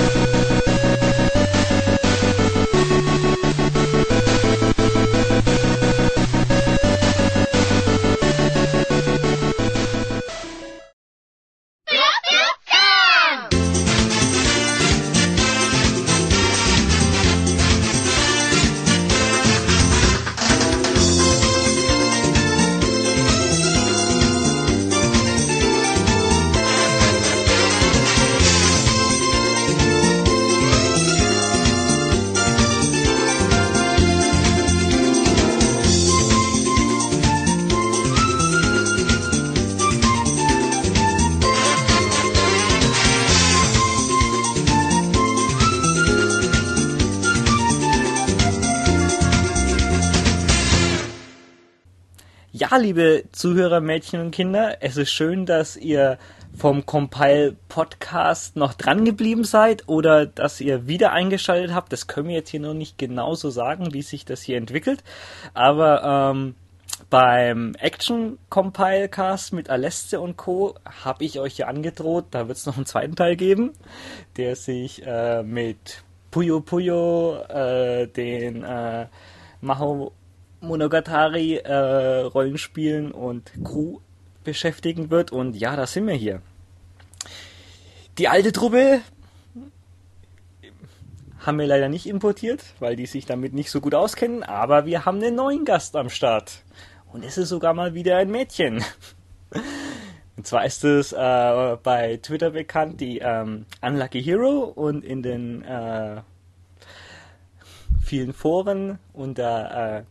you Liebe Zuhörer, Mädchen und Kinder, es ist schön, dass ihr vom Compile Podcast noch dran geblieben seid oder dass ihr wieder eingeschaltet habt. Das können wir jetzt hier noch nicht genauso sagen, wie sich das hier entwickelt. Aber ähm, beim Action Compile Cast mit Aleste und Co. habe ich euch ja angedroht, da wird es noch einen zweiten Teil geben, der sich äh, mit Puyo Puyo, äh, den äh, Maho Monogatari äh, Rollenspielen und Crew beschäftigen wird. Und ja, da sind wir hier. Die alte Truppe haben wir leider nicht importiert, weil die sich damit nicht so gut auskennen, aber wir haben einen neuen Gast am Start. Und es ist sogar mal wieder ein Mädchen. Und zwar ist es äh, bei Twitter bekannt, die ähm, Unlucky Hero und in den äh, vielen Foren unter äh,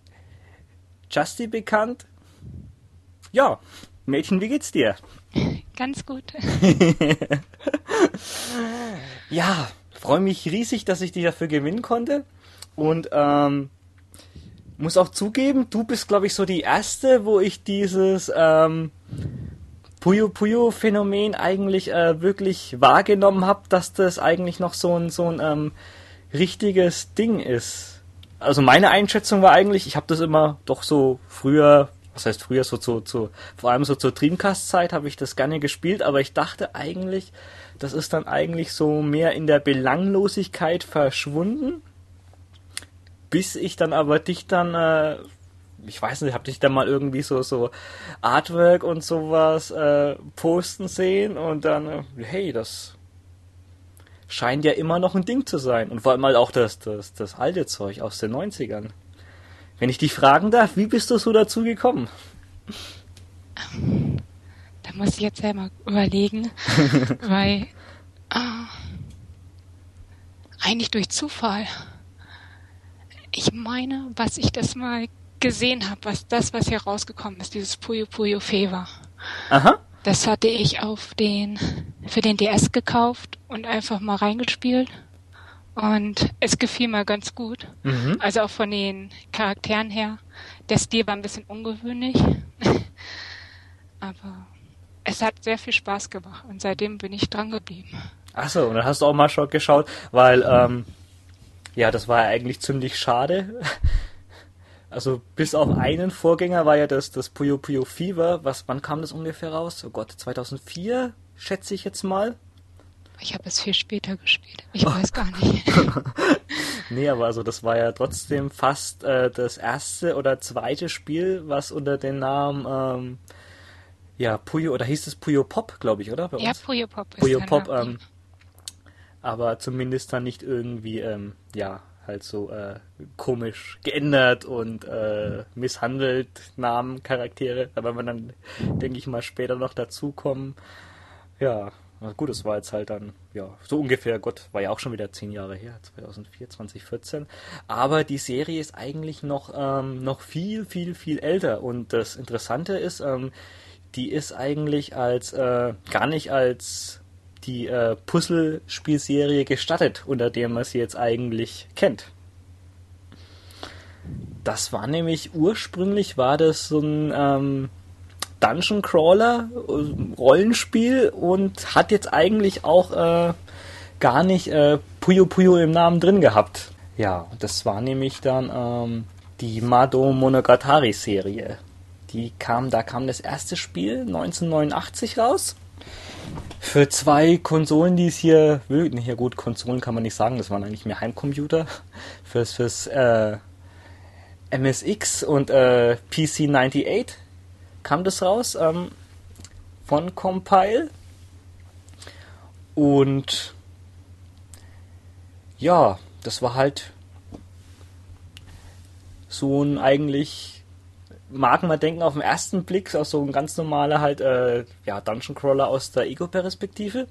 Justy bekannt. Ja, Mädchen, wie geht's dir? Ganz gut. ja, freue mich riesig, dass ich dich dafür gewinnen konnte. Und ähm, muss auch zugeben, du bist, glaube ich, so die erste, wo ich dieses ähm, Puyo Puyo Phänomen eigentlich äh, wirklich wahrgenommen habe, dass das eigentlich noch so ein so ein ähm, richtiges Ding ist also meine Einschätzung war eigentlich, ich habe das immer doch so früher, was heißt früher, so zu, zu vor allem so zur Dreamcast-Zeit habe ich das gerne gespielt, aber ich dachte eigentlich, das ist dann eigentlich so mehr in der Belanglosigkeit verschwunden, bis ich dann aber dich dann, äh, ich weiß nicht, hab dich dann mal irgendwie so so Artwork und sowas äh, posten sehen und dann, äh, hey, das scheint ja immer noch ein Ding zu sein. Und vor allem halt auch das, das, das alte Zeug aus den 90ern. Wenn ich dich fragen darf, wie bist du so dazu gekommen? Da muss ich jetzt selber überlegen, weil äh, eigentlich durch Zufall. Ich meine, was ich das mal gesehen habe, was das, was hier rausgekommen ist, dieses Puyo Puyo Fever. Aha. Das hatte ich auf den, für den DS gekauft und einfach mal reingespielt. Und es gefiel mir ganz gut. Mhm. Also auch von den Charakteren her. Der Stil war ein bisschen ungewöhnlich. Aber es hat sehr viel Spaß gemacht und seitdem bin ich dran geblieben. Achso, und dann hast du auch mal schon geschaut, weil, ähm, ja, das war ja eigentlich ziemlich schade, also bis auf einen Vorgänger war ja das, das Puyo Puyo Fever. Was, wann kam das ungefähr raus? Oh Gott, 2004, schätze ich jetzt mal. Ich habe es viel später gespielt. Ich oh. weiß gar nicht. nee, aber also das war ja trotzdem fast äh, das erste oder zweite Spiel, was unter dem Namen ähm, ja Puyo oder hieß es Puyo Pop, glaube ich, oder? ja, Puyo Pop. Puyo Pop. Ähm, aber zumindest dann nicht irgendwie ähm, ja halt so äh, komisch geändert und äh, misshandelt Namen, Charaktere. Aber wenn dann, denke ich mal, später noch dazukommen, ja, gut, es war jetzt halt dann, ja, so ungefähr, Gott, war ja auch schon wieder zehn Jahre her, 2004, 2014. Aber die Serie ist eigentlich noch, ähm, noch viel, viel, viel älter. Und das Interessante ist, ähm, die ist eigentlich als, äh, gar nicht als die äh, Puzzle-Spielserie gestattet, unter der man sie jetzt eigentlich kennt. Das war nämlich ursprünglich war das so ein ähm, Dungeon Crawler äh, Rollenspiel und hat jetzt eigentlich auch äh, gar nicht äh, Puyo Puyo im Namen drin gehabt. Ja, das war nämlich dann ähm, die Mado Monogatari Serie. Die kam, da kam das erste Spiel 1989 raus für zwei Konsolen, die es hier wirklich, ja gut, Konsolen kann man nicht sagen, das waren eigentlich mehr Heimcomputer. Fürs, fürs äh, MSX und äh, PC 98 kam das raus ähm, von Compile. Und ja, das war halt so ein eigentlich mag man denken auf den ersten Blick, auch so ein ganz normaler halt, äh, ja, Dungeon Crawler aus der Ego-Perspektive.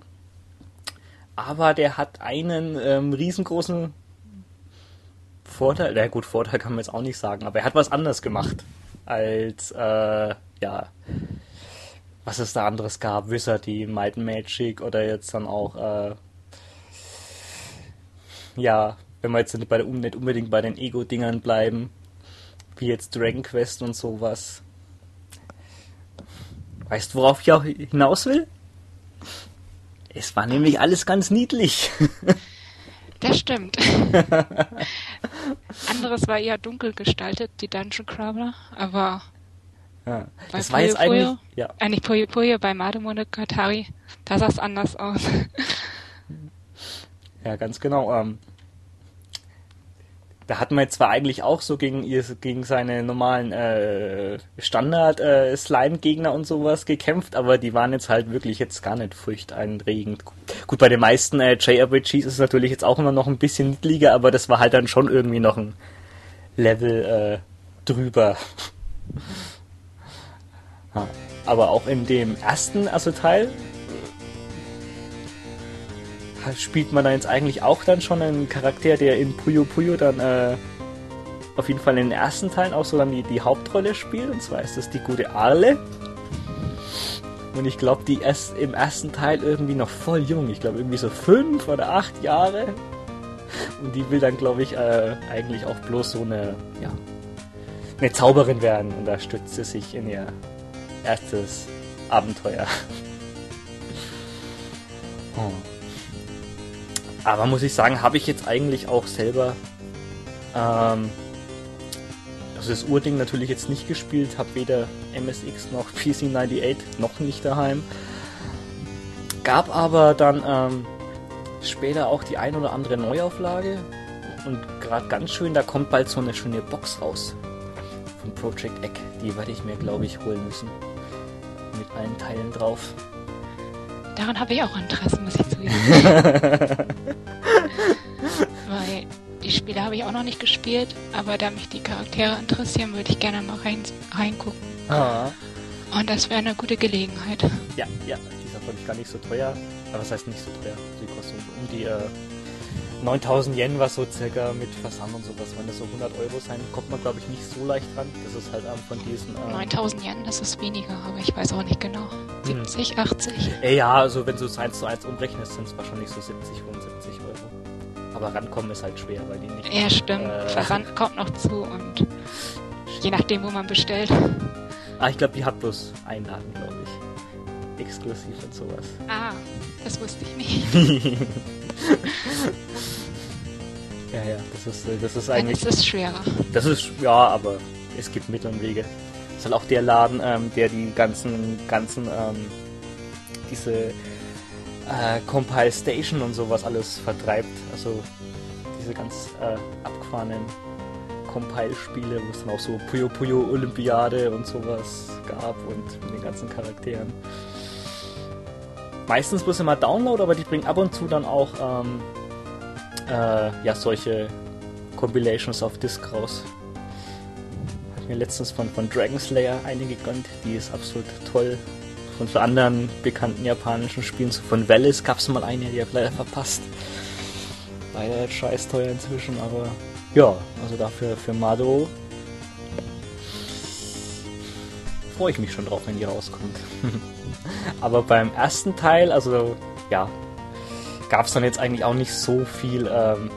Aber der hat einen ähm, riesengroßen Vorteil, na gut, Vorteil kann man jetzt auch nicht sagen, aber er hat was anderes gemacht als, äh, ja, was es da anderes gab, Wizardy, Might and Magic oder jetzt dann auch, äh, ja, wenn wir jetzt nicht, bei nicht unbedingt bei den Ego-Dingern bleiben, wie jetzt Dragon Quest und sowas. Weißt du, worauf ich auch hinaus will? Es war nämlich alles ganz niedlich. Das stimmt. Anderes war eher dunkel gestaltet, die Dungeon Crawler, aber ja. Das war jetzt Puyo, eigentlich, ja. Eigentlich Puyo Puyo bei Mademonogatari, da sah es anders aus. Ja, ganz genau. Ähm, da hat man zwar eigentlich auch so gegen, gegen seine normalen äh, Standard-Slime-Gegner äh, und sowas gekämpft, aber die waren jetzt halt wirklich jetzt gar nicht furchteinregend. Gut, bei den meisten äh, JRPGs ist es natürlich jetzt auch immer noch ein bisschen niedlicher, aber das war halt dann schon irgendwie noch ein Level äh, drüber. Aber auch in dem ersten also Teil spielt man da jetzt eigentlich auch dann schon einen Charakter, der in Puyo Puyo dann äh, auf jeden Fall in den ersten Teilen auch so dann die, die Hauptrolle spielt. Und zwar ist das die gute Arle. Und ich glaube, die ist im ersten Teil irgendwie noch voll jung. Ich glaube, irgendwie so fünf oder acht Jahre. Und die will dann, glaube ich, äh, eigentlich auch bloß so eine, ja, eine Zauberin werden. Und da stützt sie sich in ihr erstes Abenteuer. Oh. Aber muss ich sagen, habe ich jetzt eigentlich auch selber ähm, also das Urding natürlich jetzt nicht gespielt, habe weder MSX noch PC98 noch nicht daheim. Gab aber dann ähm, später auch die ein oder andere Neuauflage und gerade ganz schön, da kommt bald so eine schöne Box raus von Project Egg. Die werde ich mir, glaube ich, holen müssen. Mit allen Teilen drauf. Daran habe ich auch Interesse, muss ich zugeben. Weil die Spiele habe ich auch noch nicht gespielt, aber da mich die Charaktere interessieren, würde ich gerne mal rein, reingucken. Ah. Und das wäre eine gute Gelegenheit. Ja, ja, die ist auch, glaube ich, gar nicht so teuer. Aber was heißt nicht so teuer? Sie kostet um die äh, 9000 Yen, was so circa mit Versand und sowas, wenn das so 100 Euro sein, kommt man glaube ich nicht so leicht ran. Das ist halt ähm, von diesen. Ähm, 9000 Yen, das ist weniger, aber ich weiß auch nicht genau. 70, hm. 80? Äh, ja, also wenn du es 1 zu 1 umrechnest, sind es wahrscheinlich so 70, 75 Euro. Aber rankommen ist halt schwer, weil die nicht. Ja, stimmt. Äh, Versand kommt noch zu und je nachdem, wo man bestellt. Ah, ich glaube, die hat bloß Einlagen, glaube ich. Exklusiv und sowas. Ah, das wusste ich nicht. Ja, ja, das ist, das ist eigentlich. Das ist schwerer. Das ist, ja, aber es gibt Mittel und Wege. Das ist halt auch der Laden, ähm, der die ganzen, ganzen, ähm, diese äh, Compile Station und sowas alles vertreibt. Also diese ganz äh, abgefahrenen Compile-Spiele, wo es dann auch so Puyo Puyo Olympiade und sowas gab und mit den ganzen Charakteren. Meistens bloß immer Download, aber die bringen ab und zu dann auch ähm, äh, ja, solche Compilations auf Disc raus. Hat mir letztens von, von Dragon Slayer eine gegönnt, die ist absolut toll. Von anderen bekannten japanischen Spielen, so von Velis gab es mal eine, die habe leider verpasst. Leider scheiß teuer inzwischen, aber ja, also dafür für Mado freue ich mich schon drauf, wenn die rauskommt. aber beim ersten Teil, also ja, gab es dann jetzt eigentlich auch nicht so viel. Ähm,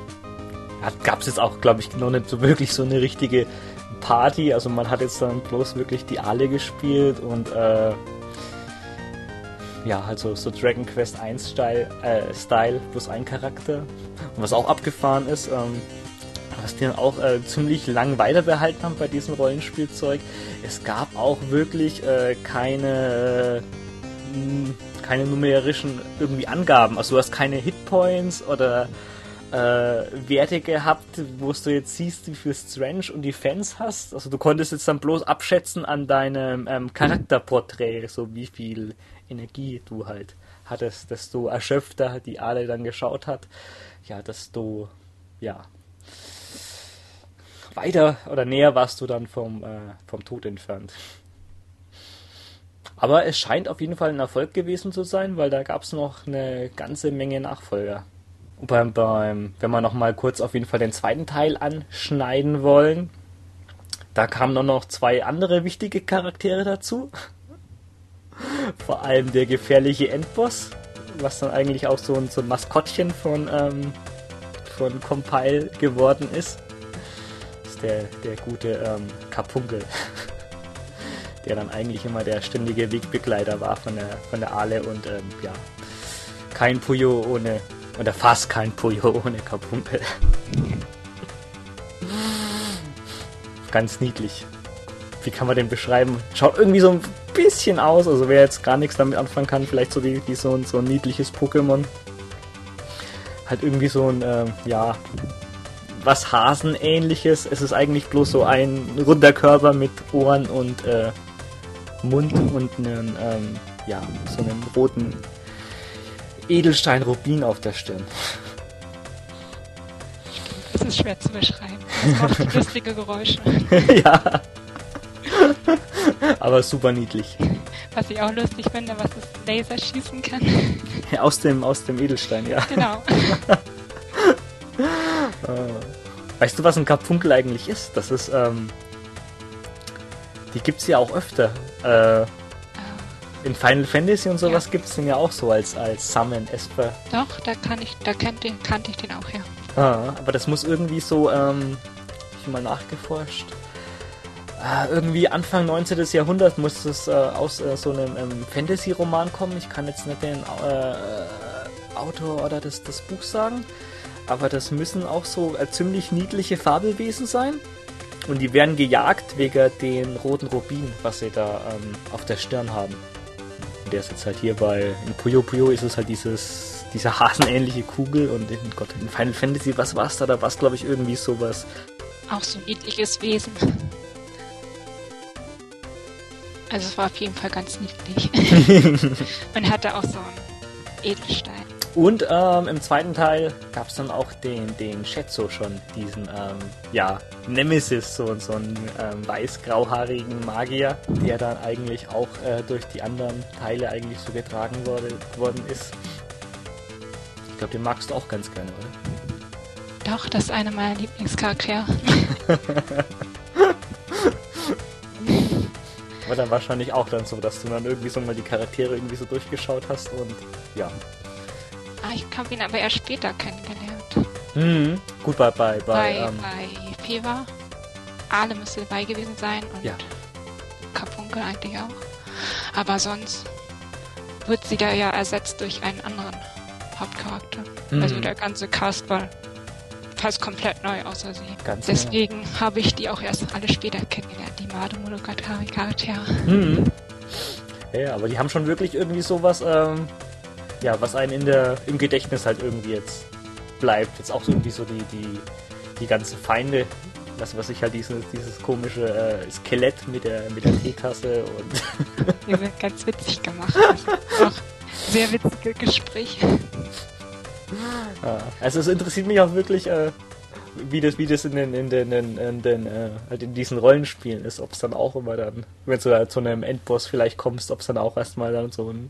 gab es jetzt auch, glaube ich, noch nicht so wirklich so eine richtige Party. Also man hat jetzt dann bloß wirklich die Ale gespielt und äh, ja, also so Dragon Quest 1 Style, äh, Style plus ein Charakter. Und was auch abgefahren ist, ähm, was die dann auch äh, ziemlich lang weiter behalten haben bei diesem Rollenspielzeug, es gab auch wirklich äh, keine keine numerischen irgendwie Angaben. Also du hast keine Hitpoints oder äh, Werte gehabt, wo du jetzt siehst, wie viel Strange und Defense hast. Also du konntest jetzt dann bloß abschätzen an deinem ähm, Charakterporträt, so wie viel Energie du halt hattest, desto erschöpfter die Ale dann geschaut hat, ja, desto, ja, weiter oder näher warst du dann vom, äh, vom Tod entfernt. Aber es scheint auf jeden Fall ein Erfolg gewesen zu sein, weil da gab es noch eine ganze Menge Nachfolger. Beim, beim, wenn wir noch mal kurz auf jeden Fall den zweiten Teil anschneiden wollen, da kamen noch, noch zwei andere wichtige Charaktere dazu. Vor allem der gefährliche Endboss, was dann eigentlich auch so ein, so ein Maskottchen von, ähm, von Compile geworden ist der, der gute ähm, Kapunkel, der dann eigentlich immer der ständige Wegbegleiter war von der, von der Ale und ähm, ja, kein Puyo ohne, oder fast kein Puyo ohne Kapunkel. Ganz niedlich. Wie kann man den beschreiben? Schaut irgendwie so ein bisschen aus, also wer jetzt gar nichts damit anfangen kann, vielleicht so wie, wie so, ein, so ein niedliches Pokémon. Halt irgendwie so ein, ähm, ja, was Hasenähnliches. Es ist eigentlich bloß so ein runder Körper mit Ohren und äh, Mund und einen, ähm, ja, so einen roten Edelstein-Rubin auf der Stirn. Das ist schwer zu beschreiben. Das macht lustige Geräusche. ja. Aber super niedlich. Was ich auch lustig finde, was das Laser schießen kann. aus dem, aus dem Edelstein, ja. Genau. Weißt du, was ein Karfunkel eigentlich ist? Das ist, ähm, die gibt's ja auch öfter. Äh, in Final Fantasy und sowas ja. gibt's den ja auch so als, als Summon Esper. Doch, da kann ich, da kannte, kannte ich den auch, ja. Ah, aber das muss irgendwie so, ähm, ich mal nachgeforscht. Äh, irgendwie Anfang 19. Jahrhundert muss es äh, aus äh, so einem ähm, Fantasy-Roman kommen. Ich kann jetzt nicht den äh, Autor oder das, das Buch sagen. Aber das müssen auch so äh, ziemlich niedliche Fabelwesen sein. Und die werden gejagt wegen den roten Rubin, was sie da ähm, auf der Stirn haben. Und der ist jetzt halt hier bei in Puyo Puyo ist es halt dieses diese hasenähnliche Kugel und in Gott in Final Fantasy was war's da? Da war es glaube ich irgendwie sowas. Auch so ein niedliches Wesen. Also es war auf jeden Fall ganz niedlich. und hatte auch so einen Edelstein. Und ähm, im zweiten Teil gab es dann auch den, den Shetzo schon, diesen, ähm, ja, Nemesis, so, so einen ähm, weiß-grauhaarigen Magier, der dann eigentlich auch äh, durch die anderen Teile eigentlich so getragen wurde, worden ist. Ich glaube, den magst du auch ganz gerne, oder? Doch, das ist einer meiner Lieblingscharaktere. War dann wahrscheinlich auch dann so, dass du dann irgendwie so mal die Charaktere irgendwie so durchgeschaut hast und ja, Ah, ich habe ihn aber erst später kennengelernt. Mhm. Gut, bei, bei, bei, bei, ähm, bei Fever. Ale müsste dabei gewesen sein und ja. Kapunkel eigentlich auch. Aber sonst wird sie da ja ersetzt durch einen anderen Hauptcharakter. Mhm. Also der ganze Cast war fast komplett neu außer sie. Ganz Deswegen genau. habe ich die auch erst alle später kennengelernt, die Made Monogatari Charaktere. Mhm. Ja, aber die haben schon wirklich irgendwie sowas, ähm, ja, was einen in der, im Gedächtnis halt irgendwie jetzt bleibt. Jetzt auch so irgendwie so die, die, die ganze Feinde, was, was ich halt dieses, dieses komische äh, Skelett mit der, mit der Teetasse und. Die sind ganz witzig gemacht. auch sehr witzige Gespräche. Ja, also es interessiert mich auch wirklich, äh, wie das, wie das in den, in den, in, in den, äh, halt in diesen Rollenspielen ist, ob es dann auch immer dann, wenn du da zu einem Endboss vielleicht kommst, ob es dann auch erstmal dann so ein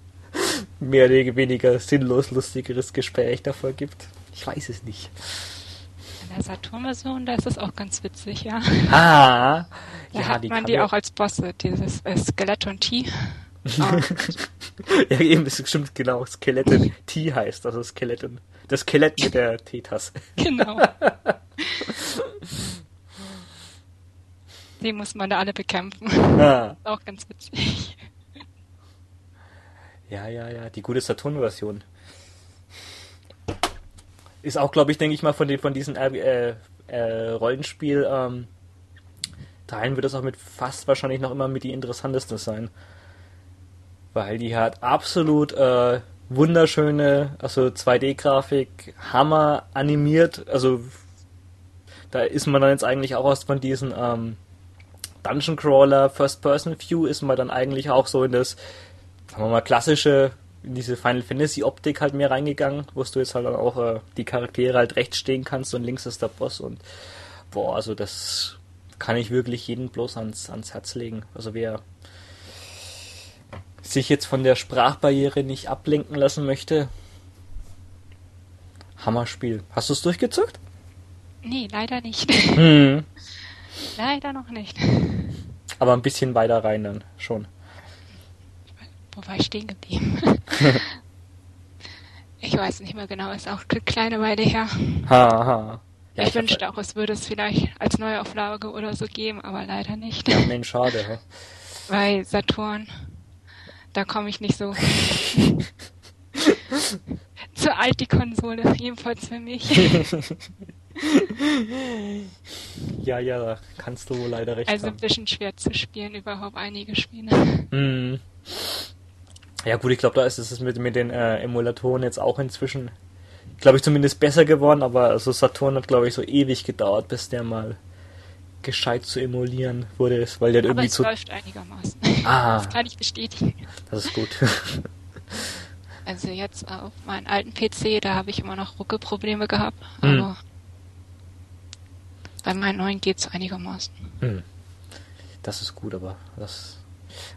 mehr oder weniger sinnlos lustigeres Gespräch davor gibt. Ich weiß es nicht. In der Saturn-Version, da ist es auch ganz witzig, ja. Ah, da ja, hat die man die auch als Bosse, dieses äh, Skeleton T. ja, eben, es stimmt genau. Skeleton T heißt, also Skeleton. Das Skelett mit der T-Tasse. Genau. die muss man da alle bekämpfen. Ah. Auch ganz witzig. Ja, ja, ja, die gute Saturn-Version. Ist auch, glaube ich, denke ich mal, von, den, von diesen äh, äh, Rollenspiel ähm, Teilen wird das auch mit fast wahrscheinlich noch immer mit die interessanteste sein. weil die hat absolut äh, wunderschöne, also 2D-Grafik, Hammer animiert, also da ist man dann jetzt eigentlich auch aus von diesen ähm, Dungeon Crawler First-Person View ist man dann eigentlich auch so in das, sagen wir mal, klassische, in diese Final Fantasy Optik halt mehr reingegangen, wo du jetzt halt dann auch äh, die Charaktere halt rechts stehen kannst und links ist der Boss und boah, also das kann ich wirklich jeden bloß ans, ans Herz legen. Also wer sich jetzt von der Sprachbarriere nicht ablenken lassen möchte, Hammerspiel. Hast du es durchgezockt? Nee, leider nicht. Hm. leider noch nicht. Aber ein bisschen weiter rein dann schon. Wo war ich stehen geblieben? ich weiß nicht mehr genau, ist auch eine kleine Weile her. Ha, ha. Ja, ich, ich wünschte auch, es würde es vielleicht als Neuauflage oder so geben, aber leider nicht. Ja, Mensch, schade. Hä? Weil Saturn, da komme ich nicht so. Zu alt die Konsole, jedenfalls für mich. ja, ja, kannst du leider recht Also haben. ein bisschen schwer zu spielen, überhaupt einige Spiele. Mm. Ja gut, ich glaube, da ist es mit, mit den äh, Emulatoren jetzt auch inzwischen, glaube ich, zumindest besser geworden, aber also Saturn hat, glaube ich, so ewig gedauert, bis der mal gescheit zu emulieren wurde, weil der aber irgendwie es zu... läuft einigermaßen. Ah. Das kann ich bestätigen. Das ist gut. Also jetzt auf meinem alten PC, da habe ich immer noch Ruckelprobleme gehabt, hm. aber bei meinen neuen geht es einigermaßen. Hm. Das ist gut, aber das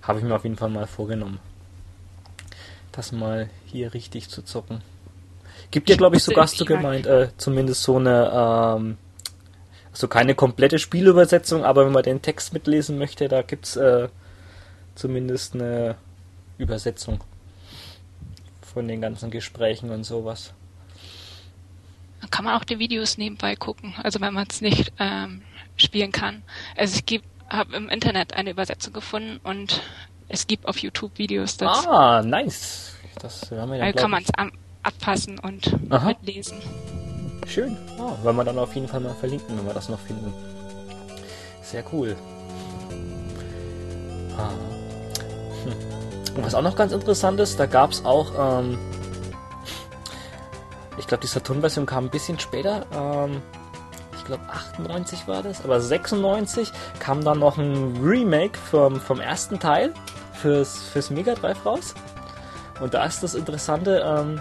habe ich mir auf jeden Fall mal vorgenommen. Das mal hier richtig zu zocken. Gibt ja, glaube ich, sogar hast du gemeint, äh, zumindest so eine, ähm, also keine komplette Spielübersetzung, aber wenn man den Text mitlesen möchte, da gibt es äh, zumindest eine Übersetzung von den ganzen Gesprächen und sowas. Dann kann man auch die Videos nebenbei gucken, also wenn man es nicht ähm, spielen kann. Also es gibt, habe im Internet eine Übersetzung gefunden und es gibt auf YouTube Videos dazu. Ah, nice. Das haben wir ja, also kann man es abpassen und Aha. mitlesen. Schön. Oh, werden wir dann auf jeden Fall mal verlinken, wenn wir das noch finden. Sehr cool. Ah. Hm. Und was auch noch ganz interessant ist, da gab es auch, ähm, ich glaube, die Saturn-Version kam ein bisschen später. Ähm, ich glaube 98 war das, aber 96 kam dann noch ein Remake vom, vom ersten Teil fürs, fürs Mega Drive raus. Und da ist das Interessante, ähm,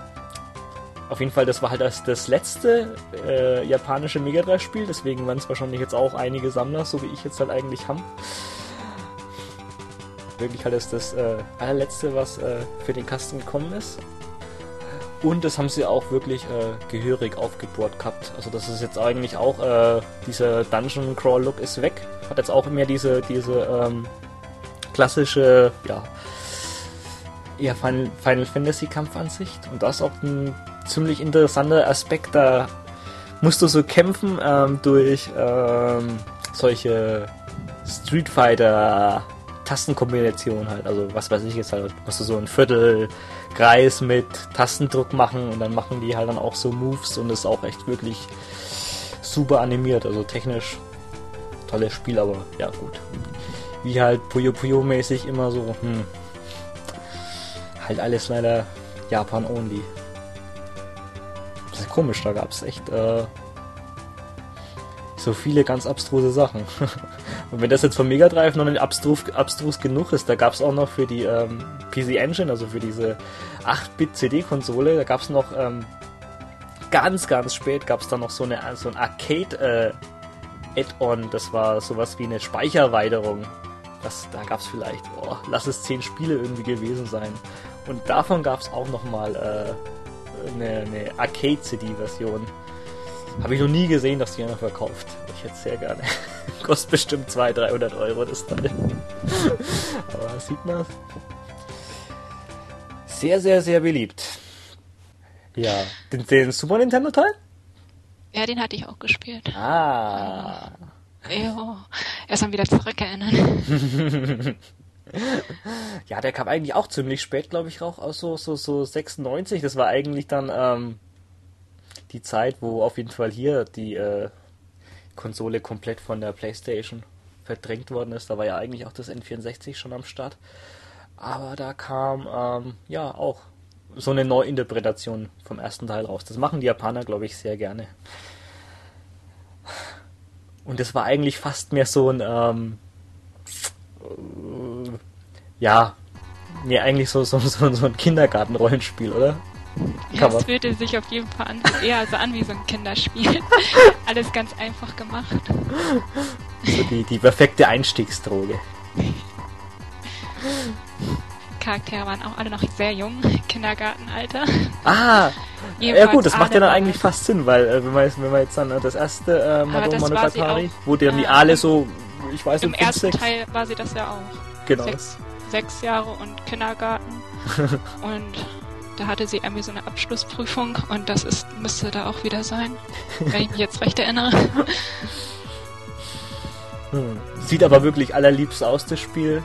auf jeden Fall, das war halt das, das letzte äh, japanische Mega Drive-Spiel, deswegen werden es wahrscheinlich jetzt auch einige Sammler, so wie ich jetzt halt eigentlich haben wirklich halt das, das äh, allerletzte, was äh, für den Kasten gekommen ist. Und das haben sie auch wirklich äh, gehörig aufgebohrt gehabt. Also das ist jetzt eigentlich auch, äh, dieser Dungeon Crawl Look ist weg. Hat jetzt auch mehr diese, diese ähm, klassische, ja, eher Final, Final Fantasy Kampfansicht. Und das ist auch ein ziemlich interessanter Aspekt. Da musst du so kämpfen ähm, durch ähm, solche Street Fighter Tastenkombination halt. Also was weiß ich jetzt halt, musst du so ein Viertelkreis mit Tastendruck machen und dann machen die halt dann auch so Moves und ist auch echt wirklich super animiert. Also technisch tolles Spiel, aber ja gut. Wie halt Puyo Puyo mäßig immer so, hm. Halt alles leider Japan only. Das ist komisch, da gab es echt äh, so viele ganz abstruse Sachen. Und wenn das jetzt vom Mega Drive noch nicht abstrus, abstrus genug ist, da gab es auch noch für die ähm, PC Engine, also für diese 8-Bit CD-Konsole, da gab es noch ähm, ganz, ganz spät gab es da noch so, eine, so ein Arcade äh, das war sowas wie eine Speichererweiterung. Das, da gab es vielleicht, oh, lass es 10 Spiele irgendwie gewesen sein. Und davon gab es auch nochmal äh, eine, eine Arcade-CD-Version. Habe ich noch nie gesehen, dass die einer verkauft. Ich hätte es sehr gerne. Kostet bestimmt 200, 300 Euro das Teil. Aber sieht man. Sehr, sehr, sehr beliebt. Ja, den, den Super Nintendo Teil? Ja, den hatte ich auch gespielt. Ah. Ja, erst mal wieder zurückerinnern. ja, der kam eigentlich auch ziemlich spät, glaube ich, auch aus so, so, so 96. Das war eigentlich dann ähm, die Zeit, wo auf jeden Fall hier die äh, Konsole komplett von der PlayStation verdrängt worden ist. Da war ja eigentlich auch das N64 schon am Start. Aber da kam ähm, ja auch so eine Neuinterpretation vom ersten Teil raus. Das machen die Japaner, glaube ich, sehr gerne. Und das war eigentlich fast mehr so ein, ähm, äh, ja, nee, eigentlich so, so, so, so ein Kindergartenrollenspiel, oder? Ja, es fühlte sich auf jeden Fall an, eher so an wie so ein Kinderspiel. Alles ganz einfach gemacht. So die, die perfekte Einstiegsdroge. Charaktere waren auch alle noch sehr jung, Kindergartenalter. Ah, ja gut, das macht ja dann eigentlich fast Sinn, weil äh, wenn, man jetzt, wenn man jetzt dann äh, das erste äh, Mado Monogatari, wo dann die alle so, ich weiß nicht, Im ersten sechs. Teil war sie das ja auch. Genau. Sechs, sechs Jahre und Kindergarten. und da hatte sie irgendwie so eine Abschlussprüfung und das ist, müsste da auch wieder sein, wenn ich mich jetzt recht erinnere. Hm. Sieht aber wirklich allerliebst aus, das Spiel.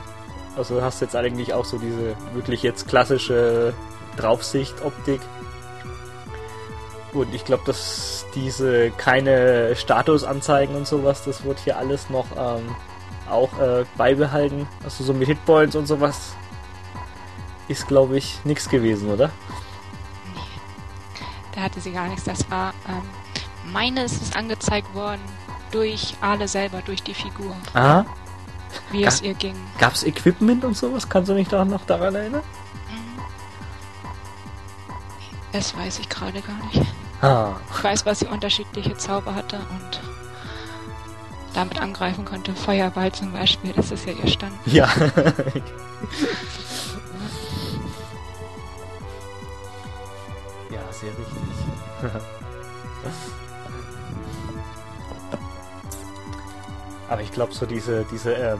Also hast jetzt eigentlich auch so diese wirklich jetzt klassische Draufsicht-Optik. Und ich glaube, dass diese keine Statusanzeigen und sowas, das wird hier alles noch ähm, auch äh, beibehalten. Also so mit Hitpoints und sowas ist, glaube ich, nichts gewesen, oder? Nee. Da hatte sie gar nichts. Das war, ähm, meines ist angezeigt worden durch Ale selber, durch die Figur. Aha wie Ga es ihr ging. Gab es Equipment und sowas? Kannst du mich da noch daran erinnern? Mhm. Das weiß ich gerade gar nicht. Ah. Ich weiß, was sie unterschiedliche Zauber hatte und damit angreifen konnte. Feuerball zum Beispiel, das ist ja ihr Stand. Ja. sehr richtig. Aber ich glaube, so diese, diese, ähm,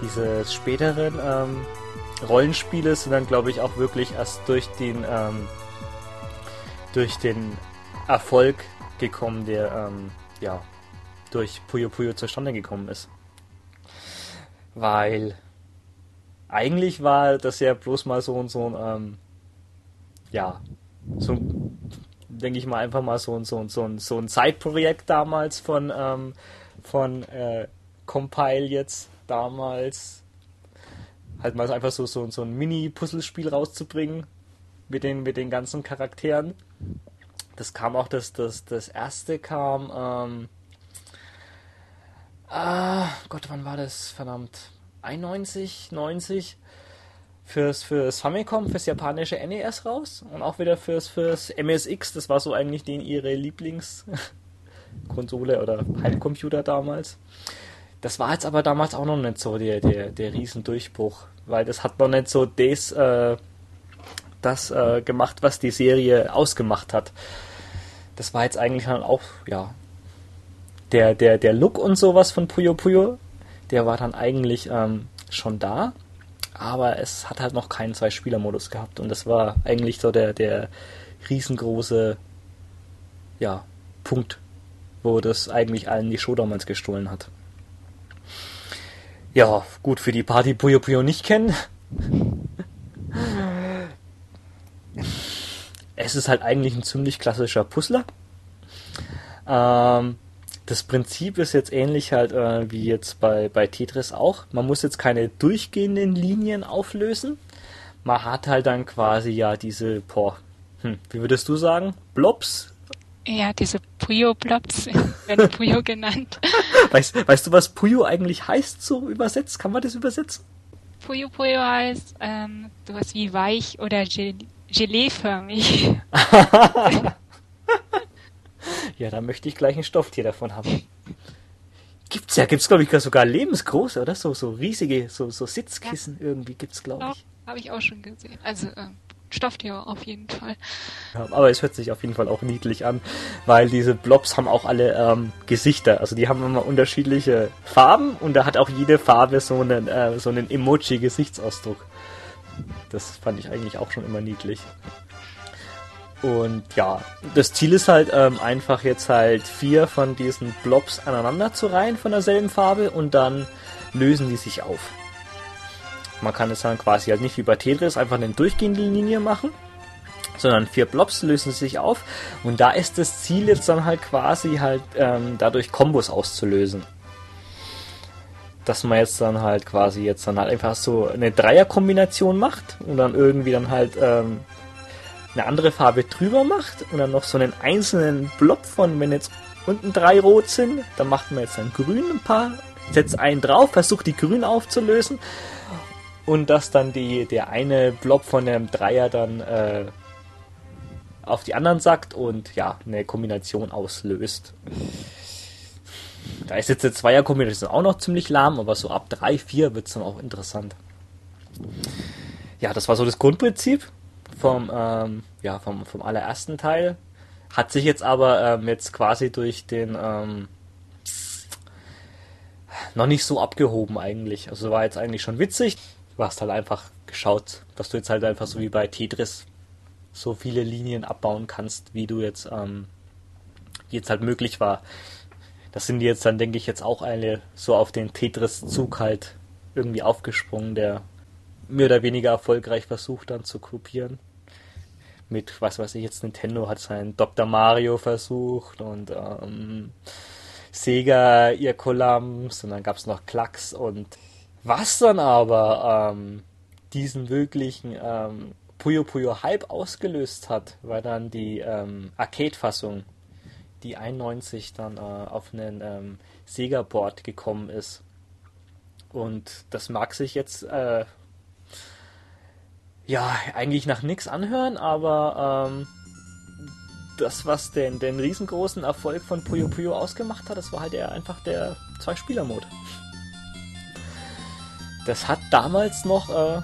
diese späteren ähm, Rollenspiele sind dann, glaube ich, auch wirklich erst durch den, ähm, durch den Erfolg gekommen, der ähm, ja durch Puyo Puyo zustande gekommen ist. Weil eigentlich war das ja bloß mal so und so ein, ähm, ja, so denke ich mal einfach mal so, so, so, so ein Zeitprojekt damals von ähm, von äh, Compile jetzt damals halt mal einfach so, so, so ein Mini-Puzzlespiel rauszubringen mit den, mit den ganzen Charakteren. Das kam auch, das, das, das erste kam, ähm, ah, Gott, wann war das? Verdammt. 91, 90 fürs, fürs Famicom, fürs japanische NES raus und auch wieder fürs, fürs MSX. Das war so eigentlich den ihre Lieblings- Konsole oder Heimcomputer damals. Das war jetzt aber damals auch noch nicht so der, der, der Riesendurchbruch, weil das hat noch nicht so des, äh, das äh, gemacht, was die Serie ausgemacht hat. Das war jetzt eigentlich dann auch, ja, der, der, der Look und sowas von Puyo Puyo, der war dann eigentlich ähm, schon da, aber es hat halt noch keinen Zwei-Spieler-Modus gehabt und das war eigentlich so der, der riesengroße, ja, Punkt wo das eigentlich allen die Show damals gestohlen hat. Ja, gut, für die Party Puyo Puyo nicht kennen. es ist halt eigentlich ein ziemlich klassischer Puzzler. Ähm, das Prinzip ist jetzt ähnlich halt äh, wie jetzt bei, bei Tetris auch. Man muss jetzt keine durchgehenden Linien auflösen. Man hat halt dann quasi ja diese, boah, hm, wie würdest du sagen? Blobs, ja, diese Puyo-Blobs werden Puyo genannt. Weißt, weißt du, was Puyo eigentlich heißt, so übersetzt? Kann man das übersetzen? Puyo Puyo heißt ähm, sowas wie weich oder Geleeförmig. ja, da möchte ich gleich ein Stofftier davon haben. Gibt's ja, gibt's glaube ich sogar lebensgroße, oder? So, so riesige, so, so Sitzkissen ja. irgendwie gibt's glaube ich. Habe ich auch schon gesehen. Also, ähm, Stofftier auf jeden Fall. Ja, aber es hört sich auf jeden Fall auch niedlich an, weil diese Blobs haben auch alle ähm, Gesichter. Also die haben immer unterschiedliche Farben und da hat auch jede Farbe so einen, äh, so einen Emoji-Gesichtsausdruck. Das fand ich eigentlich auch schon immer niedlich. Und ja, das Ziel ist halt ähm, einfach jetzt halt vier von diesen Blobs aneinander zu reihen von derselben Farbe und dann lösen die sich auf. Man kann es dann quasi halt nicht wie bei Tetris einfach eine durchgehende Linie machen, sondern vier Blobs lösen sich auf und da ist das Ziel jetzt dann halt quasi halt ähm, dadurch Kombos auszulösen. dass man jetzt dann halt quasi jetzt dann halt einfach so eine Dreierkombination macht und dann irgendwie dann halt ähm, eine andere Farbe drüber macht und dann noch so einen einzelnen Blob von, wenn jetzt unten drei rot sind, dann macht man jetzt dann grün ein paar, setzt einen drauf, versucht die grün aufzulösen und dass dann die, der eine Blob von dem Dreier dann äh, auf die anderen sackt und ja, eine Kombination auslöst. Da ist jetzt eine Zweierkombination auch noch ziemlich lahm, aber so ab 3, 4 wird es dann auch interessant. Ja, das war so das Grundprinzip vom, ähm, ja, vom, vom allerersten Teil. Hat sich jetzt aber ähm, jetzt quasi durch den ähm, noch nicht so abgehoben eigentlich. Also war jetzt eigentlich schon witzig. Du hast halt einfach geschaut, dass du jetzt halt einfach so wie bei Tetris so viele Linien abbauen kannst, wie du jetzt ähm, jetzt halt möglich war. Das sind die jetzt dann, denke ich, jetzt auch eine so auf den Tetris-Zug halt irgendwie aufgesprungen, der mehr oder weniger erfolgreich versucht dann zu kopieren. Mit, was weiß ich jetzt, Nintendo hat seinen Dr. Mario versucht und ähm, Sega ihr Columns und dann gab es noch Klacks und was dann aber ähm, diesen wirklichen ähm, Puyo Puyo Hype ausgelöst hat, war dann die ähm, Arcade-Fassung, die 91 dann äh, auf einen ähm, Sega-Board gekommen ist. Und das mag sich jetzt äh, ja eigentlich nach nichts anhören, aber ähm, das, was den, den riesengroßen Erfolg von Puyo Puyo ausgemacht hat, das war halt eher einfach der Zwei-Spieler-Mode. Das hat damals noch äh,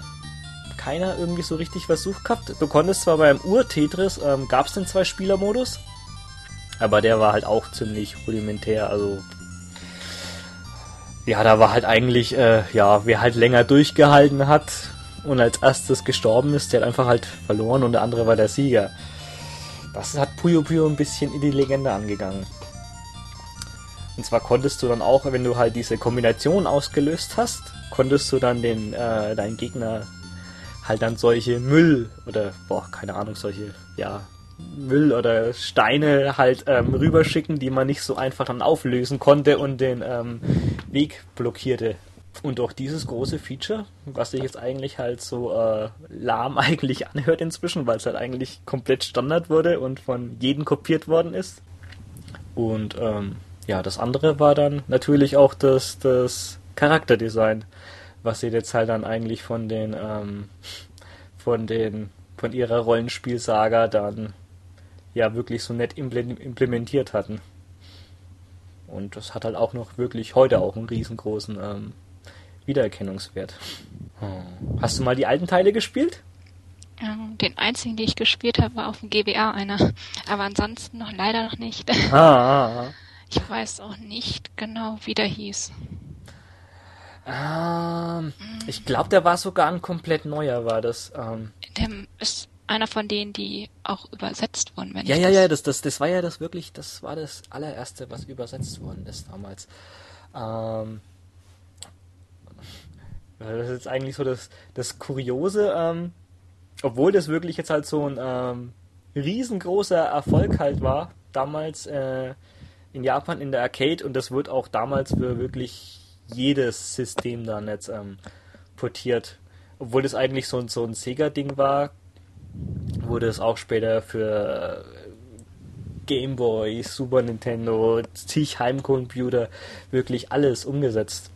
keiner irgendwie so richtig versucht gehabt. Du konntest zwar beim Ur-Tetris, ähm, gab es den Zwei-Spieler-Modus, aber der war halt auch ziemlich rudimentär, also ja, da war halt eigentlich, äh, ja, wer halt länger durchgehalten hat und als erstes gestorben ist, der hat einfach halt verloren und der andere war der Sieger. Das hat Puyo Puyo ein bisschen in die Legende angegangen. Und zwar konntest du dann auch, wenn du halt diese Kombination ausgelöst hast, konntest du dann den, äh, deinen Gegner halt dann solche Müll oder, boah, keine Ahnung, solche, ja, Müll oder Steine halt ähm, rüberschicken, die man nicht so einfach dann auflösen konnte und den ähm, Weg blockierte. Und auch dieses große Feature, was sich jetzt eigentlich halt so äh, lahm eigentlich anhört inzwischen, weil es halt eigentlich komplett Standard wurde und von jedem kopiert worden ist. Und ähm, ja, das andere war dann natürlich auch das, das Charakterdesign was sie jetzt halt dann eigentlich von den ähm, von den von ihrer Rollenspielsaga dann ja wirklich so nett implementiert hatten. Und das hat halt auch noch wirklich heute auch einen riesengroßen ähm, Wiedererkennungswert. Hm. Hast du mal die alten Teile gespielt? Ähm, den einzigen, den ich gespielt habe, war auf dem GBA einer. Aber ansonsten noch leider noch nicht. Ah, ah, ah. Ich weiß auch nicht genau, wie der hieß. Ähm, ich glaube, der war sogar ein komplett neuer, war das. Ähm. Der ist einer von denen, die auch übersetzt wurden. Wenn ja, ja, das ja, das, das, das war ja das wirklich, das war das allererste, was übersetzt worden ist damals. Ähm, das ist jetzt eigentlich so das, das Kuriose, ähm, obwohl das wirklich jetzt halt so ein ähm, riesengroßer Erfolg halt war, damals äh, in Japan in der Arcade und das wird auch damals für wirklich jedes System dann jetzt ähm, portiert. Obwohl das eigentlich so, so ein Sega-Ding war, wurde es auch später für äh, Game Boy, Super Nintendo, zig Heimcomputer, wirklich alles umgesetzt.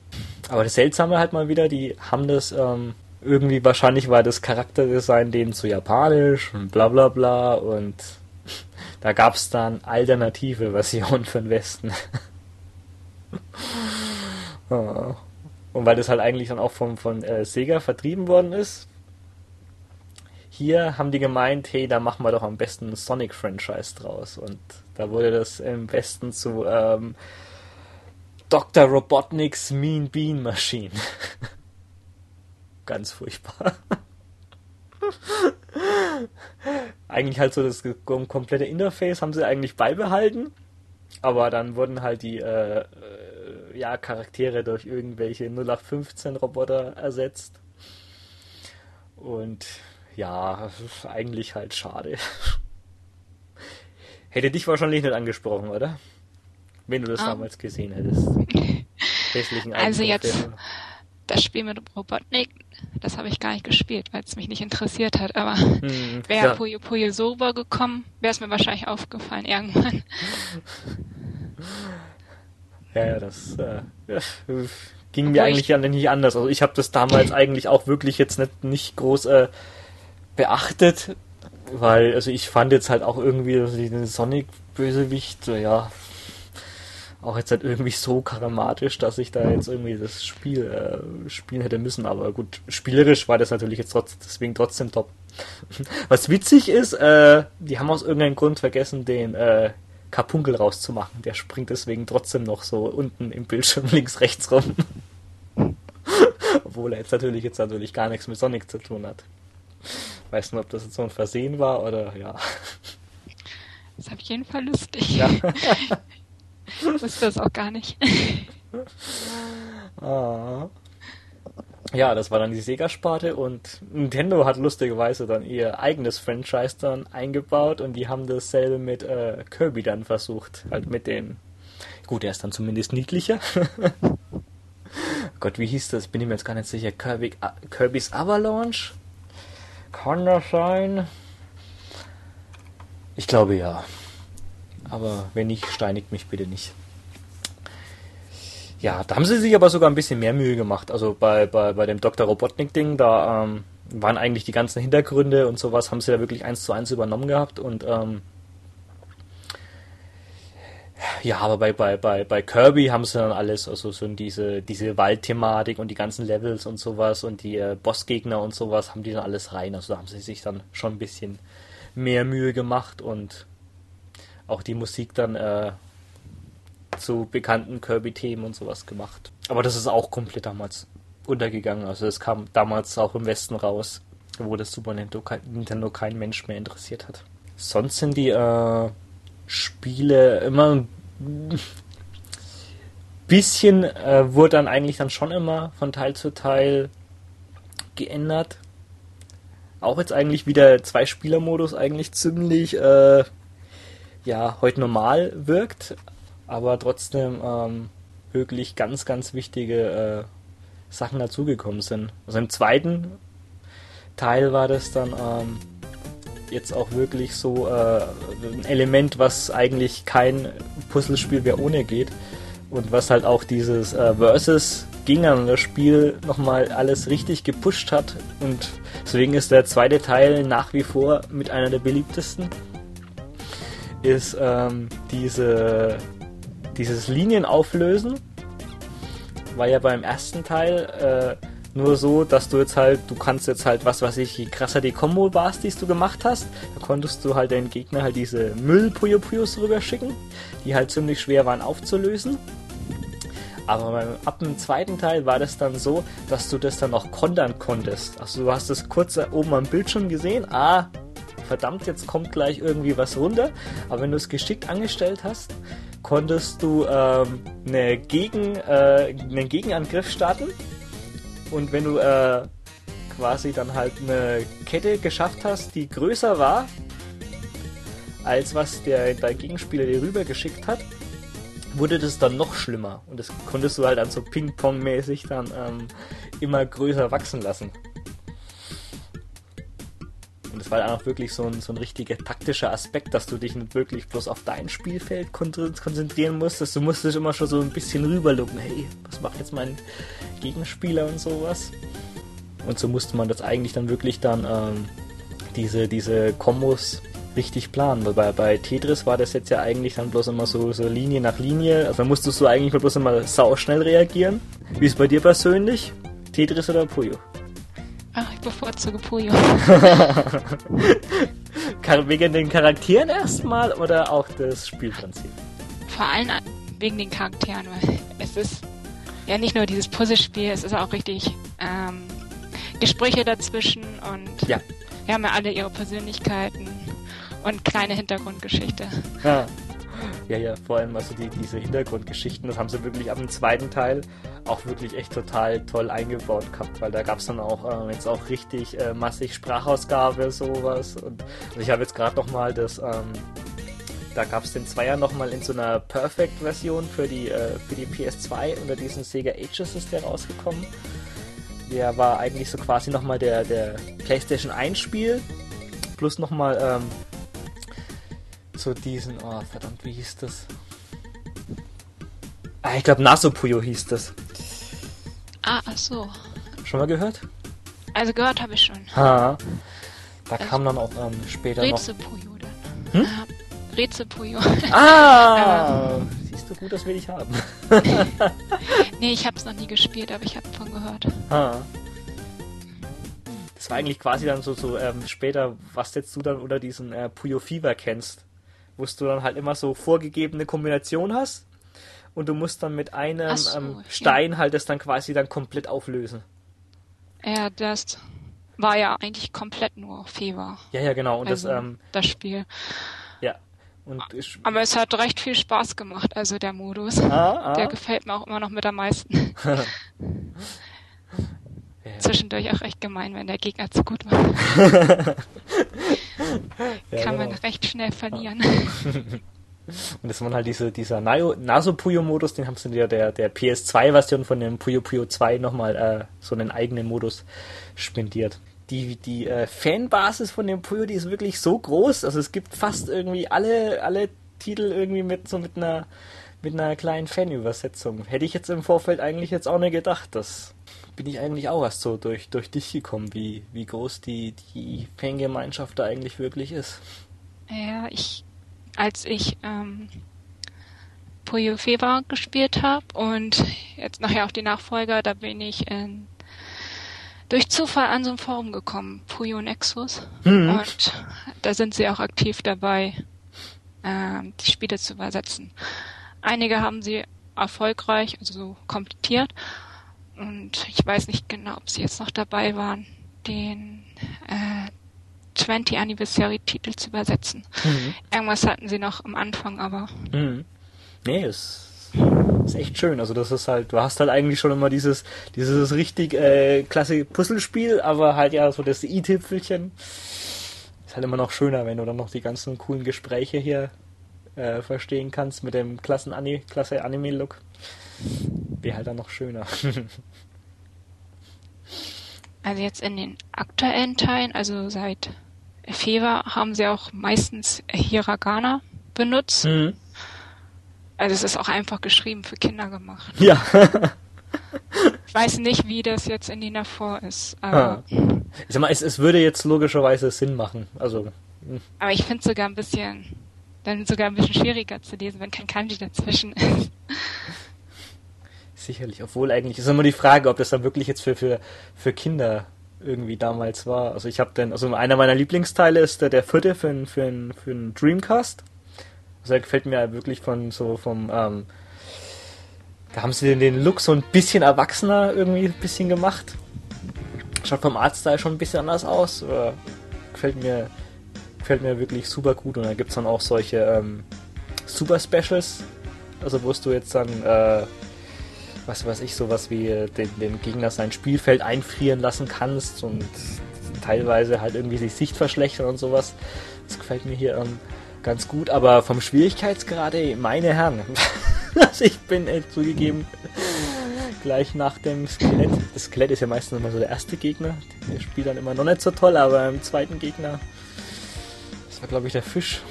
Aber das Seltsame halt mal wieder, die haben das ähm, irgendwie, wahrscheinlich war das Charakterdesign denen zu japanisch und bla bla bla und da gab es dann alternative Versionen für den Westen. Und weil das halt eigentlich dann auch vom, von äh, Sega vertrieben worden ist, hier haben die gemeint, hey, da machen wir doch am besten ein Sonic-Franchise draus. Und da wurde das im besten zu ähm, Dr. Robotnik's Mean Bean Machine. Ganz furchtbar. eigentlich halt so das komplette Interface haben sie eigentlich beibehalten, aber dann wurden halt die äh, ja, Charaktere durch irgendwelche 0815 Roboter ersetzt. Und ja, eigentlich halt schade. Hätte dich wahrscheinlich nicht angesprochen, oder? Wenn du das um, damals gesehen hättest. Also jetzt das Spiel mit Robotnik, das habe ich gar nicht gespielt, weil es mich nicht interessiert hat. Aber hm, wäre ja. Puyo Puyo so rübergekommen, wäre es mir wahrscheinlich aufgefallen irgendwann. Ja, ja, das äh, ja, ging mir eigentlich ich, nicht anders. Also ich habe das damals eigentlich auch wirklich jetzt nicht, nicht groß äh, beachtet, weil also ich fand jetzt halt auch irgendwie also den Sonic-Bösewicht, ja, auch jetzt halt irgendwie so charismatisch, dass ich da jetzt irgendwie das Spiel äh, spielen hätte müssen. Aber gut, spielerisch war das natürlich jetzt trotz, deswegen trotzdem top. Was witzig ist, äh, die haben aus irgendeinem Grund vergessen, den äh, Kapunkel rauszumachen. Der springt deswegen trotzdem noch so unten im Bildschirm links, rechts rum. Obwohl er jetzt natürlich jetzt natürlich gar nichts mit Sonic zu tun hat. Weiß nicht, ob das jetzt so ein Versehen war oder ja. Das ist auf jeden Fall lustig. Ja. Ich wusste das auch gar nicht. ah. Ja, das war dann die Sega-Sparte und Nintendo hat lustigerweise dann ihr eigenes Franchise dann eingebaut und die haben dasselbe mit äh, Kirby dann versucht. Halt mit den. Gut, er ist dann zumindest niedlicher. Gott, wie hieß das? Bin ich mir jetzt gar nicht sicher. Kirby, uh, Kirby's Avalanche? Kann das sein? Ich glaube ja. Aber wenn nicht, steinigt mich bitte nicht. Ja, da haben sie sich aber sogar ein bisschen mehr Mühe gemacht. Also bei, bei, bei dem Dr. Robotnik-Ding, da ähm, waren eigentlich die ganzen Hintergründe und sowas, haben sie da wirklich eins zu eins übernommen gehabt und ähm, ja, aber bei, bei, bei, bei Kirby haben sie dann alles, also so diese, diese Waldthematik und die ganzen Levels und sowas und die äh, Bossgegner und sowas haben die dann alles rein. Also da haben sie sich dann schon ein bisschen mehr Mühe gemacht und auch die Musik dann äh, zu bekannten Kirby-Themen und sowas gemacht. Aber das ist auch komplett damals untergegangen. Also es kam damals auch im Westen raus, wo das Super Nintendo kein, Mensch mehr interessiert hat. Sonst sind die äh, Spiele immer ein bisschen, äh, wurde dann eigentlich dann schon immer von Teil zu Teil geändert. Auch jetzt eigentlich wieder zwei Spieler-Modus eigentlich ziemlich äh, ja heute normal wirkt, aber trotzdem ähm, wirklich ganz, ganz wichtige äh, Sachen dazugekommen sind. Also im zweiten Teil war das dann ähm, jetzt auch wirklich so äh, ein Element, was eigentlich kein Puzzlespiel mehr ohne geht und was halt auch dieses äh, Versus gegeneinander Spiel nochmal alles richtig gepusht hat und deswegen ist der zweite Teil nach wie vor mit einer der beliebtesten ist ähm, diese dieses Linienauflösen war ja beim ersten Teil äh, nur so, dass du jetzt halt, du kannst jetzt halt, was weiß ich, je krasser die Combo warst, die du gemacht hast, da konntest du halt den Gegner halt diese Müll-Puyo Puyos rüberschicken, die halt ziemlich schwer waren aufzulösen. Aber ab dem zweiten Teil war das dann so, dass du das dann auch kontern konntest. Also du hast das kurz oben am Bildschirm gesehen, ah, verdammt, jetzt kommt gleich irgendwie was runter. Aber wenn du es geschickt angestellt hast, konntest du ähm, eine Gegen, äh, einen Gegenangriff starten. Und wenn du äh, quasi dann halt eine Kette geschafft hast, die größer war, als was der, dein Gegenspieler dir rübergeschickt hat, wurde das dann noch schlimmer. Und das konntest du halt dann so Ping-Pong-mäßig dann ähm, immer größer wachsen lassen. Und es war dann auch wirklich so ein, so ein richtiger taktischer Aspekt, dass du dich nicht wirklich bloß auf dein Spielfeld konzentrieren musstest. Du musstest immer schon so ein bisschen rüberlucken. Hey, was macht jetzt mein Gegenspieler und sowas? Und so musste man das eigentlich dann wirklich dann ähm, diese, diese Kombos richtig planen. Weil bei, bei Tetris war das jetzt ja eigentlich dann bloß immer so, so Linie nach Linie. Also musstest du eigentlich bloß immer sau schnell reagieren. Wie ist bei dir persönlich? Tetris oder Puyo? Ach, ich bevorzuge Puyo. wegen den Charakteren erstmal oder auch das Spielprinzip? Vor allem wegen den Charakteren, weil es ist ja nicht nur dieses Puzzlespiel, es ist auch richtig ähm, Gespräche dazwischen und ja. wir haben ja alle ihre Persönlichkeiten und kleine Hintergrundgeschichte. Ja. Ja, ja, vor allem also die, diese Hintergrundgeschichten, das haben sie wirklich ab dem zweiten Teil auch wirklich echt total toll eingebaut gehabt, weil da gab es dann auch äh, jetzt auch richtig äh, massig Sprachausgabe, sowas. Und also ich habe jetzt gerade nochmal das ähm, Da gab es den Zweier nochmal in so einer Perfect-Version für die, äh, für die PS2 unter diesen Sega Ages ist der rausgekommen. Der war eigentlich so quasi nochmal der, der PlayStation 1 Spiel. Plus nochmal ähm, so diesen, oh verdammt, wie hieß das? Ah, ich glaube Nasupuyo hieß das. Ah, ach so. Schon mal gehört? Also gehört habe ich schon. Ha. Da also kam dann auch ähm, später Rätselpuyo noch... dann. Hm? Ah, Rätselpuyo. Ah! Siehst du gut, dass wir dich haben. nee, ich habe es noch nie gespielt, aber ich habe davon gehört. Ha. Das war eigentlich quasi dann so, so ähm, später, was jetzt du dann unter diesen äh, Puyo Fever kennst. Wo du dann halt immer so vorgegebene Kombination hast und du musst dann mit einem so, ähm, Stein ja. halt das dann quasi dann komplett auflösen. Ja, das war ja eigentlich komplett nur Fever. Ja, ja, genau. Und also, das, ähm, das Spiel. Ja. Und Aber es hat recht viel Spaß gemacht, also der Modus. Ah, ah. Der gefällt mir auch immer noch mit am meisten. ja. Zwischendurch auch recht gemein, wenn der Gegner zu gut war. ja, Kann genau. man recht schnell verlieren. Und das waren halt diese, dieser Naso-Puyo-Modus, den haben sie der, der, der PS2-Version von dem Puyo Puyo 2 nochmal äh, so einen eigenen Modus spendiert. Die, die äh, Fanbasis von dem Puyo, die ist wirklich so groß. Also es gibt fast irgendwie alle, alle Titel irgendwie mit so mit einer mit einer kleinen Fanübersetzung. Hätte ich jetzt im Vorfeld eigentlich jetzt auch nicht gedacht. Das bin ich eigentlich auch erst so durch, durch dich gekommen, wie, wie groß die, die Fangemeinschaft da eigentlich wirklich ist. Ja, ich als ich ähm, Puyo Fever gespielt habe und jetzt nachher auch die Nachfolger, da bin ich in, durch Zufall an so ein Forum gekommen, Puyo Nexus. Mhm. Und da sind sie auch aktiv dabei, äh, die Spiele zu übersetzen. Einige haben sie erfolgreich, also so komplettiert. Und ich weiß nicht genau, ob sie jetzt noch dabei waren, den äh, 20 Anniversary Titel zu übersetzen. Mhm. Irgendwas hatten sie noch am Anfang, aber. Mhm. Nee, es ist echt schön. Also das ist halt, du hast halt eigentlich schon immer dieses, dieses richtig äh, klasse Puzzlespiel, aber halt ja so das i-Tüpfelchen. Ist halt immer noch schöner, wenn du dann noch die ganzen coolen Gespräche hier äh, verstehen kannst mit dem klassen Ani klasse Anime-Look. Wäre halt dann noch schöner. Also jetzt in den aktuellen Teilen, also seit Fever haben sie auch meistens Hiragana benutzt. Mhm. Also es ist auch einfach geschrieben für Kinder gemacht. Ja. ich weiß nicht, wie das jetzt in den vor ist. Aber, ah. ich sag mal, es, es würde jetzt logischerweise Sinn machen. Also. Hm. Aber ich finde es sogar ein bisschen, dann sogar ein bisschen schwieriger zu lesen, wenn kein Kanji dazwischen ist. Sicherlich, obwohl eigentlich ist immer die Frage, ob das dann wirklich jetzt für, für, für Kinder irgendwie damals war. Also ich habe den, also einer meiner Lieblingsteile ist der, der vierte für einen für für Dreamcast. Also er gefällt mir wirklich von so vom, ähm, da haben sie den, den Look so ein bisschen erwachsener irgendwie ein bisschen gemacht. Schaut vom Artstyle schon ein bisschen anders aus. Gefällt mir, gefällt mir wirklich super gut. Und da gibt es dann auch solche ähm, Super Specials. Also wo du jetzt dann äh, was weiß ich, sowas wie äh, den, den Gegner sein Spielfeld einfrieren lassen kannst und teilweise halt irgendwie die Sicht verschlechtern und sowas. Das gefällt mir hier ähm, ganz gut, aber vom Schwierigkeitsgrad, ey, meine Herren, also ich bin äh, zugegeben gleich nach dem Skelett. Das Skelett ist ja meistens immer so der erste Gegner. Der spielt dann immer noch nicht so toll, aber im zweiten Gegner, das war glaube ich der Fisch,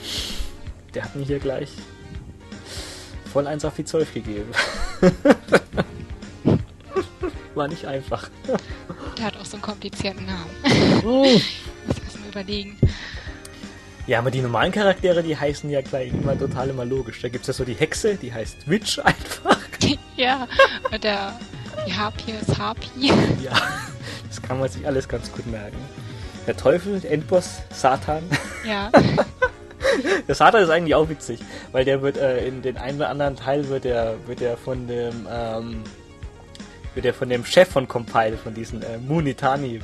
der hat mir hier gleich voll eins auf die 12 gegeben. War nicht einfach. Der hat auch so einen komplizierten Namen. Oh. Muss erst mal überlegen. Ja, aber die normalen Charaktere, die heißen ja gleich immer total immer logisch. Da gibt es ja so die Hexe, die heißt Witch einfach. ja, und der, die Harpie ist Harpie. Ja, das kann man sich alles ganz gut merken. Der Teufel, Endboss, Satan. Ja. Der Satan ist eigentlich auch witzig, weil der wird äh, in den einen oder anderen Teil wird der wird der von dem ähm, wird er von dem Chef von Compile, von diesen äh, Munitani,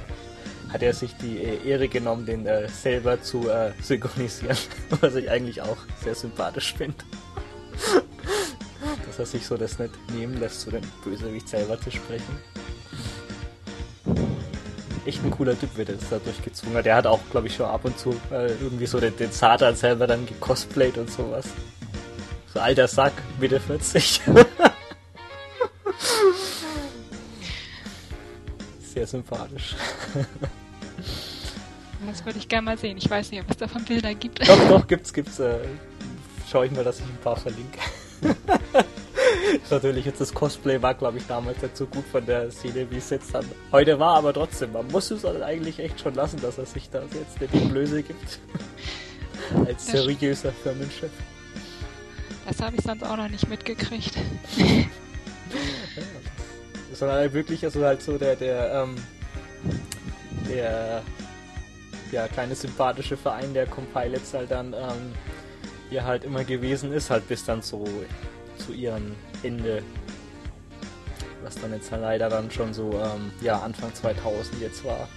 hat er sich die äh, Ehre genommen, den äh, selber zu äh, synchronisieren, was ich eigentlich auch sehr sympathisch finde. Dass er sich so das nicht nehmen lässt, so den Bösewicht selber zu sprechen. Echt ein cooler Typ, wird das da durchgezwungen hat. Der hat auch, glaube ich, schon ab und zu äh, irgendwie so den, den Satan selber dann gecosplayt und sowas. So alter Sack, Mitte 40. Sehr sympathisch. Das würde ich gerne mal sehen. Ich weiß nicht, ob es davon Bilder gibt. Doch, doch, gibt's, gibt's. Äh, schau ich mal, dass ich ein paar verlinke. natürlich jetzt das Cosplay war, glaube ich, damals nicht so gut von der Szene, wie es jetzt dann heute war, aber trotzdem, man muss es halt eigentlich echt schon lassen, dass er sich da jetzt nicht die Blöße gibt. Als seriöser Firmenchef. Das habe ich sonst auch noch nicht mitgekriegt. Das war halt wirklich also halt so der, der, ähm, der, ja, kleine sympathische Verein der Compilots halt dann, ähm, hier halt immer gewesen ist, halt bis dann so zu ihrem Ende. Was dann jetzt leider dann schon so, ähm, ja, Anfang 2000 jetzt war.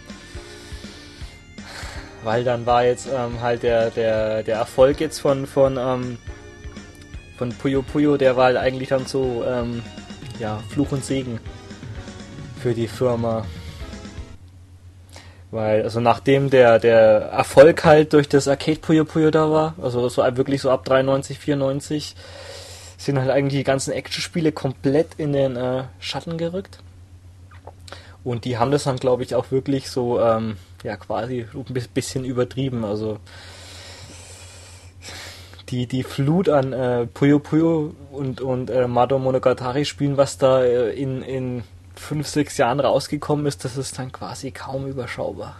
Weil dann war jetzt ähm, halt der, der, der Erfolg jetzt von, von, ähm, von Puyo Puyo, der war halt eigentlich dann so, ähm, ja, Fluch und Segen für die Firma. Weil, also nachdem der, der Erfolg halt durch das Arcade Puyo Puyo da war, also so wirklich so ab 93, 94, sind halt eigentlich die ganzen Action-Spiele komplett in den äh, Schatten gerückt. Und die haben das dann, glaube ich, auch wirklich so, ähm, ja, quasi ein bisschen übertrieben. Also die, die Flut an äh, Puyo Puyo und, und äh, Mado Monogatari spielen, was da äh, in, in fünf, sechs Jahren rausgekommen ist, das ist dann quasi kaum überschaubar.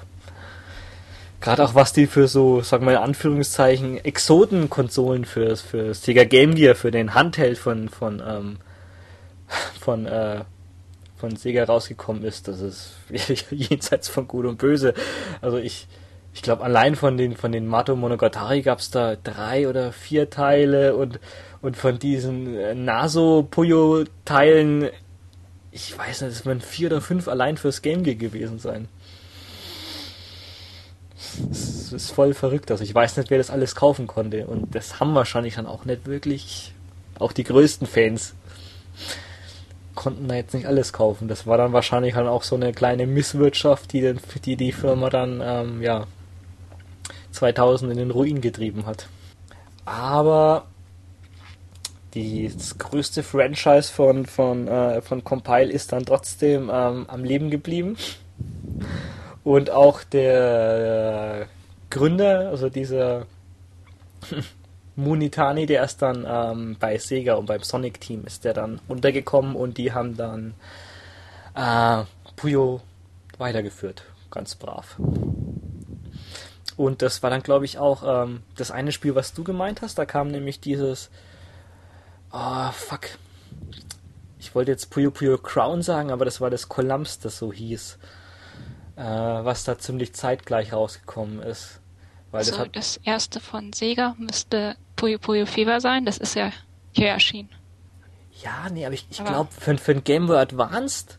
Gerade auch was die für so, sagen wir in Anführungszeichen, Exoten-Konsolen für, für Sega Game Gear, für den Handheld von, von, ähm, von, äh, von Sega rausgekommen ist, das ist jenseits von Gut und Böse. Also ich, ich glaube allein von den, von den Mato Monogatari gab es da drei oder vier Teile und, und von diesen äh, Naso Puyo Teilen, ich weiß nicht, es werden vier oder fünf allein fürs Game Gear gewesen sein. Das ist voll verrückt. Also ich weiß nicht, wer das alles kaufen konnte. Und das haben wahrscheinlich dann auch nicht wirklich. Auch die größten Fans konnten da jetzt nicht alles kaufen. Das war dann wahrscheinlich dann auch so eine kleine Misswirtschaft, die den, die, die Firma dann ähm, ja 2000 in den Ruin getrieben hat. Aber die, das größte Franchise von, von, äh, von Compile ist dann trotzdem ähm, am Leben geblieben. Und auch der Gründer, also dieser Munitani, der ist dann ähm, bei Sega und beim Sonic Team ist der dann untergekommen und die haben dann äh, Puyo weitergeführt. Ganz brav. Und das war dann, glaube ich, auch ähm, das eine Spiel, was du gemeint hast. Da kam nämlich dieses. Oh, fuck. Ich wollte jetzt Puyo Puyo Crown sagen, aber das war das Columns, das so hieß äh, was da ziemlich zeitgleich rausgekommen ist. Weil so, das, das erste von Sega müsste Puyo Puyo Fever sein, das ist ja hier erschienen. Ja, nee, aber ich, ich glaube, für, für ein Game Boy Advanced.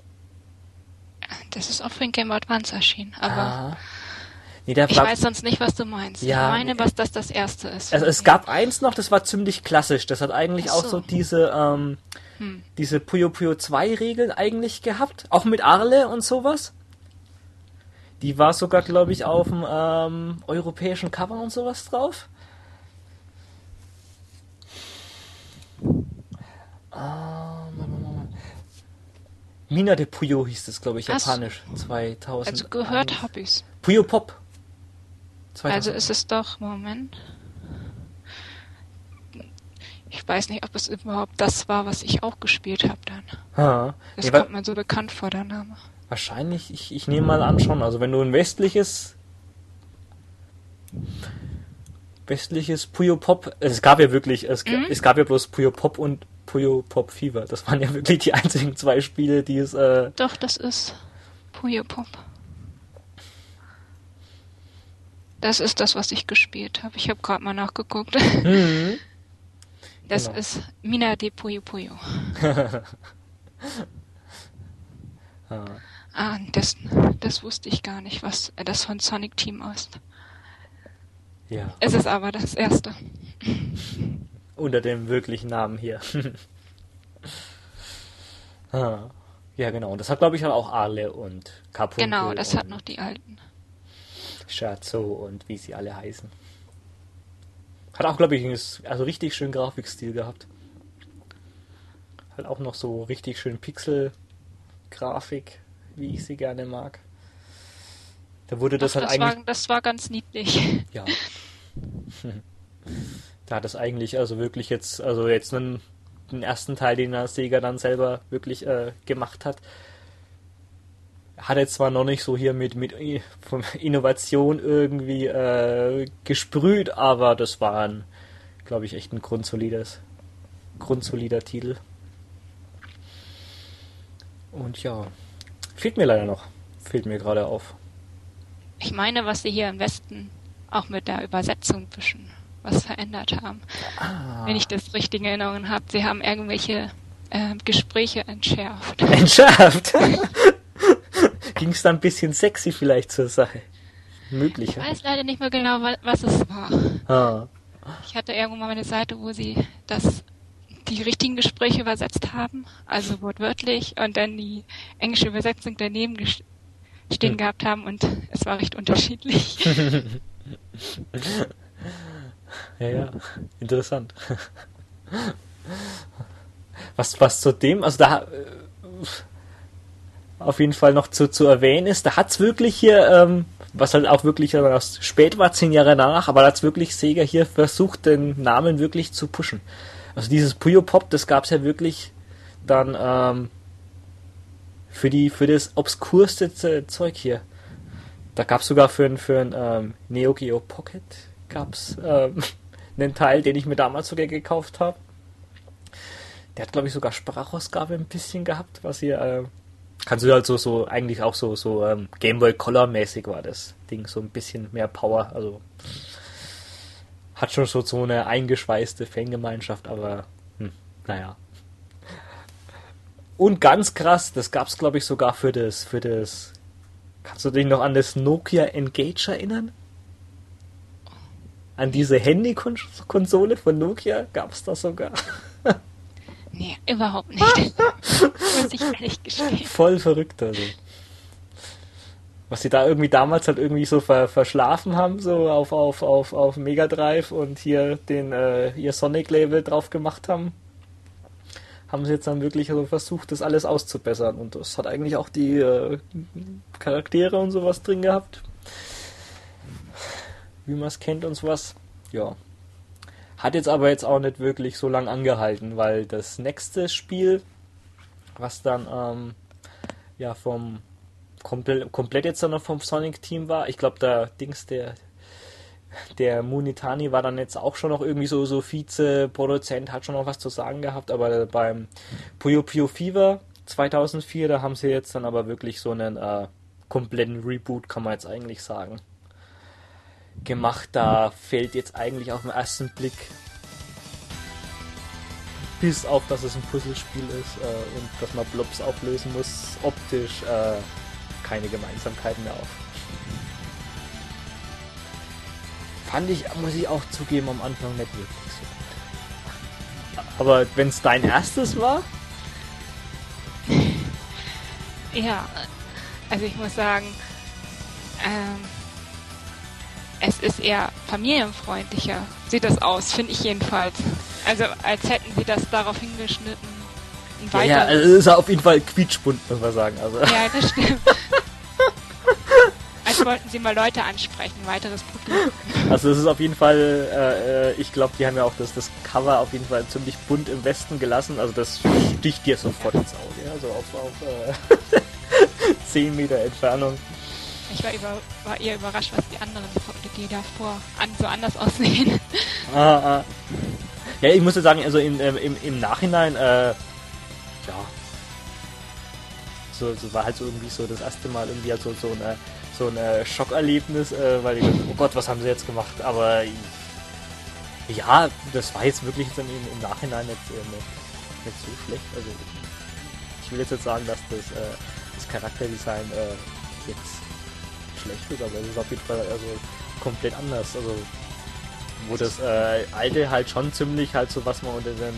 Das ist auch für ein Game Boy Advance erschienen, aber. Ah. Nee, ich weiß sonst nicht, was du meinst. Ja, ich meine, was das das erste ist. Also es gab eins noch, das war ziemlich klassisch. Das hat eigentlich so. auch so diese, ähm, hm. diese Puyo Puyo 2 Regeln eigentlich gehabt. Auch mit Arle und sowas. Die war sogar, glaube ich, auf dem ähm, europäischen Cover und sowas drauf. Ähm, Mina de Puyo hieß es, glaube ich, japanisch. 2000. Also gehört habe ich's. Puyo Pop. 2000. Also ist es doch, Moment. Ich weiß nicht, ob es überhaupt das war, was ich auch gespielt habe dann. Ha. Das nee, kommt mir so bekannt vor, der Name. Wahrscheinlich, ich, ich nehme mal an schon. Also wenn du ein westliches westliches Puyo Pop, es gab ja wirklich, es, mhm. es gab ja bloß Puyo Pop und Puyo Pop Fever. Das waren ja wirklich die einzigen zwei Spiele, die es. Äh Doch, das ist Puyo Pop. Das ist das, was ich gespielt habe. Ich habe gerade mal nachgeguckt. Mhm. Das genau. ist Mina de Puyo Puyo. ah. Ah, das, das wusste ich gar nicht, was das von Sonic Team ist. Ja. Es ist aber das erste. Unter dem wirklichen Namen hier. ah. Ja, genau. Und das hat, glaube ich, auch Arle und Carpunkel. Genau, das hat noch die alten. Scherzo und wie sie alle heißen. Hat auch, glaube ich, einen, also richtig schön Grafikstil gehabt. Halt auch noch so richtig schön Pixel-Grafik, wie ich sie gerne mag. Da wurde das Ach, halt das eigentlich. War, das war ganz niedlich. Ja. da hat es eigentlich also wirklich jetzt, also jetzt einen, den ersten Teil, den der Sega dann selber wirklich äh, gemacht hat, hat er zwar noch nicht so hier mit, mit Innovation irgendwie äh, gesprüht, aber das war ein, glaube ich, echt ein grundsolides, grundsolider Titel. Und ja, fehlt mir leider noch. Fehlt mir gerade auf. Ich meine, was sie hier im Westen auch mit der Übersetzung ein bisschen was verändert haben. Ah. Wenn ich das richtig in Erinnerung habe, sie haben irgendwelche äh, Gespräche entschärft. Entschärft? Ging es da ein bisschen sexy vielleicht zur Sache? Möglich. Ich weiß leider nicht mehr genau, was es war. Ah. Ich hatte irgendwo mal eine Seite, wo sie das die richtigen Gespräche übersetzt haben, also wortwörtlich, und dann die englische Übersetzung daneben stehen hm. gehabt haben und es war recht unterschiedlich. ja, ja, interessant. Was, was zu dem, also da äh, auf jeden Fall noch zu, zu erwähnen ist, da hat es wirklich hier, ähm, was halt auch wirklich aus spät war, zehn Jahre danach, aber da hat es wirklich Sega hier versucht, den Namen wirklich zu pushen. Also dieses Puyo Pop, das gab es ja wirklich dann ähm, für die für das obskurste Zeug hier. Da gab es sogar für für ein ähm, Neo Geo Pocket gab's ähm, einen Teil, den ich mir damals sogar gekauft habe. Der hat glaube ich sogar Sprachausgabe ein bisschen gehabt, was hier äh, kannst du halt so so eigentlich auch so so ähm, Game Boy Color mäßig war das Ding so ein bisschen mehr Power, also hat schon so, so eine eingeschweißte Fangemeinschaft, aber hm, naja. Und ganz krass, das gab's glaube ich sogar für das, für das. Kannst du dich noch an das Nokia Engage erinnern? An diese Handy-Konsole von Nokia gab's das sogar. Nee, überhaupt nicht. Muss ich ehrlich gestehen. Voll verrückt also was sie da irgendwie damals halt irgendwie so ver verschlafen haben, so auf, auf, auf, auf Mega Drive und hier den äh, ihr Sonic-Label drauf gemacht haben, haben sie jetzt dann wirklich so versucht, das alles auszubessern. Und das hat eigentlich auch die äh, Charaktere und sowas drin gehabt. Wie man es kennt und sowas. Ja. Hat jetzt aber jetzt auch nicht wirklich so lang angehalten, weil das nächste Spiel, was dann ähm, ja vom komplett, komplett jetzt noch vom Sonic-Team war. Ich glaube, der Dings, der, der Munitani war dann jetzt auch schon noch irgendwie so, so Vize-Produzent, hat schon noch was zu sagen gehabt, aber beim Puyo Puyo Fever 2004, da haben sie jetzt dann aber wirklich so einen äh, kompletten Reboot, kann man jetzt eigentlich sagen, gemacht. Da fällt jetzt eigentlich auf den ersten Blick bis auf, dass es ein Puzzlespiel ist äh, und dass man Blobs auflösen muss, optisch äh, keine Gemeinsamkeiten mehr auf. Fand ich, muss ich auch zugeben, am Anfang nicht wirklich so gut. Aber wenn es dein erstes war? Ja, also ich muss sagen, ähm, es ist eher familienfreundlicher. Sieht das aus, finde ich jedenfalls. Also als hätten sie das darauf hingeschnitten, ja, ja, also es ist auf jeden Fall quietschbunt, muss man sagen. Also. Ja, das stimmt. Als wollten sie mal Leute ansprechen, weiteres Publikum. Also es ist auf jeden Fall, äh, äh ich glaube, die haben ja auch das, das Cover auf jeden Fall ziemlich bunt im Westen gelassen. Also das sticht dir sofort ins Auge. Also auf, auf äh, 10 Meter Entfernung. Ich war, über, war eher überrascht, was die anderen, die davor an, so anders aussehen. Ah, ah. Ja, ich muss ja sagen, also in, ähm, im, im Nachhinein, äh, ja, so, so war halt so irgendwie so das erste Mal irgendwie halt so, so, eine, so ein Schockerlebnis, äh, weil ich dachte, oh Gott, was haben sie jetzt gemacht? Aber ja, das war jetzt wirklich dann im, im Nachhinein nicht, äh, nicht, nicht, so schlecht. Also ich will jetzt nicht sagen, dass das, äh, das Charakterdesign äh, jetzt schlecht ist, aber es ist auf jeden Fall also komplett anders. Also wo das äh, alte halt schon ziemlich halt so was man unter den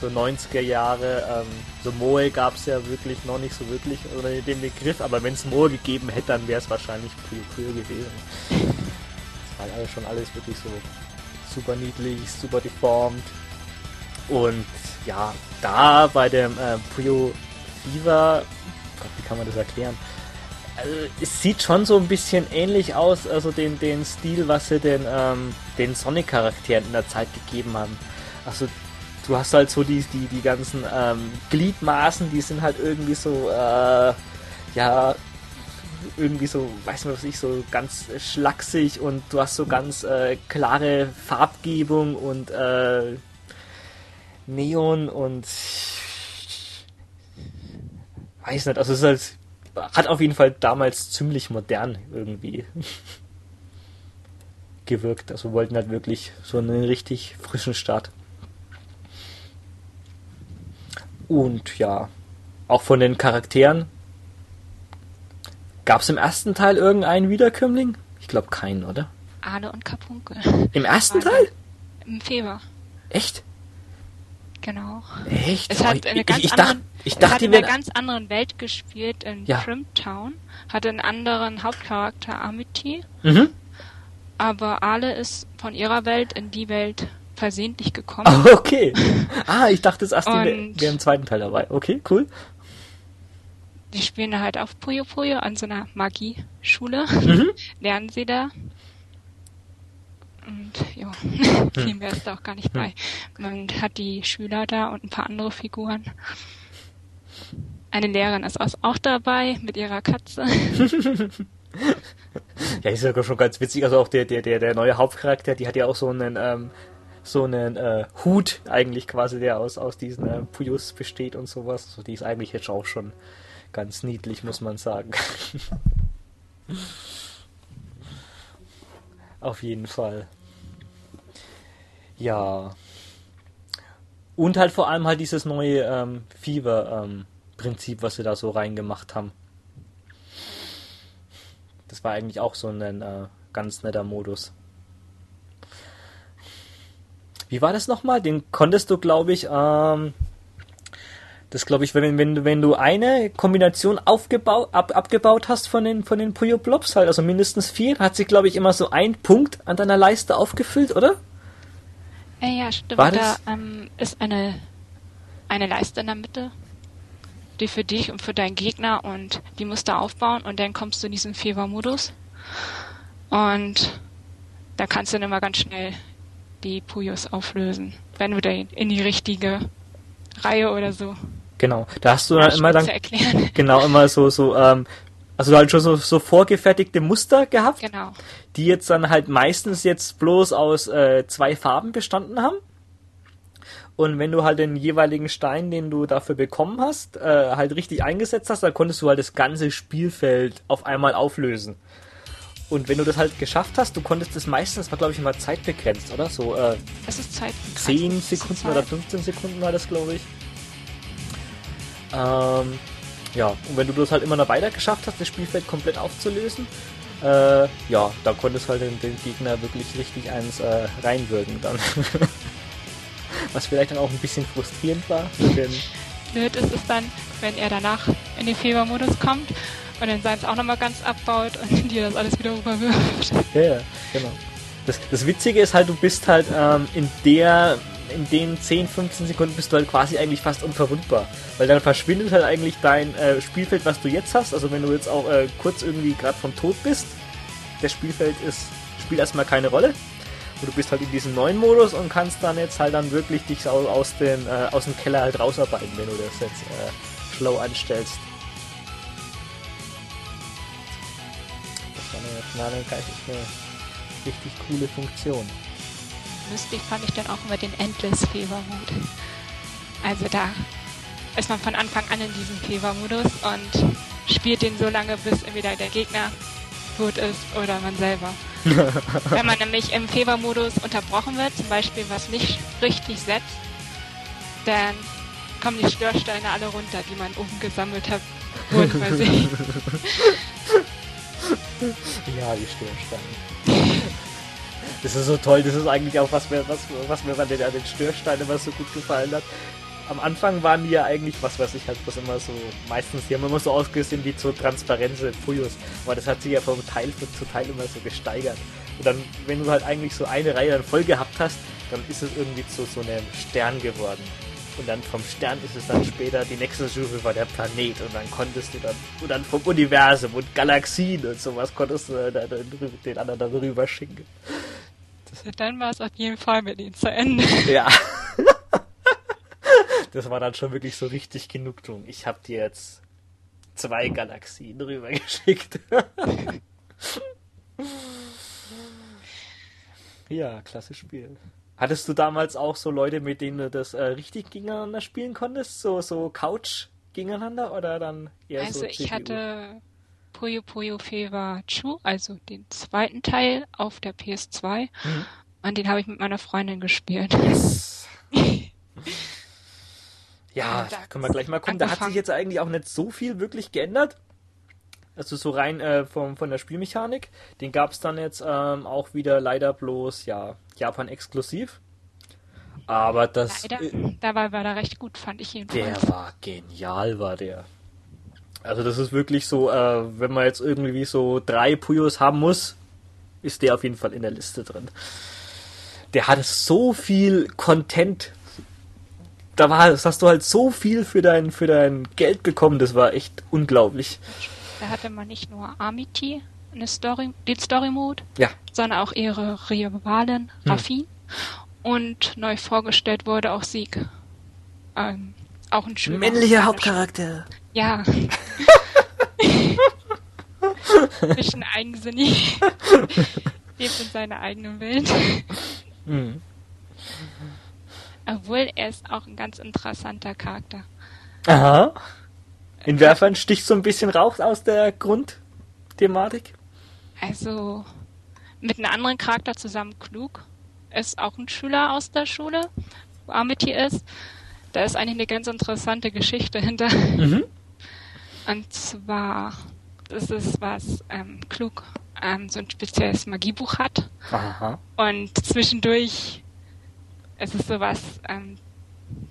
so 90er Jahre. Ähm, so Moe gab es ja wirklich noch nicht so wirklich unter dem Begriff, aber wenn es Moe gegeben hätte, dann wäre es wahrscheinlich Puyo Puyo gewesen. Das war alles schon alles wirklich so super niedlich, super deformt. Und ja, da bei dem äh, Puyo Fever, Gott, wie kann man das erklären? Also, es sieht schon so ein bisschen ähnlich aus, also den, den Stil, was sie den, ähm, den Sonic-Charakteren in der Zeit gegeben haben. Also du hast halt so die, die, die ganzen ähm, Gliedmaßen, die sind halt irgendwie so, äh, ja, irgendwie so, weiß nicht was ich, so ganz schlaksig und du hast so ganz äh, klare Farbgebung und äh, Neon und weiß nicht, also es ist halt, hat auf jeden Fall damals ziemlich modern irgendwie gewirkt. Also wollten halt wirklich so einen richtig frischen Start. Und ja, auch von den Charakteren. Gab es im ersten Teil irgendeinen Wiederkömmling? Ich glaube keinen, oder? Arne und Kapunkel. Im ersten Teil? Im Februar. Echt? Genau. Echt? Es hat, oh, ich, ganz ich, anderen, dachte, ich dachte, hat in einer ganz anderen Welt gespielt, in Ja. Primtown. Hatte einen anderen Hauptcharakter, Amity. Mhm. Aber Ale ist von ihrer Welt in die Welt versehentlich gekommen. Okay. Ah, ich dachte, das Asti wäre im zweiten Teil dabei. Okay, cool. Die spielen halt auf Puyo Puyo an so einer Magieschule. Mhm. Lernen sie da. Und ja, viel mehr ist da auch gar nicht bei. Man hat die Schüler da und ein paar andere Figuren. Eine Lehrerin ist auch dabei mit ihrer Katze. Ja, ist ja schon ganz witzig. Also auch der, der, der, der neue Hauptcharakter, die hat ja auch so einen, ähm, so einen äh, Hut eigentlich quasi, der aus, aus diesen äh, Puyos besteht und sowas. Also die ist eigentlich jetzt auch schon ganz niedlich, muss man sagen. Auf jeden Fall. Ja. Und halt vor allem halt dieses neue ähm, Fever-Prinzip, was sie da so reingemacht haben. Das war eigentlich auch so ein äh, ganz netter Modus. Wie war das nochmal? Den konntest du, glaube ich, ähm, das glaube ich, wenn, wenn, du- wenn du eine Kombination aufgebaut, ab, abgebaut hast von den, von den Puyo Blobs halt, also mindestens vier, hat sich, glaube ich, immer so ein Punkt an deiner Leiste aufgefüllt, oder? Äh, ja, stimmt. War da ähm, ist eine, eine Leiste in der Mitte, die für dich und für deinen Gegner und die musst du aufbauen und dann kommst du in diesen Fever-Modus. Und da kannst du dann immer ganz schnell die Puyos auflösen, wenn du dann in die richtige Reihe oder so. Genau. Da hast du dann immer dann, erklären. genau, immer so, so, ähm, also halt schon so, so vorgefertigte Muster gehabt. genau. die jetzt dann halt meistens jetzt bloß aus äh, zwei Farben bestanden haben. Und wenn du halt den jeweiligen Stein, den du dafür bekommen hast, äh, halt richtig eingesetzt hast, dann konntest du halt das ganze Spielfeld auf einmal auflösen. Und wenn du das halt geschafft hast, du konntest das meistens, war glaube ich immer zeitbegrenzt, oder? So äh, Es ist Zeit. 10 Sekunden oder 15 Sekunden war das, glaube ich. Ähm, ja, und wenn du das halt immer noch weiter geschafft hast, das Spielfeld komplett aufzulösen, äh, ja, da konntest du halt den, den Gegner wirklich richtig eins äh, reinwirken dann. Was vielleicht dann auch ein bisschen frustrierend war Blöd ist es dann, wenn er danach in den Fever-Modus kommt und dann seins auch nochmal ganz abbaut und dir das alles wieder rüberwirft. Ja, ja, genau. Das, das Witzige ist halt, du bist halt ähm, in der, in den 10, 15 Sekunden bist du halt quasi eigentlich fast unverwundbar. Weil dann verschwindet halt eigentlich dein äh, Spielfeld, was du jetzt hast. Also wenn du jetzt auch äh, kurz irgendwie gerade vom Tod bist, das Spielfeld ist, spielt erstmal keine Rolle. Und du bist halt in diesem neuen Modus und kannst dann jetzt halt dann wirklich dich aus, aus, den, äh, aus dem Keller halt rausarbeiten, wenn du das jetzt äh, schlau anstellst. Das war eine, richtig coole Funktion. Lustig fand ich dann auch immer den Endless Fever-Mode. Also da ist man von Anfang an in diesem Fever-Modus und spielt den so lange, bis entweder der Gegner tot ist oder man selber. Wenn man nämlich im Fever-Modus unterbrochen wird, zum Beispiel was nicht richtig setzt, dann kommen die Störsteine alle runter, die man oben gesammelt hat. Ja, die Störsteine. Das ist so toll, das ist eigentlich auch, was mir, was, was mir an den, an den Störsteinen immer so gut gefallen hat. am Anfang waren die ja eigentlich, was weiß ich, halt was immer so, meistens, die haben immer so ausgesehen wie so transparente Puyos. Aber das hat sich ja vom Teil zu Teil immer so gesteigert. Und dann, wenn du halt eigentlich so eine Reihe dann voll gehabt hast, dann ist es irgendwie zu so einem Stern geworden. Und dann vom Stern ist es dann später, die nächste Stufe war der Planet. Und dann konntest du dann, und dann vom Universum und Galaxien und sowas konntest du dann, den anderen dann rüber schicken. Dann war es auf jeden Fall mit ihnen zu Ende. Ja. das war dann schon wirklich so richtig Genugtuung. Ich hab dir jetzt zwei Galaxien rübergeschickt. ja, klasse Spiel. Hattest du damals auch so Leute, mit denen du das äh, richtig gegeneinander spielen konntest? So, so Couch gegeneinander oder dann eher also so Also ich hatte Puyo Puyo Fever Chu, also den zweiten Teil auf der PS2. Mhm. Und den habe ich mit meiner Freundin gespielt. Yes. ja, da können wir gleich mal gucken. Da hat sich jetzt eigentlich auch nicht so viel wirklich geändert. Also so rein äh, vom, von der Spielmechanik. Den gab es dann jetzt ähm, auch wieder leider bloß, ja, Japan exklusiv. Aber das. Leider, äh, dabei war der recht gut, fand ich jedenfalls. Der war genial, war der. Also das ist wirklich so, äh, wenn man jetzt irgendwie so drei Puyos haben muss, ist der auf jeden Fall in der Liste drin. Der hatte so viel Content. Da war, das hast du halt so viel für dein, für dein Geld bekommen, das war echt unglaublich. Da hatte man nicht nur Amity, eine Story, den Story Mode, ja. sondern auch ihre Rivalen, hm. Rafin. Und neu vorgestellt wurde auch Sieg. Ähm, auch ein schöner Männlicher Hauptcharakter. Ja. Bisschen eigensinnig. Lebt in seiner eigenen Welt. Mhm. Obwohl er ist auch ein ganz interessanter Charakter. Aha. Inwiefern sticht so ein bisschen raus aus der Grundthematik? Also mit einem anderen Charakter zusammen klug. Ist auch ein Schüler aus der Schule, wo Amity ist. Da ist eigentlich eine ganz interessante Geschichte hinter. Mhm. Und zwar, ist was ähm, klug ähm, so ein spezielles Magiebuch hat. Aha. Und zwischendurch es ist sowas, ähm,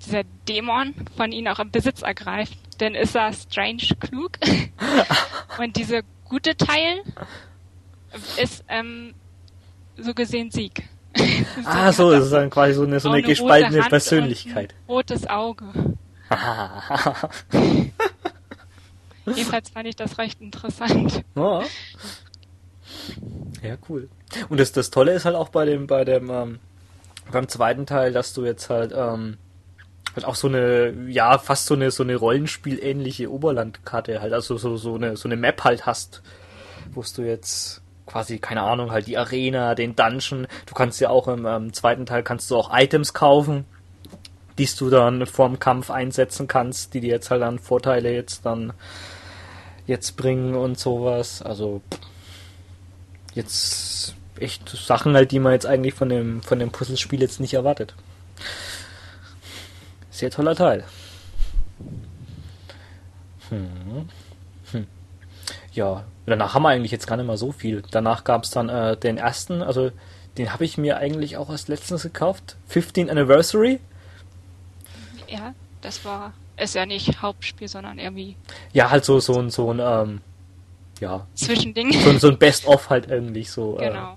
dieser Dämon von ihnen auch im Besitz ergreift. Dann ist er strange klug. Und dieser gute Teil ist ähm, so gesehen Sieg. ah, so, das ist dann quasi so eine, so eine, eine gespaltene Persönlichkeit. rotes Auge. Jedenfalls fand ich das recht interessant. Ja. ja, cool. Und das, das Tolle ist halt auch bei dem, bei dem, ähm, beim zweiten Teil, dass du jetzt halt, ähm, halt auch so eine, ja, fast so eine, so eine Rollenspielähnliche Oberlandkarte halt, also so, so eine, so eine Map halt hast, wo du jetzt quasi, keine Ahnung, halt die Arena, den Dungeon, du kannst ja auch im ähm, zweiten Teil kannst du auch Items kaufen, die du dann vorm Kampf einsetzen kannst, die dir jetzt halt dann Vorteile jetzt dann jetzt bringen und sowas. Also jetzt echt Sachen halt, die man jetzt eigentlich von dem von dem Puzzlespiel jetzt nicht erwartet. Sehr toller Teil. Hm. Hm. Ja, danach haben wir eigentlich jetzt gar nicht mehr so viel. Danach gab es dann äh, den ersten, also den habe ich mir eigentlich auch als letztens gekauft. 15 Anniversary. Ja, das war ist ja nicht Hauptspiel, sondern irgendwie. Ja, halt so, so ein, so ein, ähm, ja. Zwischending. So, so ein Best-of halt irgendwie so. Äh, genau. Äh,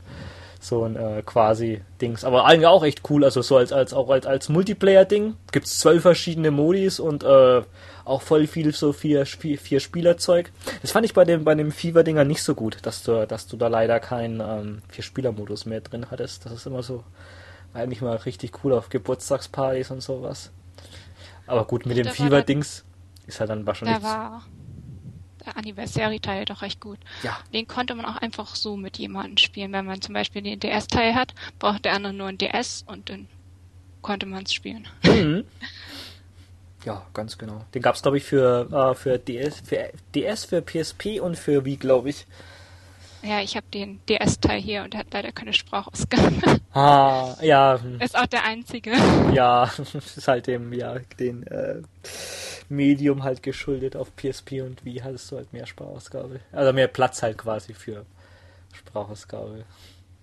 so ein äh, quasi Dings. Aber eigentlich auch echt cool, also so als, als auch als, als Multiplayer-Ding. Gibt's zwölf verschiedene Modis und äh, auch voll viel so vier, vier, vier Spielerzeug. Das fand ich bei dem, bei dem Fever-Dinger nicht so gut, dass du, dass du da leider keinen ähm, Vier-Spieler-Modus mehr drin hattest. Das ist immer so, eigentlich mal richtig cool auf Geburtstagspartys und sowas. Aber gut, mit dem Fieber-Dings ist halt dann wahrscheinlich. Da war Anniversary-Teil doch recht gut. Ja. Den konnte man auch einfach so mit jemandem spielen. Wenn man zum Beispiel den DS-Teil hat, braucht der andere nur ein DS und dann konnte man es spielen. Mhm. Ja, ganz genau. Den gab es, glaube ich, für, äh, für, DS, für DS, für PSP und für Wii, glaube ich. Ja, ich habe den DS-Teil hier und der hat leider keine Sprachausgabe. Ah, ja. Ist auch der einzige. Ja, ist halt dem, ja, den äh, Medium halt geschuldet auf PSP und wie hattest du halt mehr Sprachausgabe. Also mehr Platz halt quasi für Sprachausgabe.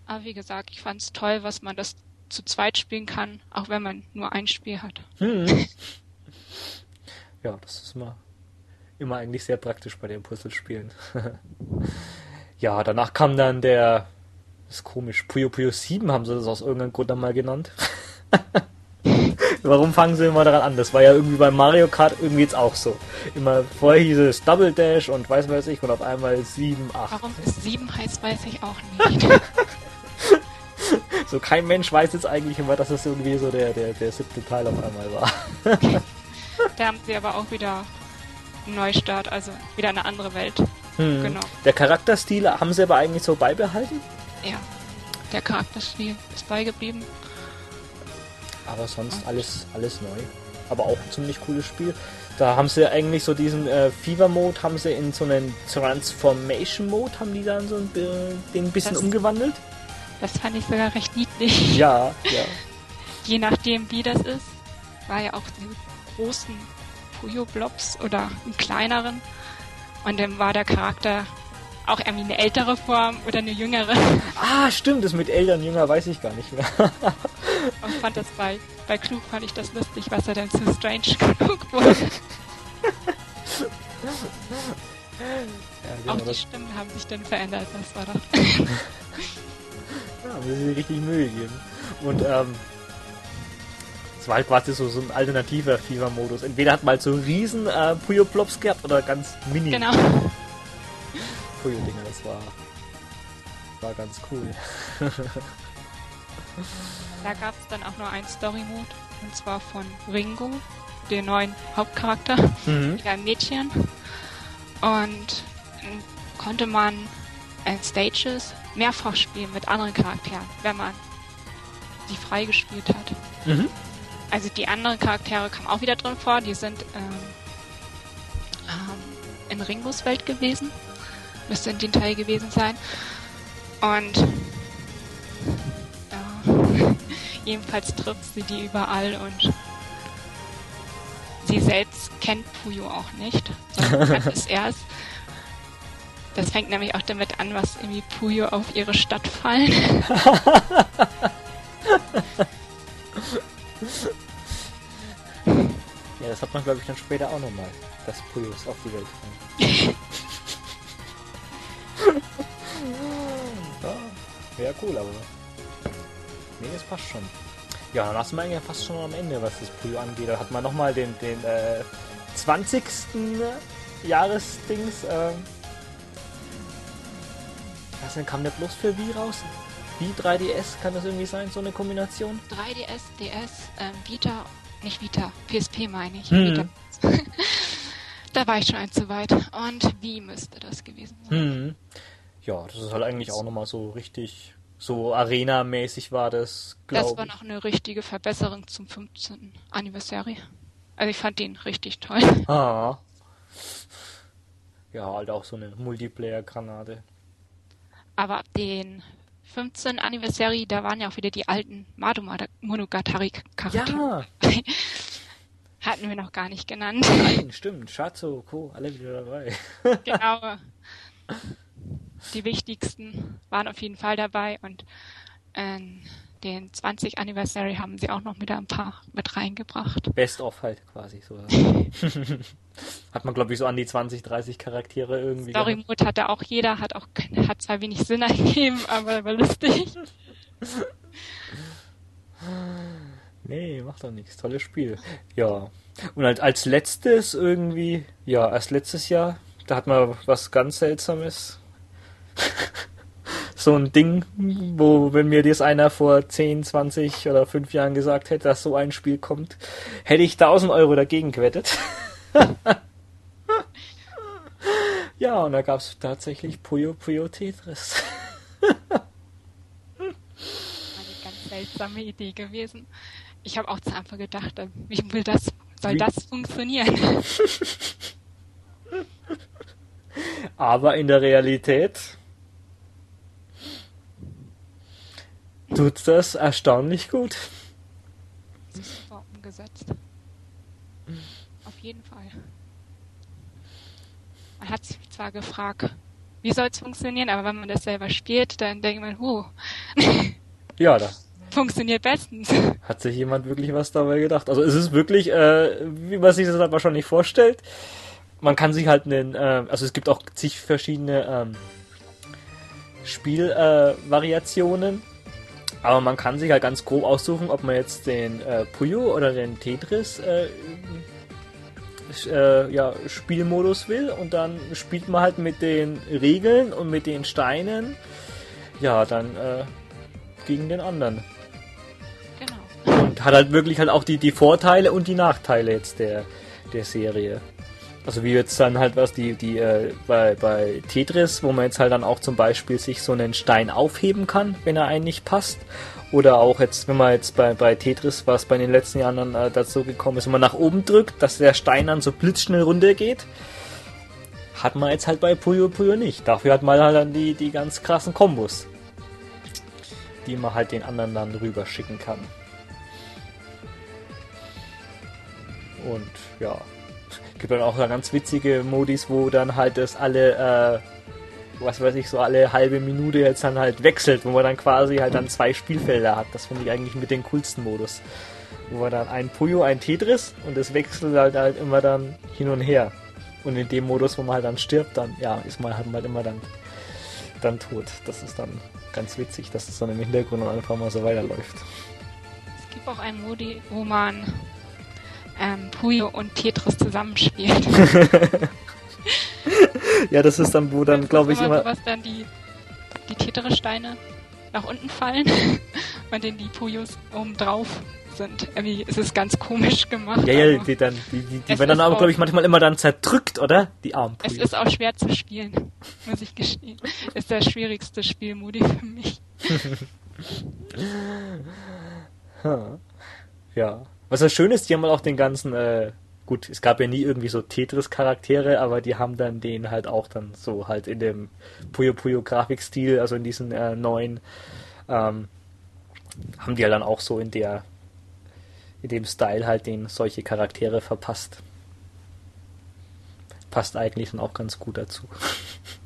Aber wie gesagt, ich fand es toll, was man das zu zweit spielen kann, auch wenn man nur ein Spiel hat. Hm. ja, das ist immer, immer eigentlich sehr praktisch bei den Puzzlespielen. ja, danach kam dann der, das ist komisch, Puyo Puyo 7 haben sie das aus irgendeinem Grund einmal genannt. Warum fangen sie immer daran an? Das war ja irgendwie bei Mario Kart irgendwie jetzt auch so. Immer vorher hieß es Double Dash und weiß weiß ich und auf einmal 7, 8. Warum es 7 heißt, weiß ich auch nicht. so kein Mensch weiß jetzt eigentlich immer, dass es irgendwie so der, der, der siebte Teil auf einmal war. da haben sie aber auch wieder einen Neustart, also wieder eine andere Welt. Hm. Genau. Der Charakterstil haben sie aber eigentlich so beibehalten? Ja, der Charakterstil ist beigeblieben. Aber sonst alles, alles neu. Aber auch ein ziemlich cooles Spiel. Da haben sie eigentlich so diesen äh, Fever-Mode, haben sie in so einen Transformation-Mode, haben die dann so ein, äh, den ein bisschen das, umgewandelt. Das fand ich sogar recht niedlich. Ja, ja. Je nachdem, wie das ist. War ja auch die großen Puyo-Blobs oder einen kleineren. Und dann war der Charakter auch irgendwie eine ältere Form oder eine jüngere. Ah, stimmt, das mit Eltern jünger weiß ich gar nicht mehr. Und fand das bei, bei Klug fand ich das lustig, was er denn zu strange genug wurde. Ja, auch die Stimmen haben sich dann verändert, das war doch. ja, müssen sie richtig Mühe geben. Und ähm, es war halt quasi so, so ein alternativer FIFA-Modus. Entweder hat man halt so riesen äh, Puyo-Plops gehabt oder ganz mini. Genau. Puyo-Dinger, das war, war ganz cool. da gab es dann auch nur einen Story-Mode, und zwar von Ringo, den neuen Hauptcharakter, mhm. ein Mädchen. Und konnte man in Stages mehrfach spielen mit anderen Charakteren, wenn man sie freigespielt hat. Mhm. Also die anderen Charaktere kamen auch wieder drin vor, die sind ähm, ähm, in Ringos Welt gewesen. Müsste in den Teil gewesen sein. Und ja, jedenfalls trifft sie die überall und sie selbst kennt Puyo auch nicht, sondern es erst. Das fängt nämlich auch damit an, was irgendwie Puyo auf ihre Stadt fallen. ja, das hat man, glaube ich, dann später auch nochmal, dass Puyos auf die Welt fallen. Ja, wäre cool, aber. Nee, das passt schon. Ja, dann sind wir eigentlich fast schon am Ende, was das Puyo angeht. Da hat man nochmal den, den äh, 20. Jahresdings. Äh, was denn, kam der bloß für Wii raus? Wie 3DS, kann das irgendwie sein, so eine Kombination? 3DS, DS, ähm, Vita, nicht Vita, PSP meine ich. Hm. Vita. da war ich schon ein zu weit. Und wie müsste das gewesen sein? Hm. Ja, das ist halt eigentlich auch nochmal so richtig, so Arena-mäßig war das, glaube Das war noch eine richtige Verbesserung zum 15. Anniversary. Also ich fand den richtig toll. Ah. Ja, halt auch so eine Multiplayer-Granate. Aber den 15. Anniversary, da waren ja auch wieder die alten Mado Monogatari Charaktere. Ja. Hatten wir noch gar nicht genannt. Nein, stimmt. Shazo, Co, alle wieder dabei. genau. Die wichtigsten waren auf jeden Fall dabei und äh, den 20 Anniversary haben sie auch noch wieder ein paar mit reingebracht. Best of halt quasi so. hat man glaube ich so an die 20, 30 Charaktere irgendwie. Story Mode hatte auch jeder, hat auch hat zwar wenig Sinn ergeben, aber war lustig. Nee, macht doch nichts. Tolles Spiel. Ja. Und halt als letztes irgendwie, ja, erst letztes Jahr, da hat man was ganz Seltsames so ein Ding, wo, wenn mir das einer vor 10, 20 oder 5 Jahren gesagt hätte, dass so ein Spiel kommt, hätte ich 1000 Euro dagegen gewettet. ja, und da gab es tatsächlich Puyo Puyo Tetris. Eine ganz seltsame Idee gewesen. Ich habe auch zu Anfang gedacht, äh, wie will das, soll das funktionieren? Aber in der Realität tut das erstaunlich gut. Super umgesetzt. Auf jeden Fall. Man hat sich zwar gefragt, wie soll es funktionieren, aber wenn man das selber spielt, dann denkt man, huh. ja, da, funktioniert bestens. Hat sich jemand wirklich was dabei gedacht? Also es ist wirklich, äh, wie man sich das halt wahrscheinlich vorstellt. Man kann sich halt einen, äh, also es gibt auch zig verschiedene ähm, Spielvariationen. Aber man kann sich halt ganz grob aussuchen, ob man jetzt den äh, Puyo oder den Tetris äh, äh, ja, Spielmodus will und dann spielt man halt mit den Regeln und mit den Steinen ja dann äh, gegen den anderen. Und hat halt wirklich halt auch die, die Vorteile und die Nachteile jetzt der, der Serie. Also wie jetzt dann halt was die, die äh, bei, bei Tetris, wo man jetzt halt dann auch zum Beispiel sich so einen Stein aufheben kann, wenn er einen nicht passt. Oder auch jetzt, wenn man jetzt bei, bei Tetris, was bei den letzten Jahren dann äh, dazu gekommen ist, wenn man nach oben drückt, dass der Stein dann so blitzschnell runtergeht. Hat man jetzt halt bei Puyo Puyo nicht. Dafür hat man halt dann die, die ganz krassen Kombos. Die man halt den anderen dann rüber schicken kann. Und ja, gibt dann auch ganz witzige Modis, wo dann halt das alle, äh, was weiß ich, so alle halbe Minute jetzt dann halt wechselt, wo man dann quasi halt dann zwei Spielfelder hat. Das finde ich eigentlich mit den coolsten Modus. Wo man dann ein Puyo, ein Tetris und das wechselt halt, halt immer dann hin und her. Und in dem Modus, wo man halt dann stirbt, dann, ja, ist man halt, halt immer dann, dann tot. Das ist dann ganz witzig, dass es dann im Hintergrund einfach mal so weiterläuft. Es gibt auch einen Modi, wo man ähm, Puyo und Tetris zusammenspielt. ja, das ist dann, wo dann, glaube ich, immer. Was dann die, die Tetris-Steine nach unten fallen und dann die Puyos oben drauf sind. Irgendwie ist es ganz komisch gemacht. Ja, ja, die, dann, die, die, die werden dann aber, glaube ich, manchmal immer dann zerdrückt, oder? Die armen Puyos. Es ist auch schwer zu spielen, muss ich gestehen. Ist der schwierigste Spielmodi für mich. ja. Was das Schöne ist, die haben halt auch den ganzen, äh, gut, es gab ja nie irgendwie so Tetris-Charaktere, aber die haben dann den halt auch dann so halt in dem Puyo Puyo Grafikstil, also in diesen äh, neuen, ähm, haben die halt dann auch so in der, in dem Style halt den solche Charaktere verpasst. Passt eigentlich dann auch ganz gut dazu.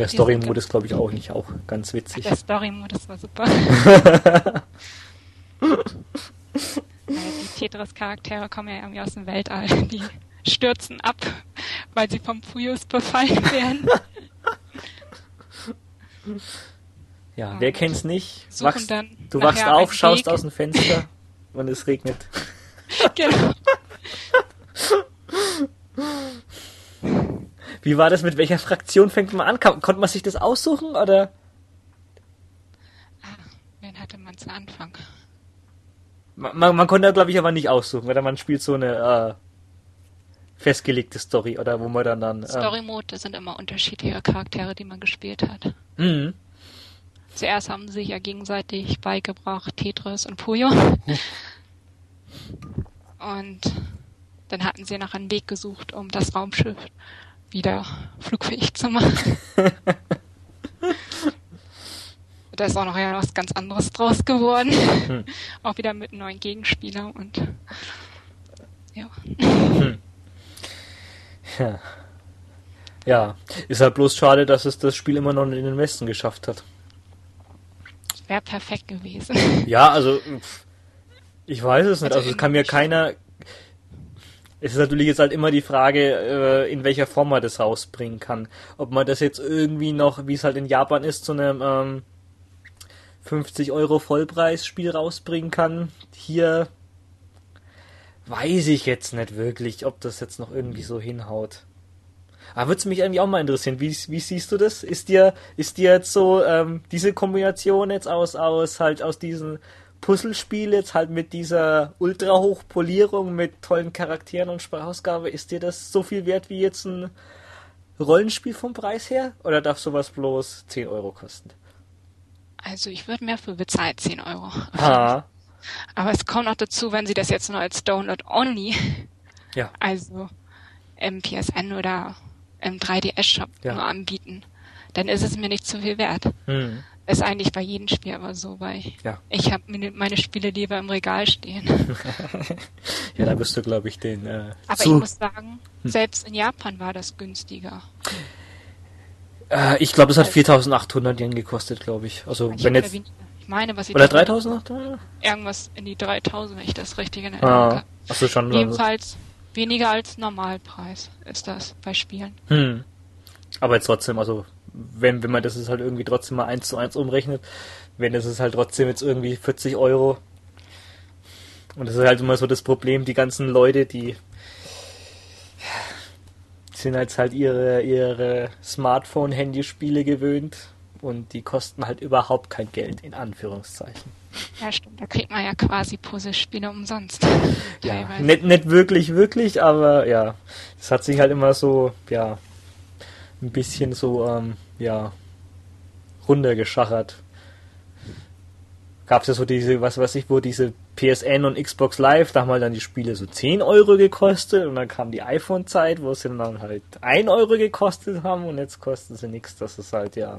der Story-Modus, glaube ich, auch nicht auch ganz witzig. Der Story-Modus war super. die Tetris-Charaktere kommen ja irgendwie aus dem Weltall. Die stürzen ab, weil sie vom Fuyus befallen werden. Ja, wer kennt's nicht? Wachst, du wachst auf, schaust Weg. aus dem Fenster und es regnet. genau. Wie war das? Mit welcher Fraktion fängt man an? Konnte man sich das aussuchen oder? Ah, wen hatte man zu Anfang? Man, man, man konnte, glaube ich, aber nicht aussuchen, weil man spielt so eine äh, festgelegte Story oder wo man dann dann. Äh, Story-Mode sind immer unterschiedliche Charaktere, die man gespielt hat. Mhm. Zuerst haben sie sich ja gegenseitig beigebracht, Tetris und Puyo. und dann hatten sie nach einem Weg gesucht, um das Raumschiff wieder flugfähig zu machen. da ist auch noch ja was ganz anderes draus geworden. Hm. Auch wieder mit neuen Gegenspieler und ja. Hm. Ja. Ja, ist halt bloß schade, dass es das Spiel immer noch in den Westen geschafft hat. Wäre perfekt gewesen. Ja, also ich weiß es nicht. Also, also es kann mir keiner es ist natürlich jetzt halt immer die Frage, äh, in welcher Form man das rausbringen kann. Ob man das jetzt irgendwie noch, wie es halt in Japan ist, zu einem ähm, 50 Euro Vollpreisspiel rausbringen kann. Hier weiß ich jetzt nicht wirklich, ob das jetzt noch irgendwie so hinhaut. Aber würde es mich irgendwie auch mal interessieren. Wie, wie siehst du das? Ist dir, ist dir jetzt so ähm, diese Kombination jetzt aus, aus halt aus diesen Puzzlespiel jetzt halt mit dieser Ultra-Hochpolierung mit tollen Charakteren und Sprachausgabe, ist dir das so viel wert wie jetzt ein Rollenspiel vom Preis her? Oder darf sowas bloß 10 Euro kosten? Also ich würde mehr für bezahlt 10 Euro. Ah. Aber es kommt noch dazu, wenn sie das jetzt nur als Download Only, ja. also im PSN oder im 3DS Shop ja. nur anbieten, dann ist es mir nicht zu viel wert. Hm. Ist eigentlich bei jedem Spiel aber so, weil ja. ich habe meine Spiele lieber im Regal stehen. ja, da bist du, glaube ich, den. Äh, aber zu... ich muss sagen, hm. selbst in Japan war das günstiger. Äh, ich glaube, es hat 4.800 Yen gekostet, glaube ich. Also ich wenn jetzt... Ich meine, was ich... Oder 3.800? Irgendwas in die 3.000, wenn ich das richtig in Erinnerung ah, habe. Schon. Jedenfalls weniger als Normalpreis ist das bei Spielen. Hm. Aber jetzt trotzdem, also wenn, wenn man das ist halt irgendwie trotzdem mal eins zu eins umrechnet, wenn das ist halt trotzdem jetzt irgendwie 40 Euro. Und das ist halt immer so das Problem, die ganzen Leute, die sind jetzt halt ihre, ihre Smartphone-Handyspiele gewöhnt und die kosten halt überhaupt kein Geld, in Anführungszeichen. Ja, stimmt, da kriegt man ja quasi Puzzlespiele umsonst. ja, nicht, nicht wirklich, wirklich, aber ja, es hat sich halt immer so, ja, ein bisschen so, ähm, ja, runtergeschachert. Gab es ja so diese, was weiß ich, wo diese PSN und Xbox Live, da haben halt dann die Spiele so 10 Euro gekostet und dann kam die iPhone-Zeit, wo sie dann halt 1 Euro gekostet haben und jetzt kosten sie nichts. Das ist halt ja.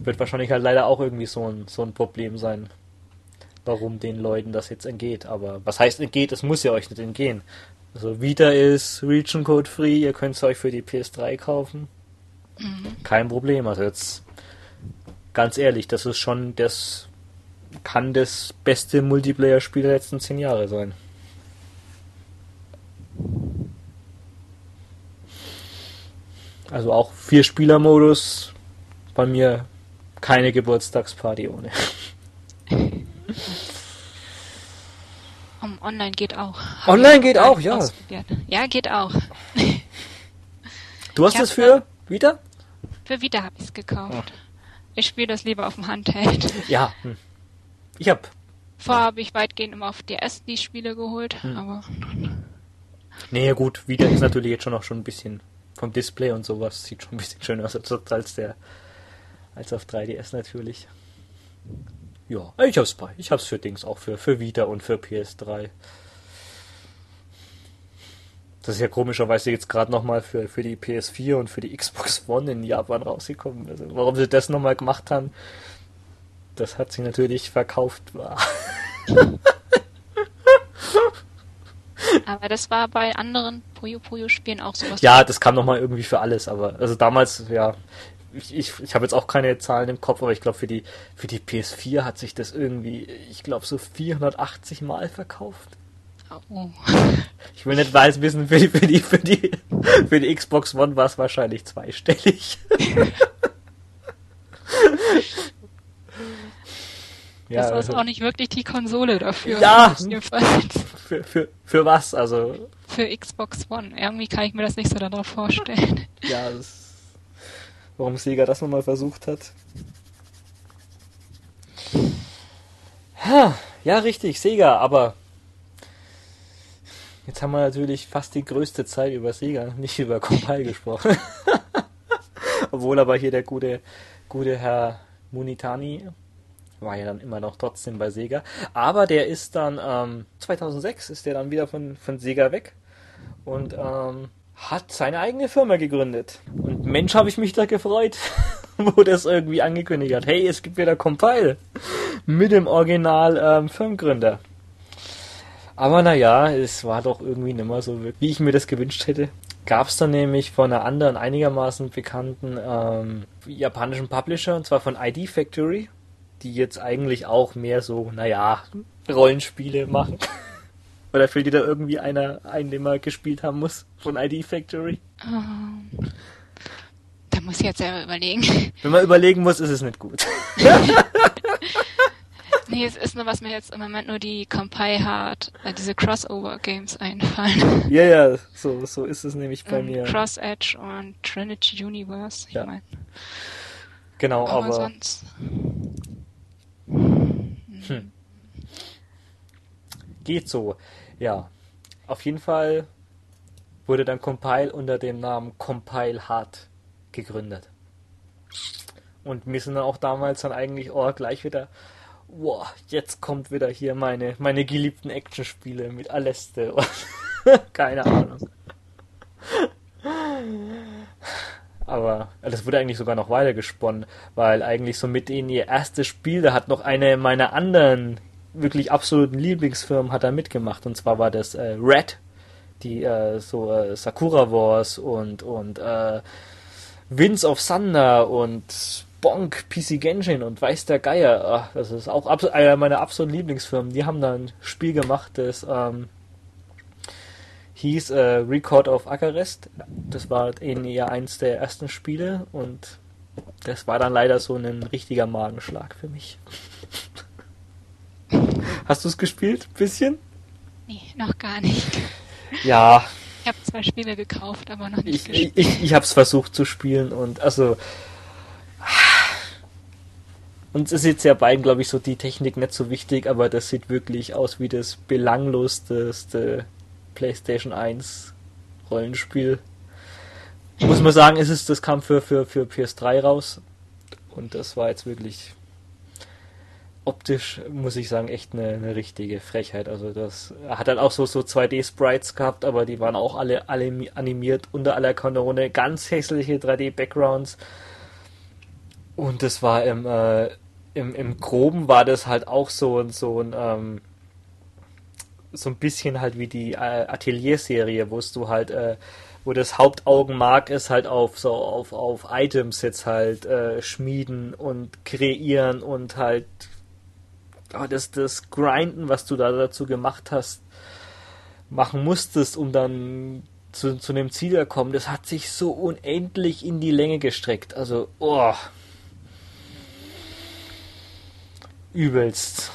Wird wahrscheinlich halt leider auch irgendwie so ein, so ein Problem sein, warum den Leuten das jetzt entgeht. Aber was heißt entgeht? Es muss ja euch nicht entgehen. Also Vita ist Region Code free, ihr könnt es euch für die PS3 kaufen. Mhm. Kein Problem. Also jetzt ganz ehrlich, das ist schon das kann das beste Multiplayer-Spiel der letzten zehn Jahre sein. Also auch vier Spieler-Modus bei mir keine Geburtstagsparty ohne. Um, online geht auch. Online geht auch, ja. Ja, geht auch. Du hast es für Vita? Für Vita habe ich es gekauft. Oh. Ich spiele das lieber auf dem Handheld. Ja, hm. ich hab. Vorher habe ich weitgehend immer auf DS die Spiele geholt, hm. aber. Nee, gut, wieder ist natürlich jetzt schon auch schon ein bisschen vom Display und sowas, sieht schon ein bisschen schöner aus als der als auf 3DS natürlich. Ja, ich hab's bei. Ich hab's für Dings auch für, für Vita und für PS3. Das ist ja komischerweise jetzt gerade nochmal für, für die PS4 und für die Xbox One in Japan rausgekommen. Also warum sie das nochmal gemacht haben, das hat sich natürlich verkauft. aber das war bei anderen Puyo Puyo Spielen auch sowas. Ja, das kam nochmal irgendwie für alles, aber also damals, ja, ich, ich, ich habe jetzt auch keine Zahlen im Kopf, aber ich glaube für die für die PS4 hat sich das irgendwie, ich glaube so 480 Mal verkauft. Oh. Ich will nicht weiß wissen, für die, für die, für die, für die Xbox One war es wahrscheinlich zweistellig. ja, das ist also, auch nicht wirklich die Konsole dafür. Ja, für, für, für was? Also für Xbox One. Irgendwie kann ich mir das nicht so darauf vorstellen. Ja, das, warum Sega das nochmal versucht hat. Ja, richtig, Sega, aber Jetzt haben wir natürlich fast die größte Zeit über Sega, nicht über Compile gesprochen. Obwohl aber hier der gute, gute Herr Munitani war ja dann immer noch trotzdem bei Sega. Aber der ist dann, ähm, 2006 ist der dann wieder von, von Sega weg und ähm, hat seine eigene Firma gegründet. Und Mensch, habe ich mich da gefreut, wo das irgendwie angekündigt hat. Hey, es gibt wieder Compile mit dem Original ähm, Firmengründer. Aber naja, es war doch irgendwie nicht mehr so, wie ich mir das gewünscht hätte. Gab es dann nämlich von einer anderen einigermaßen bekannten ähm, japanischen Publisher, und zwar von ID Factory, die jetzt eigentlich auch mehr so, naja, Rollenspiele machen. Oder fällt dir da irgendwie einer ein, den man gespielt haben muss von ID Factory? Ähm, da muss ich jetzt selber überlegen. Wenn man überlegen muss, ist es nicht gut. Nee, es ist nur, was mir jetzt im Moment nur die Compile hat, äh, diese Crossover-Games einfallen. Ja, ja, so, so ist es nämlich bei um, mir. Cross Edge und Trinity Universe, ich ja. meine. Genau, aber. aber sonst. Hm. Geht so. Ja. Auf jeden Fall wurde dann Compile unter dem Namen Compile Hard gegründet. Und wir sind dann auch damals dann eigentlich oh, gleich wieder boah, jetzt kommt wieder hier meine, meine geliebten Actionspiele mit Aleste. Keine Ahnung. Aber das wurde eigentlich sogar noch weiter gesponnen, weil eigentlich so mit ihnen ihr erstes Spiel, da hat noch eine meiner anderen wirklich absoluten Lieblingsfirmen hat da mitgemacht und zwar war das äh, Red die äh, so äh, Sakura Wars und und äh, Winds of Thunder und Bonk, PC Genshin und weiß der Geier. Ach, das ist auch einer meiner absoluten Lieblingsfirmen. Die haben da ein Spiel gemacht, das ähm, hieß äh, Record of Agarest. Das war eher eins der ersten Spiele und das war dann leider so ein richtiger Magenschlag für mich. Hast du es gespielt? Bisschen? Nee, noch gar nicht. Ja. Ich habe zwei Spiele gekauft, aber noch nicht ich, gespielt. Ich, ich, habe es versucht zu spielen und also und es ist jetzt ja beiden, glaube ich, so die Technik nicht so wichtig, aber das sieht wirklich aus wie das belangloseste PlayStation 1 Rollenspiel. Muss man sagen, ist es, das kam für, für, für PS3 raus. Und das war jetzt wirklich optisch, muss ich sagen, echt eine, eine richtige Frechheit. Also das hat dann auch so, so 2D-Sprites gehabt, aber die waren auch alle, alle animiert unter aller Kanone. Ganz hässliche 3D-Backgrounds. Und das war im, äh, im, im Groben war das halt auch so, so ein, ähm, so ein bisschen halt wie die äh, Atelier-Serie, wo du halt, äh, wo das Hauptaugenmark ist halt auf so auf, auf Items jetzt halt äh, schmieden und kreieren und halt oh, das, das Grinden, was du da dazu gemacht hast, machen musstest, um dann zu, zu einem Ziel zu kommen, das hat sich so unendlich in die Länge gestreckt. Also, oh. Übelst.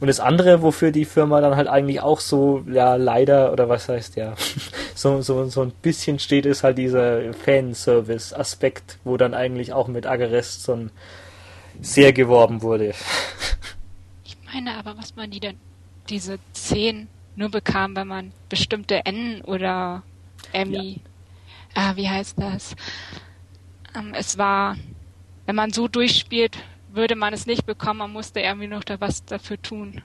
Und das andere, wofür die Firma dann halt eigentlich auch so, ja, leider, oder was heißt ja, so, so, so ein bisschen steht, ist halt dieser Fanservice-Aspekt, wo dann eigentlich auch mit Agarest so ein sehr geworben wurde. Ich meine aber, was man die dann, diese 10 nur bekam, wenn man bestimmte N oder Emmy, ja. ah, wie heißt das? Ähm, es war, wenn man so durchspielt, würde man es nicht bekommen, man musste irgendwie noch da was dafür tun.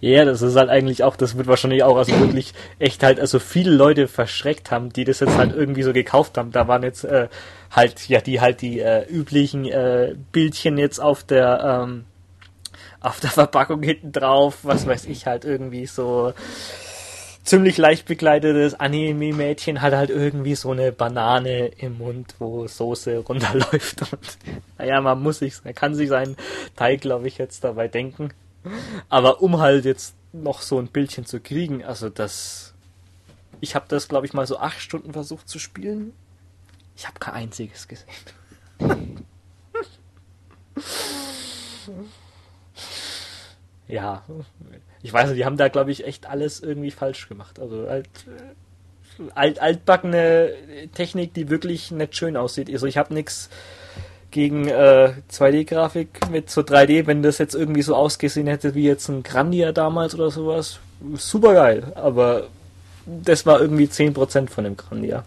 Ja, das ist halt eigentlich auch, das wird wahrscheinlich auch also wirklich echt halt, also viele Leute verschreckt haben, die das jetzt halt irgendwie so gekauft haben. Da waren jetzt äh, halt, ja, die halt die äh, üblichen äh, Bildchen jetzt auf der ähm, auf der Verpackung hinten drauf, was weiß ich halt irgendwie so ziemlich leicht bekleidetes Anime-Mädchen hat halt irgendwie so eine Banane im Mund, wo Soße runterläuft. Und naja, man muss sich, man kann sich seinen Teig, glaube ich, jetzt dabei denken. Aber um halt jetzt noch so ein Bildchen zu kriegen, also das. Ich habe das, glaube ich, mal so acht Stunden versucht zu spielen. Ich habe kein einziges gesehen. ja, ich weiß nicht, die haben da, glaube ich, echt alles irgendwie falsch gemacht. Also halt alt, altbackene Technik, die wirklich nicht schön aussieht. Also ich habe nichts gegen äh, 2D-Grafik mit so 3D, wenn das jetzt irgendwie so ausgesehen hätte wie jetzt ein Grandia damals oder sowas. Super geil, aber das war irgendwie 10% von dem Grandia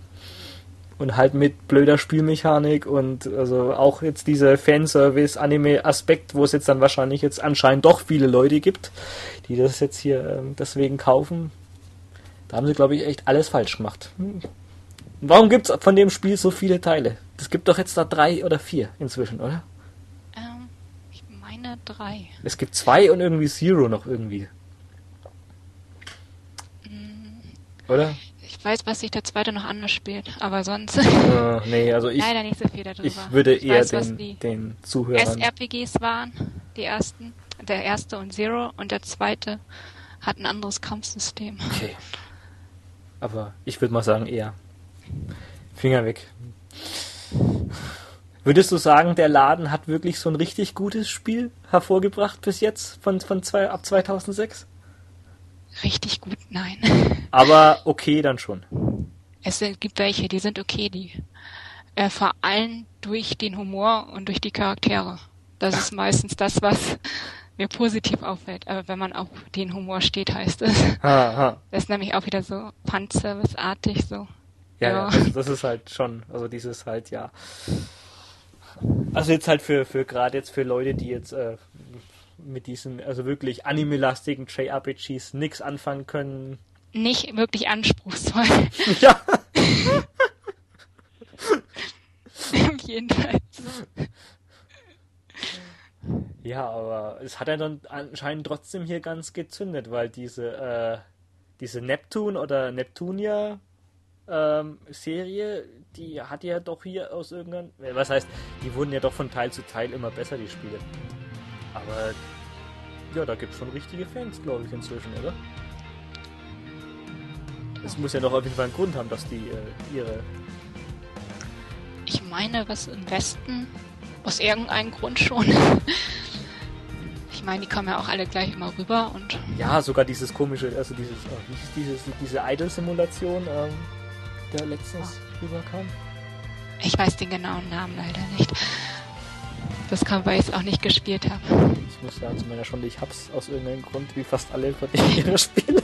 und halt mit blöder Spielmechanik und also auch jetzt dieser Fanservice-Anime-Aspekt, wo es jetzt dann wahrscheinlich jetzt anscheinend doch viele Leute gibt, die das jetzt hier äh, deswegen kaufen. Da haben sie, glaube ich, echt alles falsch gemacht. Warum gibt es von dem Spiel so viele Teile? Es gibt doch jetzt da drei oder vier inzwischen, oder? Ähm, ich meine drei. Es gibt zwei und irgendwie Zero noch irgendwie. Mhm. Oder? Ich weiß, was sich der zweite noch anders spielt, aber sonst. Uh, nee, also ich, leider nicht so viel darüber. Ich würde ich eher weiß, den, den Zuhörern. SRPGs waren, die ersten. Der erste und Zero und der zweite hat ein anderes Kampfsystem. Okay. Aber ich würde mal sagen, eher. Finger weg. Würdest du sagen, der Laden hat wirklich so ein richtig gutes Spiel hervorgebracht bis jetzt von, von zwei, ab 2006? Richtig gut, nein. Aber okay dann schon. Es gibt welche, die sind okay, die. Äh, vor allem durch den Humor und durch die Charaktere. Das ist meistens das, was mir positiv auffällt. Aber wenn man auf den Humor steht, heißt es. Das ist nämlich auch wieder so Fanservice-artig so. Ja, ja. ja das ist halt schon, also dieses halt, ja. Also jetzt halt für, für gerade jetzt für Leute, die jetzt äh, mit diesen, also wirklich anime-lastigen JRPGs nichts anfangen können. Nicht wirklich anspruchsvoll. Ja. Jedenfalls. Ja, aber es hat ja dann anscheinend trotzdem hier ganz gezündet, weil diese, äh, diese Neptune oder Neptunia ähm, Serie, die hat ja doch hier aus irgendeinem. Äh, was heißt, die wurden ja doch von Teil zu Teil immer besser, die Spiele. Aber ja, da gibt es schon richtige Fans, glaube ich, inzwischen, oder? Es muss ja doch auf jeden Fall einen Grund haben, dass die äh, ihre. Ich meine, was im Westen aus irgendeinem Grund schon. ich meine, die kommen ja auch alle gleich immer rüber und. Ja, sogar dieses komische, also dieses, oh, dieses, diese Idol-Simulation, ähm, der letztens oh. rüberkam. Ich weiß den genauen Namen leider nicht. Das kann, weil ich es auch nicht gespielt habe. Ich muss sagen, zu meiner Schande, ich hab's aus irgendeinem Grund, wie fast alle von ihre Spiele.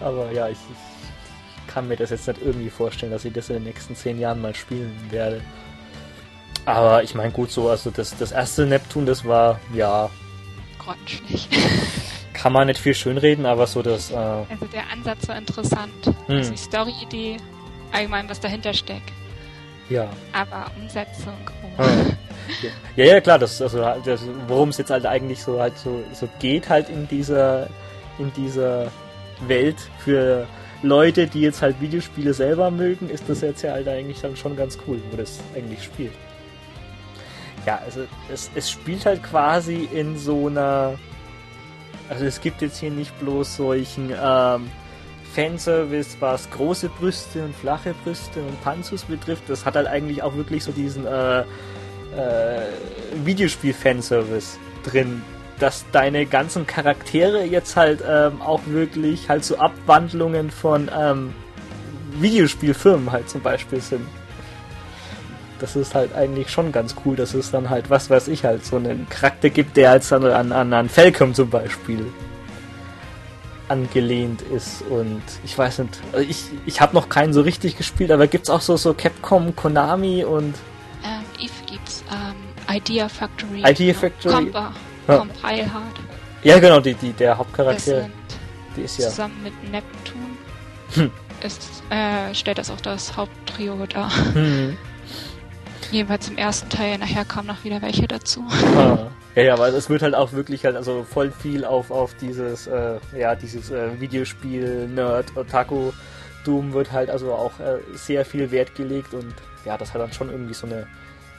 Aber ja, ich, ich, kann mir das jetzt nicht irgendwie vorstellen, dass ich das in den nächsten zehn Jahren mal spielen werde. Aber ich meine, gut so, also das, das erste Neptun, das war, ja. Grottenschlecht. Kann man nicht viel schönreden, aber so das. Äh, also der Ansatz war interessant. Hm. Also die Story-Idee, allgemein, was dahinter steckt. Ja. Aber Umsetzung. Oh. Ja, ja, klar, das, also, das, worum es jetzt halt eigentlich so halt so, so geht halt in dieser, in dieser Welt für Leute, die jetzt halt Videospiele selber mögen, ist das jetzt ja halt eigentlich dann schon ganz cool, wo das eigentlich spielt. Ja, also es, es spielt halt quasi in so einer. Also es gibt jetzt hier nicht bloß solchen ähm, Fanservice, was große Brüste und flache Brüste und Panzus betrifft. Das hat halt eigentlich auch wirklich so diesen äh, äh, Videospiel-Fanservice drin, dass deine ganzen Charaktere jetzt halt ähm, auch wirklich halt so Abwandlungen von ähm, Videospielfirmen halt zum Beispiel sind. Das ist halt eigentlich schon ganz cool, dass es dann halt, was weiß ich, halt so einen Charakter gibt, der als dann an, an, an Falcom zum Beispiel angelehnt ist und ich weiß nicht, also ich, ich habe noch keinen so richtig gespielt, aber gibt es auch so, so Capcom, Konami und... Ähm, Eve gibt's, ähm, Idea Factory. Idea Factory. Compa, ja. Compile Hard. Ja, genau, die, die, der Hauptcharakter. Die ist ja... Zusammen mit Neptun hm. ist, äh, stellt das auch das Haupttrio dar. Hm. Jedenfalls im ersten Teil, nachher kamen noch wieder welche dazu. Ah. Ja, ja, aber es wird halt auch wirklich halt also voll viel auf, auf dieses, äh, ja, dieses äh, Videospiel, Nerd, Otaku, Doom wird halt also auch äh, sehr viel Wert gelegt und ja, das hat dann schon irgendwie so eine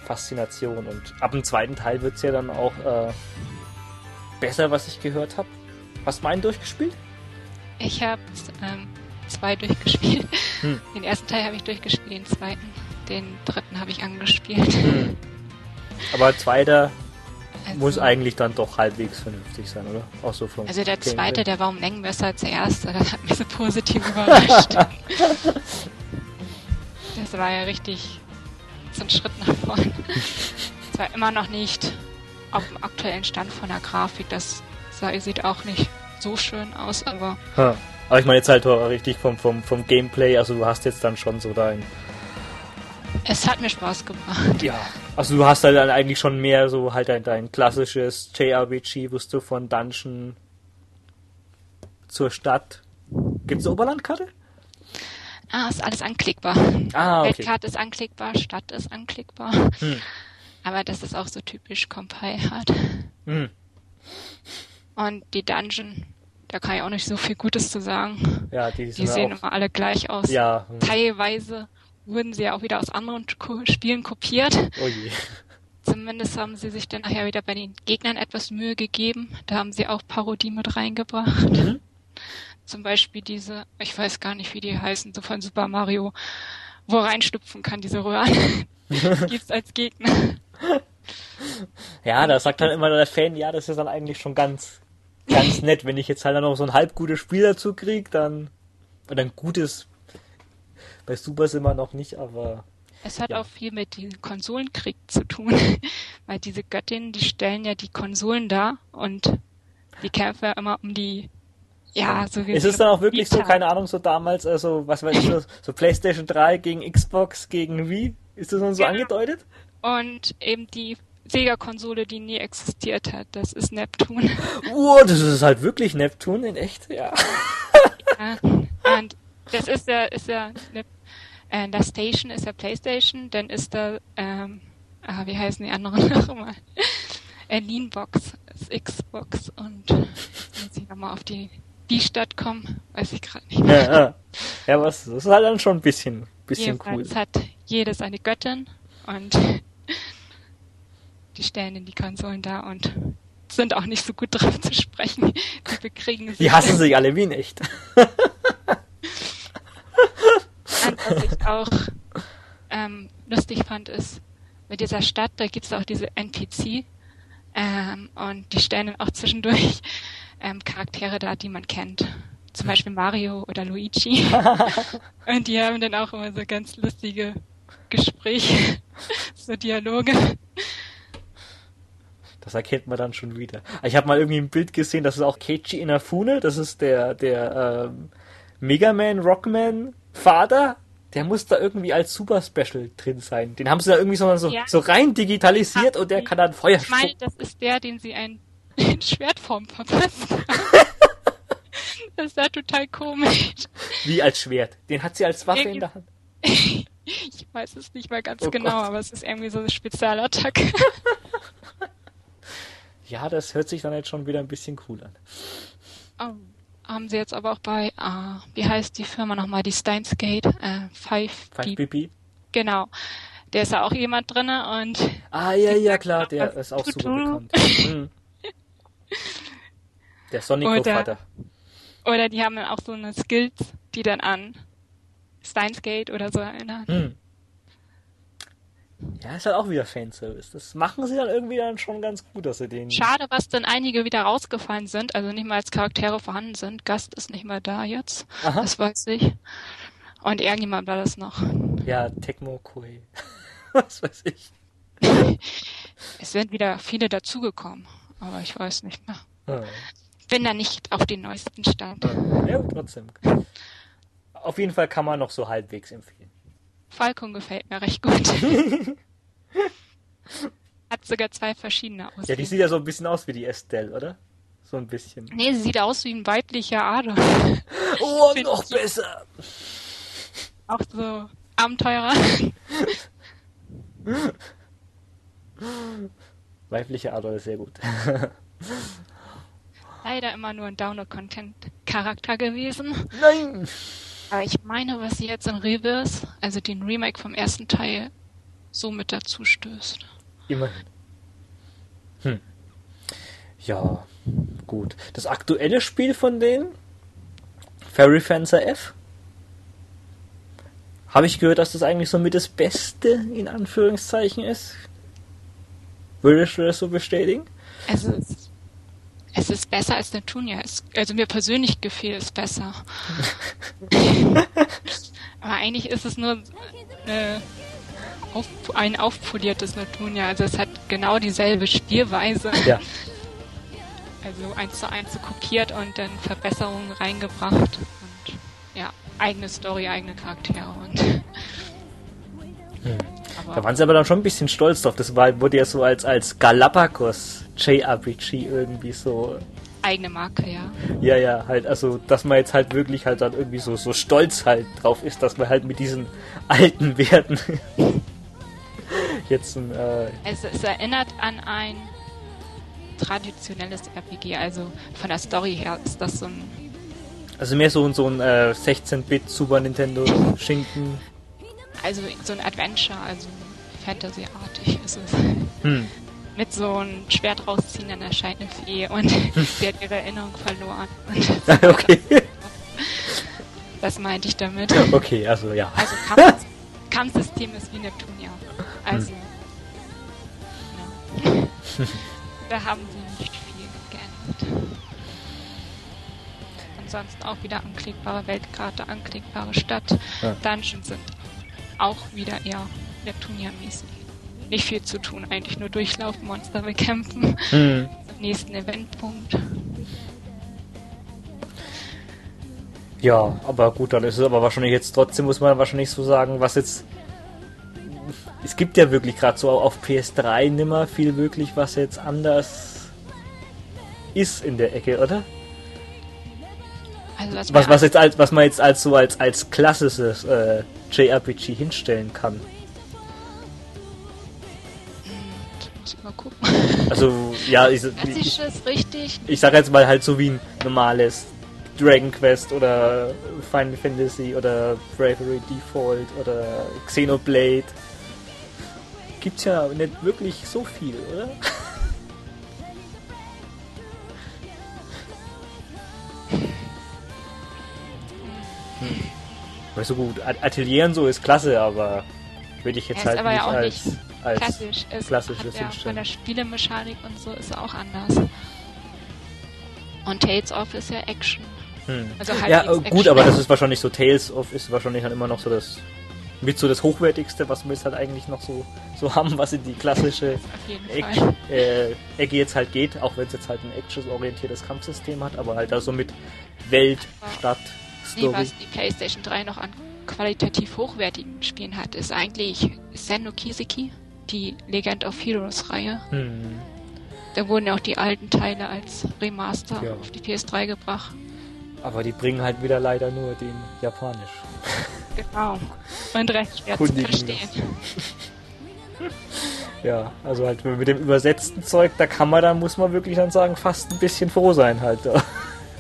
Faszination und ab dem zweiten Teil wird es ja dann auch äh, besser, was ich gehört habe. Hast du meinen durchgespielt? Ich habe ähm, zwei durchgespielt. Hm. Den ersten Teil habe ich durchgespielt, den zweiten, den dritten habe ich angespielt. Hm. Aber zweiter also, muss eigentlich dann doch halbwegs vernünftig sein, oder? Auch so vom also der Gameplay. zweite, der war um Längen besser als der erste. Das hat mich so positiv überrascht. das war ja richtig so ein Schritt nach vorne. Es war immer noch nicht auf dem aktuellen Stand von der Grafik. Das sieht auch nicht so schön aus, aber... Ha. Aber ich meine jetzt halt richtig vom, vom, vom Gameplay, also du hast jetzt dann schon so dein es hat mir Spaß gemacht. Ja. Also du hast halt dann eigentlich schon mehr so halt dein, dein klassisches JRPG, wo du von Dungeon zur Stadt. Gibt's eine Oberlandkarte? Ah, ist alles anklickbar. Ah, okay. Weltkarte ist anklickbar, Stadt ist anklickbar. Hm. Aber das ist auch so typisch Compile hat. Hm. Und die Dungeon, da kann ich auch nicht so viel Gutes zu sagen. Ja, die, die sehen immer alle gleich aus. Ja. Teilweise wurden sie ja auch wieder aus anderen Spielen kopiert. Oh je. Zumindest haben sie sich dann nachher wieder bei den Gegnern etwas Mühe gegeben. Da haben sie auch Parodie mit reingebracht. Mhm. Zum Beispiel diese, ich weiß gar nicht, wie die heißen, so von Super Mario, wo reinstupfen kann, diese Röhren. gibt's als Gegner. Ja, da sagt dann immer der Fan, ja, das ist dann eigentlich schon ganz, ganz nett. Wenn ich jetzt halt dann noch so ein halb gutes Spiel dazu krieg, dann, oder ein gutes bei Super sind wir noch nicht, aber. Es hat ja. auch viel mit dem Konsolenkrieg zu tun, weil diese Göttinnen, die stellen ja die Konsolen dar und die kämpfen ja immer um die ja, so wie Ist es dann auch wirklich so, keine Ahnung, so damals, also was weiß ich, so, so PlayStation 3 gegen Xbox gegen Wii? Ist das dann so genau. angedeutet? Und eben die Sega-Konsole, die nie existiert hat, das ist Neptun. Oh, das ist halt wirklich Neptun in echt, ja. ja und das ist ja, ist ja eine, äh, das Station ist ja PlayStation, dann ist da, ähm, ah, wie heißen die anderen nochmal? äh, Leanbox ist Xbox und muss ich nochmal auf die die Stadt kommen, weiß ich gerade nicht mehr. Ja, ja. ja, was, das ist halt dann schon ein bisschen, bisschen Jedenfalls cool. hat jede seine Göttin und die stellen in die Konsolen da und sind auch nicht so gut drauf zu sprechen. Die bekriegen sich. Die hassen sich alle wie nicht. Und was ich auch ähm, lustig fand, ist, mit dieser Stadt, da gibt es auch diese NPC ähm, und die stellen dann auch zwischendurch ähm, Charaktere da, die man kennt. Zum Beispiel Mario oder Luigi. und die haben dann auch immer so ganz lustige Gespräche, so Dialoge. Das erkennt man dann schon wieder. Ich habe mal irgendwie ein Bild gesehen, das ist auch Keiichi Inafune, das ist der, der ähm, Mega Man Rockman Vater. Der muss da irgendwie als Super Special drin sein. Den haben sie da irgendwie so, so, ja. so rein digitalisiert und der kann dann Feuer Ich meine, das ist der, den sie ein in Schwertform verpasst Das ist ja total komisch. Wie als Schwert? Den hat sie als Waffe irgendwie... in der Hand. ich weiß es nicht mal ganz oh genau, Gott. aber es ist irgendwie so eine Spezialattacke. Ja, das hört sich dann jetzt schon wieder ein bisschen cool an. Oh, haben sie jetzt aber auch bei, uh, wie heißt die Firma nochmal, die Steins Gate, äh, 5 BP. Genau. Der ist ja auch jemand drin und. Ah, ja, ja, klar, der ist auch super bekannt. Mhm. Der Sonic-Vater. Oder, oder die haben dann auch so eine Skills, die dann an Steins Gate oder so erinnern. Ja, ist halt auch wieder Fanservice. Das machen sie dann irgendwie dann schon ganz gut, dass sie den. Schade, was dann einige wieder rausgefallen sind, also nicht mal als Charaktere vorhanden sind. Gast ist nicht mehr da jetzt. Aha. Das weiß ich. Und irgendjemand war das noch. Ja, Tecmo Koei. was weiß ich. es sind wieder viele dazugekommen, aber ich weiß nicht mehr. Ah. Bin da nicht auf den neuesten Stand. Ja, trotzdem. Auf jeden Fall kann man noch so halbwegs empfehlen. Falcon gefällt mir recht gut. Hat sogar zwei verschiedene aus. Ja, die sieht ja so ein bisschen aus wie die Estelle, oder? So ein bisschen. Nee, sie sieht aus wie ein weiblicher Adler. Oh, noch besser. Auch so Abenteurer. Weiblicher Adler ist sehr gut. Leider immer nur ein Download-Content-Charakter gewesen. Nein! Aber ich meine, was sie jetzt in Reverse, also den Remake vom ersten Teil, so mit dazu stößt. Immerhin. Hm. Ja, gut. Das aktuelle Spiel von denen, Fairy Fencer F, habe ich gehört, dass das eigentlich so mit das Beste in Anführungszeichen ist. Würdest du das so bestätigen? Also, es ist besser als Neptunia. Es, also mir persönlich gefiel es besser. Aber eigentlich ist es nur äh, auf, ein aufpoliertes Neptunia. Also es hat genau dieselbe Spielweise. Ja. Also eins zu eins kopiert und dann Verbesserungen reingebracht. Und ja, eigene Story, eigene Charaktere und. Hm. Da waren sie aber dann schon ein bisschen stolz drauf. Das war, wurde ja so als, als Galapagos JRPG irgendwie so. Eigene Marke, ja. Ja, ja, halt, also, dass man jetzt halt wirklich halt dann irgendwie so, so stolz halt drauf ist, dass man halt mit diesen alten Werten jetzt ein. Äh es, es erinnert an ein traditionelles RPG, also von der Story her ist das so ein. Also mehr so, so ein äh, 16-Bit Super Nintendo Schinken. Also so ein Adventure, also Fantasy-artig ist es. Hm mit so einem Schwert rausziehen, dann erscheint eine Fee und sie hat ihre Erinnerung verloren. okay. Das meinte ich damit. Okay, also ja. Also Kampf Kampfsystem ist wie Neptunia. Also. Hm. Ja. da haben sie nicht viel geändert. Ansonsten auch wieder anklickbare Weltkarte, anklickbare Stadt. Ja. Dungeons sind auch wieder eher Neptunia-mäßig nicht viel zu tun, eigentlich nur durchlaufen, Monster bekämpfen. Mhm. Nächsten Eventpunkt. Ja, aber gut, dann ist es aber wahrscheinlich jetzt trotzdem, muss man wahrscheinlich so sagen, was jetzt. Es gibt ja wirklich gerade so auf PS3 nimmer viel wirklich, was jetzt anders ist in der Ecke, oder? Also was, was, jetzt als, was man jetzt als so als, als klassisches äh, JRPG hinstellen kann. Mal gucken. Also, ja, ich, ich, ich. Ich sag jetzt mal halt so wie ein normales Dragon Quest oder Final Fantasy oder Bravery Default oder Xenoblade. Gibt's ja nicht wirklich so viel, oder? Weil so gut, Atelier und so ist klasse, aber würde ich jetzt halt nicht, ja als, nicht als klassisch. Es klassisches ja Von der Spielemechanik und so ist er auch anders. Und Tales of ist ja Action. Hm. Also halt ja, gut, Action. aber das ist wahrscheinlich so, Tales of ist wahrscheinlich dann immer noch so das mit so das Hochwertigste, was wir jetzt halt eigentlich noch so, so haben, was in die klassische Ecke, äh, Ecke jetzt halt geht, auch wenn es jetzt halt ein actionorientiertes Kampfsystem hat, aber halt also mit Welt, Stadt, Story. Nee, was die PlayStation 3 noch an qualitativ hochwertigen Spielen hat, ist eigentlich Senno Kiseki, die Legend of Heroes Reihe. Hm. Da wurden ja auch die alten Teile als Remaster ja. auf die PS3 gebracht. Aber die bringen halt wieder leider nur den Japanisch. Genau. Und recht schwer zu verstehen. ja, also halt mit dem übersetzten Zeug, da kann man dann, muss man wirklich dann sagen, fast ein bisschen froh sein halt.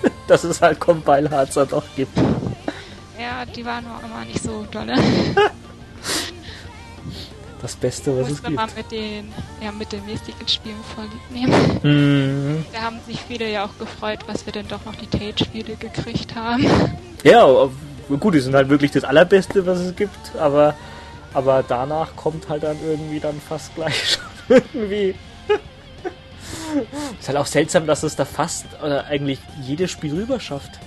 dass es halt Compile Hearts dann auch gibt. Ja, die waren auch immer nicht so dolle. Das Beste, was es gibt. mal mit den, ja, mit den Mystical-Spielen vorlieb nehmen. Mhm. Da haben sich viele ja auch gefreut, was wir denn doch noch die Tate-Spiele gekriegt haben. Ja, gut, die sind halt wirklich das Allerbeste, was es gibt, aber, aber danach kommt halt dann irgendwie dann fast gleich schon irgendwie. Ist halt auch seltsam, dass es da fast oder eigentlich jedes Spiel rüber schafft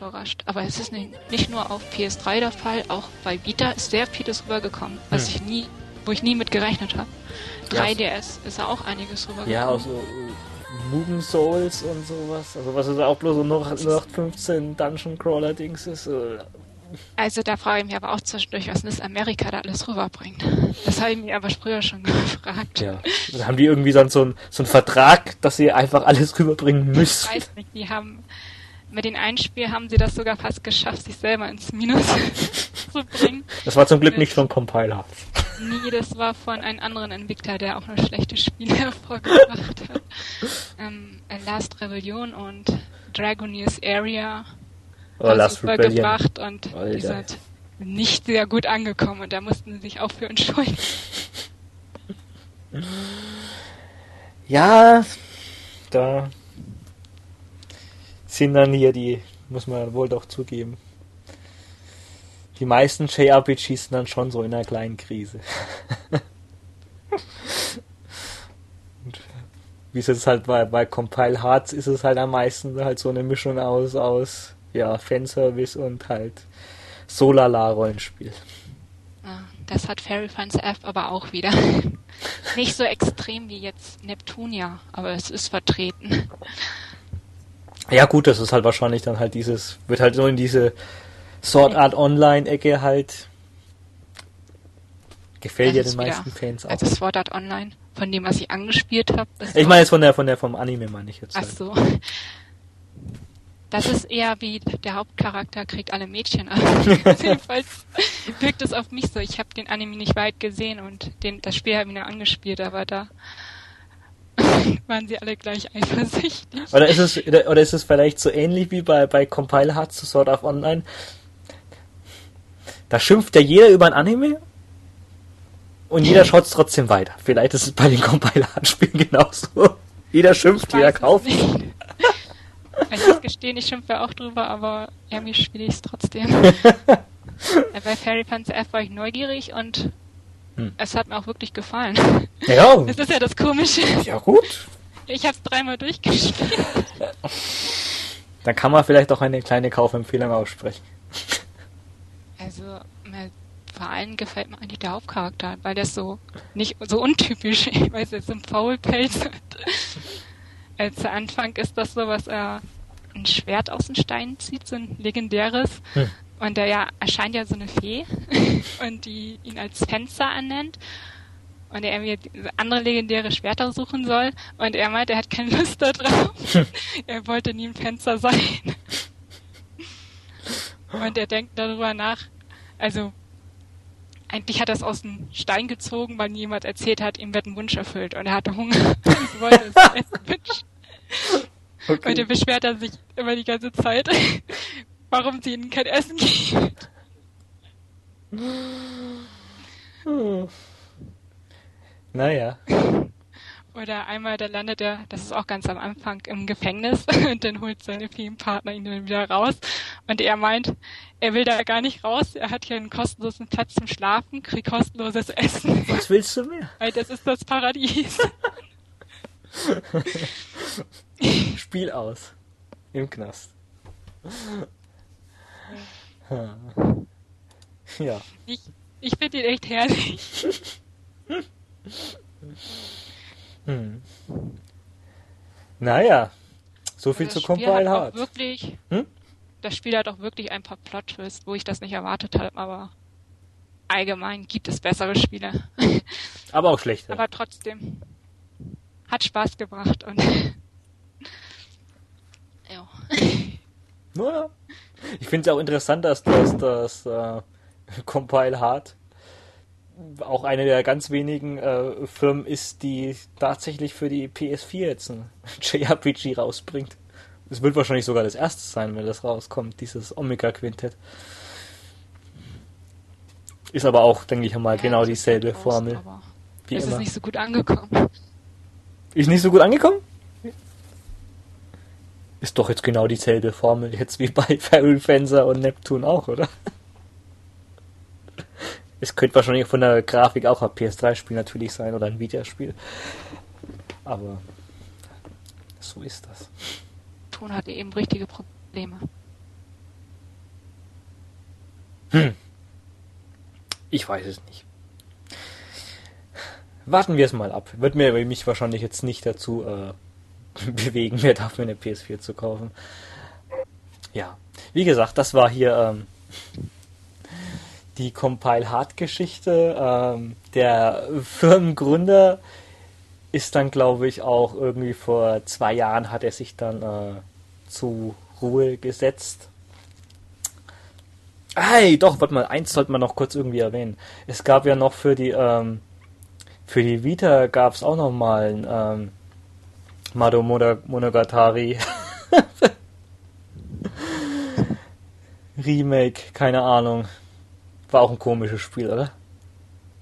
überrascht. Aber es ist nicht nur auf PS3 der Fall, auch bei Vita ist sehr vieles rübergekommen, was hm. ich nie, wo ich nie mit gerechnet habe. 3DS ist ja auch einiges rübergekommen. Ja, auch so äh, Mugen Souls und sowas. Also was ist auch bloß so noch, noch 15 Dungeon Crawler Dings ist. Äh. Also da frage ich mich aber auch zwischendurch, was das Amerika da alles rüberbringt. Das habe ich mir aber früher schon gefragt. Ja. Dann haben die irgendwie dann so, ein, so einen Vertrag, dass sie einfach alles rüberbringen müssen. Ich weiß nicht, die haben mit den Einspiel haben sie das sogar fast geschafft, sich selber ins Minus zu bringen. Das war zum Glück nicht von Compiler. Nee, das war von einem anderen Entwickler, der auch nur schlechte Spiele hervorgebracht hat. Ähm, Last Rebellion und Dragoneers Area oh, Last gebracht und Alter. die sind nicht sehr gut angekommen und da mussten sie sich auch für entschuldigen. Ja, da sind dann hier die, muss man wohl doch zugeben, die meisten JRPGs sind dann schon so in einer kleinen Krise. Und wie es jetzt halt bei, bei Compile Hearts ist es halt am meisten halt so eine Mischung aus, aus ja, Fanservice und halt Solala-Rollenspiel. Das hat Fairy Fans F aber auch wieder. Nicht so extrem wie jetzt Neptunia, aber es ist vertreten. Ja gut, das ist halt wahrscheinlich dann halt dieses, wird halt so in diese Sword Art Online-Ecke halt gefällt ja den meisten Fans auch. Also Sword Art Online, von dem, was ich angespielt habe. Ich meine jetzt von der, von der, vom Anime meine ich jetzt. Ach halt. so. Das ist eher wie der Hauptcharakter kriegt alle Mädchen an. Jedenfalls wirkt es auf mich so. Ich habe den Anime nicht weit gesehen und den, das Spiel habe ich mir angespielt, aber da waren sie alle gleich eifersüchtig. Oder ist es, oder ist es vielleicht so ähnlich wie bei, bei Compile Hard zu Sword Art Online? Da schimpft ja jeder über ein Anime und jeder schaut es trotzdem weiter. Vielleicht ist es bei den Compile Hard Spielen genauso. Jeder schimpft, jeder kauft. Ich muss gestehen, ich schimpfe auch drüber, aber irgendwie spiele ich es trotzdem. bei Fairy Fans F war ich neugierig und hm. Es hat mir auch wirklich gefallen. Ja. Das ist ja das Komische. Ja, gut. Ich habe es dreimal durchgespielt. Dann kann man vielleicht auch eine kleine Kaufempfehlung aussprechen. Also, vor allem gefällt mir eigentlich der Hauptcharakter, weil der so nicht so untypisch, ich weiß jetzt, im Faulpelz. Als zu Anfang ist das so, was er ein Schwert aus dem Stein zieht, so ein legendäres. Hm. Und der ja erscheint ja so eine Fee und die ihn als Fenster annennt und er mir andere legendäre Schwerter suchen soll und er meint, er hat keine Lust darauf. er wollte nie ein Fenster sein. und er denkt darüber nach, also eigentlich hat er es aus dem Stein gezogen, weil jemand erzählt hat, ihm wird ein Wunsch erfüllt und er hatte Hunger und wollte es essen. Okay. Und dann beschwert er sich immer die ganze Zeit, warum sie ihnen kein Essen gibt. Hm. Naja. Oder einmal, da landet er, das ist auch ganz am Anfang, im Gefängnis und dann holt seine Filmpartner ihn dann wieder raus und er meint, er will da gar nicht raus, er hat hier einen kostenlosen Platz zum Schlafen, kriegt kostenloses Essen. Was willst du mehr? Weil das ist das Paradies. Spiel aus. Im Knast. Ja. Ich, ich finde ihn echt herrlich. Hm. Naja, so viel zu Compile Hard. Wirklich, hm? Das Spiel hat auch wirklich ein paar Plot-Twists, wo ich das nicht erwartet habe, aber allgemein gibt es bessere Spiele. Aber auch schlechte. Aber trotzdem hat Spaß gebracht und ja. Naja. Ich finde es auch interessant, dass das, das äh, Compile Hard auch eine der ganz wenigen äh, Firmen ist, die tatsächlich für die PS4 jetzt ein JRPG rausbringt. Es wird wahrscheinlich sogar das erste sein, wenn das rauskommt, dieses Omega Quintett. Ist aber auch, denke ich mal, ja, genau dieselbe raus, Formel. Wie es immer. ist nicht so gut angekommen. Ist nicht so gut angekommen? Ist doch jetzt genau dieselbe Formel jetzt wie bei Feral Fencer und Neptune auch, oder? Es könnte wahrscheinlich von der Grafik auch ein PS3-Spiel natürlich sein oder ein Videospiel. Aber so ist das. Ton hatte eben richtige Probleme. Hm. Ich weiß es nicht. Warten wir es mal ab. Wird mir mich wahrscheinlich jetzt nicht dazu äh, bewegen, mir dafür eine PS4 zu kaufen. Ja, wie gesagt, das war hier ähm, die Compile Hard Geschichte. Ähm, der Firmengründer ist dann, glaube ich, auch irgendwie vor zwei Jahren hat er sich dann äh, zu Ruhe gesetzt. Hey, doch, warte mal, eins sollte man noch kurz irgendwie erwähnen. Es gab ja noch für die, ähm, für die Vita gab es auch noch mal ein ähm, Mado Monogatari Remake, keine Ahnung. War auch ein komisches Spiel, oder?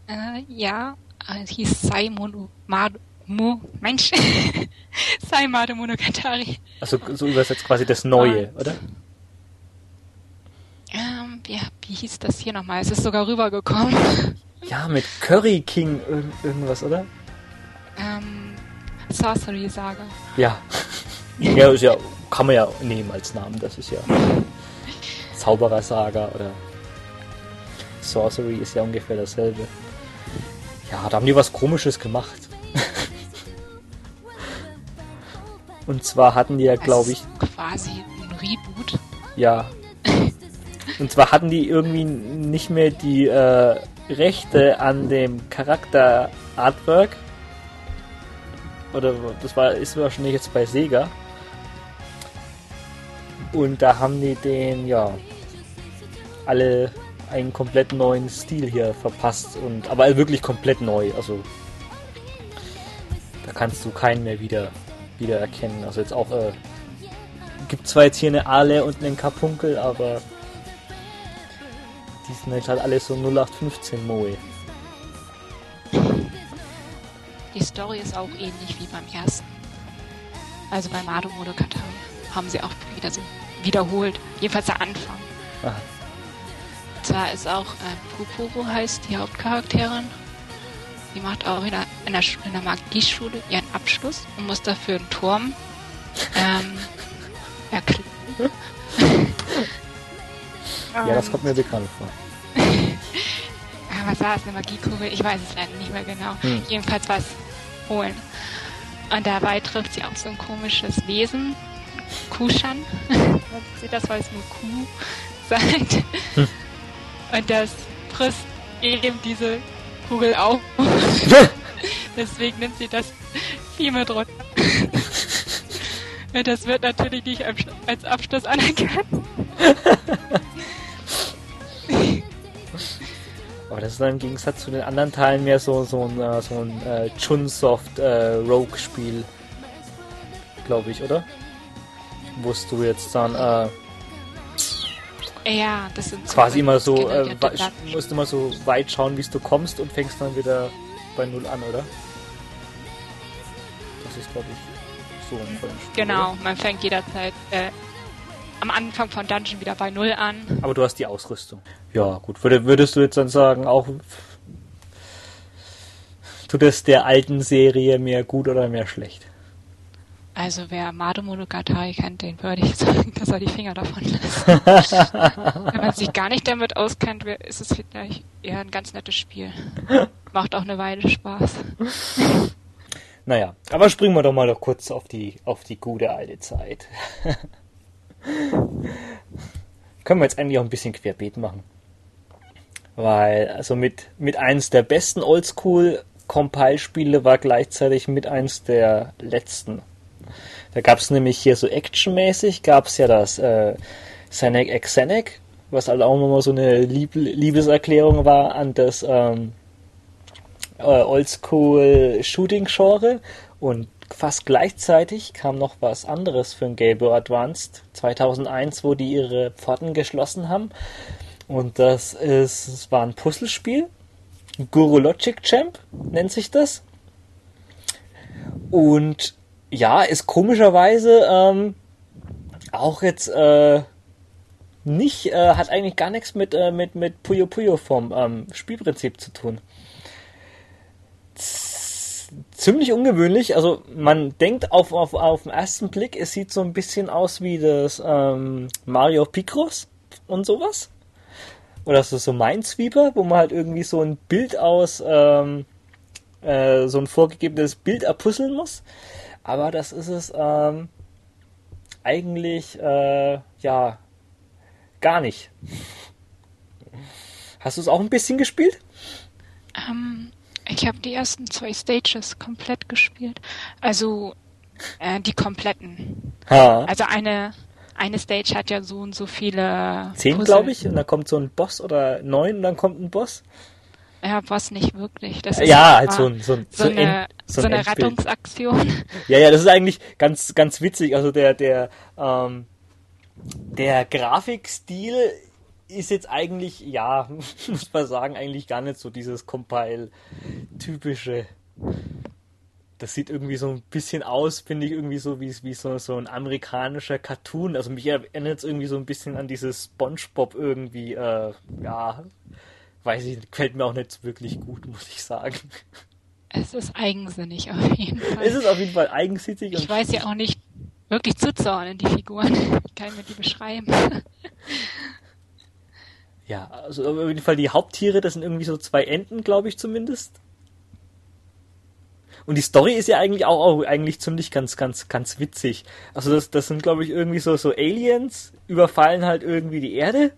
Äh, ja, es hieß Saimon Mu, Mensch, Saimado Monogatari. Also so übersetzt quasi das Neue, ah. oder? Ähm, ja, wie hieß das hier nochmal? Es ist sogar rübergekommen. Ja, mit Curry King ir irgendwas, oder? Ähm, Sorcery Saga. Ja. ja, ist ja, kann man ja nehmen als Namen, das ist ja Zauberer Saga oder Sorcery ist ja ungefähr dasselbe. Ja, da haben die was komisches gemacht. Und zwar hatten die ja, glaube ich. Quasi ein Reboot. Ja. Und zwar hatten die irgendwie nicht mehr die äh, Rechte an dem Charakter Artwork. Oder das war ist wahrscheinlich jetzt bei Sega. Und da haben die den, ja, alle einen komplett neuen Stil hier verpasst und aber wirklich komplett neu. Also da kannst du keinen mehr wieder wieder erkennen. Also jetzt auch äh, gibt zwar jetzt hier eine Ale und einen Kapunkel, aber die sind jetzt halt alle so 0815 Moe. Die Story ist auch ähnlich wie beim ersten. Also bei Mado Monogatari haben sie auch wieder so wiederholt. Jedenfalls der Anfang. Aha zwar ist auch äh, Pupuru heißt die Hauptcharakterin. Die macht auch in der, in der, in der Magieschule ihren Abschluss und muss dafür einen Turm ähm, erklären. ja, das kommt mir bekannt vor. was war es, eine Magiekugel? Ich weiß es leider nicht mehr genau. Hm. Jedenfalls was holen. Und dabei trifft sie auch so ein komisches Wesen, Kushan. Sieht das, weil es nur Kuh sagt. Hm. Und das frisst eben diese Kugel auf. Deswegen nimmt sie das Vieh mit runter. Und das wird natürlich nicht als Abschluss anerkannt. Aber das ist dann im Gegensatz zu den anderen Teilen mehr so, so ein, äh, so ein äh, Chunsoft äh, Rogue-Spiel. Glaube ich, oder? wo du jetzt dann äh, ja, das sind quasi immer so, äh, musst immer so weit schauen, wie du kommst und fängst dann wieder bei Null an, oder? Das ist, glaube ich, so ein Spiel, Genau, oder? man fängt jederzeit äh, am Anfang von Dungeon wieder bei Null an. Aber du hast die Ausrüstung. Ja, gut. Würdest du jetzt dann sagen, auch tut es der alten Serie mehr gut oder mehr schlecht? Also wer Mado Monogatari kennt, den würde ich sagen, dass er die Finger davon lässt. Wenn man sich gar nicht damit auskennt, ist es vielleicht eher ein ganz nettes Spiel. Macht auch eine Weile Spaß. Naja, aber springen wir doch mal noch kurz auf die, auf die gute alte Zeit. Können wir jetzt eigentlich auch ein bisschen querbeet machen. Weil, also mit, mit eins der besten Oldschool-Compile-Spiele war gleichzeitig mit eins der letzten da gab es nämlich hier so actionmäßig, gab es ja das äh, Senec X Senec, was halt auch nochmal so eine Lieb Liebeserklärung war an das ähm, äh, Oldschool Shooting Genre und fast gleichzeitig kam noch was anderes für ein Game Boy Advanced 2001, wo die ihre Pforten geschlossen haben. Und das ist, es war ein Puzzlespiel, Guru Logic Champ nennt sich das. Und ja, ist komischerweise ähm, auch jetzt äh, nicht, äh, hat eigentlich gar nichts mit, äh, mit, mit Puyo Puyo vom ähm, Spielprinzip zu tun. Ziemlich ungewöhnlich, also man denkt auf, auf, auf den ersten Blick, es sieht so ein bisschen aus wie das ähm, Mario Picross und sowas. Oder so, so Minesweeper, wo man halt irgendwie so ein Bild aus, ähm, äh, so ein vorgegebenes Bild erpuzzeln muss. Aber das ist es ähm, eigentlich äh, ja gar nicht. Hast du es auch ein bisschen gespielt? Ähm, ich habe die ersten zwei Stages komplett gespielt. Also äh, die kompletten. Ha. Also eine eine Stage hat ja so und so viele. Zehn, glaube ich, und dann kommt so ein Boss oder neun und dann kommt ein Boss. Ja, was nicht wirklich. Das ist ja, halt so, ein, so, ein, so, so eine, End, so, eine Rettungsaktion. Ja, ja, das ist eigentlich ganz, ganz witzig. Also der, der, ähm, der Grafikstil ist jetzt eigentlich, ja, muss man sagen, eigentlich gar nicht so dieses Compile-typische. Das sieht irgendwie so ein bisschen aus, finde ich, irgendwie so wie, wie so, so ein amerikanischer Cartoon. Also mich erinnert es irgendwie so ein bisschen an dieses Spongebob irgendwie, äh, ja, weiß ich, gefällt mir auch nicht wirklich gut, muss ich sagen. Es ist eigensinnig auf jeden Fall. Es ist auf jeden Fall eigensinnig. Ich weiß ja auch nicht wirklich zuzuordnen, die Figuren. Ich kann mir die beschreiben. Ja, also auf jeden Fall die Haupttiere, das sind irgendwie so zwei Enten, glaube ich zumindest. Und die Story ist ja eigentlich auch, auch eigentlich ziemlich ganz, ganz, ganz witzig. Also das, das sind, glaube ich, irgendwie so, so Aliens, überfallen halt irgendwie die Erde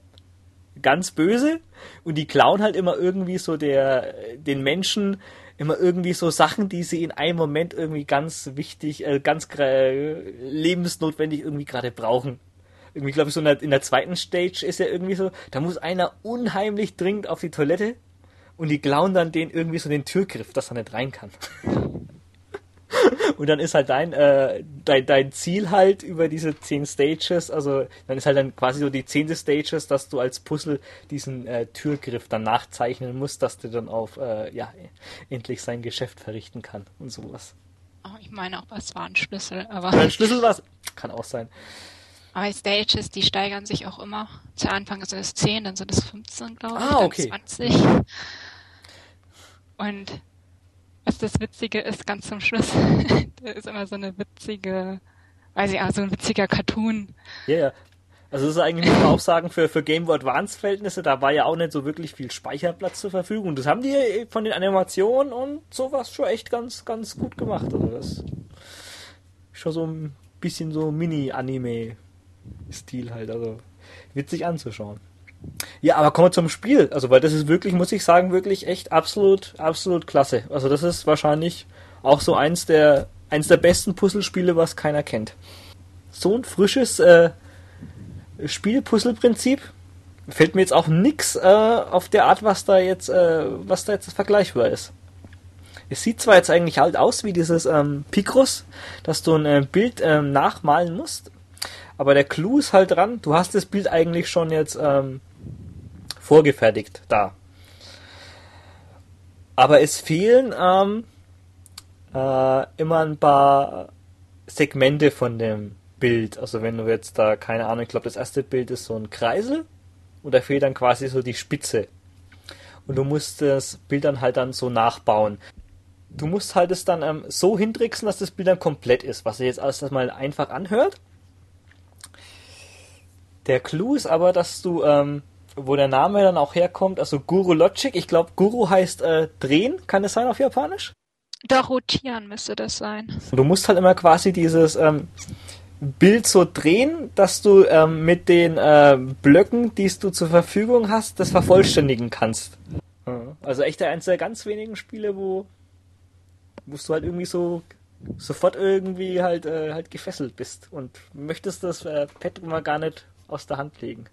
ganz böse und die klauen halt immer irgendwie so der den Menschen immer irgendwie so Sachen, die sie in einem Moment irgendwie ganz wichtig, äh, ganz äh, lebensnotwendig irgendwie gerade brauchen. Irgendwie glaube ich so in der, in der zweiten Stage ist ja irgendwie so, da muss einer unheimlich dringend auf die Toilette und die klauen dann den irgendwie so den Türgriff, dass er nicht rein kann. Und dann ist halt dein, äh, dein, dein Ziel halt über diese zehn Stages, also dann ist halt dann quasi so die zehnte Stages, dass du als Puzzle diesen äh, Türgriff dann nachzeichnen musst, dass der dann auf, äh, ja, endlich sein Geschäft verrichten kann und sowas. Oh, ich meine auch, was war ein Schlüssel, aber. Ein Schlüssel war Kann auch sein. Aber Stages, die steigern sich auch immer. Zu Anfang sind es 10, dann sind es 15, glaube ich, ah, okay. dann 20. Und was das Witzige ist, ganz zum Schluss, da ist immer so eine witzige, weiß ich auch, so ein witziger Cartoon. Ja, yeah. Also das ist eigentlich, muss man auch sagen, für, für Game Boy Advance Verhältnisse, da war ja auch nicht so wirklich viel Speicherplatz zur Verfügung. Das haben die von den Animationen und sowas schon echt ganz, ganz gut gemacht. Also das ist schon so ein bisschen so Mini-Anime-Stil halt, also witzig anzuschauen. Ja, aber kommen wir zum Spiel. Also, weil das ist wirklich, muss ich sagen, wirklich echt absolut, absolut klasse. Also, das ist wahrscheinlich auch so eins der, eins der besten Puzzlespiele, was keiner kennt. So ein frisches äh, Spielpuzzleprinzip fällt mir jetzt auch nix äh, auf der Art, was da jetzt, äh, was da jetzt vergleichbar ist. Es sieht zwar jetzt eigentlich halt aus wie dieses ähm, Picross, dass du ein äh, Bild ähm, nachmalen musst, Aber der Clou ist halt dran, du hast das Bild eigentlich schon jetzt ähm, vorgefertigt da. Aber es fehlen ähm, äh, immer ein paar Segmente von dem Bild. Also wenn du jetzt da, keine Ahnung, ich glaube das erste Bild ist so ein Kreisel und da fehlt dann quasi so die Spitze. Und du musst das Bild dann halt dann so nachbauen. Du musst halt es dann ähm, so hintricksen, dass das Bild dann komplett ist, was sich jetzt alles mal einfach anhört. Der Clou ist aber, dass du, ähm, wo der Name dann auch herkommt, also Guru Logic, ich glaube Guru heißt äh, drehen, kann es sein auf Japanisch? Da rotieren müsste das sein. Du musst halt immer quasi dieses ähm, Bild so drehen, dass du ähm, mit den äh, Blöcken, die du zur Verfügung hast, das vervollständigen kannst. Also echt eins der ganz wenigen Spiele, wo, wo du halt irgendwie so sofort irgendwie halt, äh, halt gefesselt bist und möchtest das äh, Pad immer gar nicht aus der Hand legen.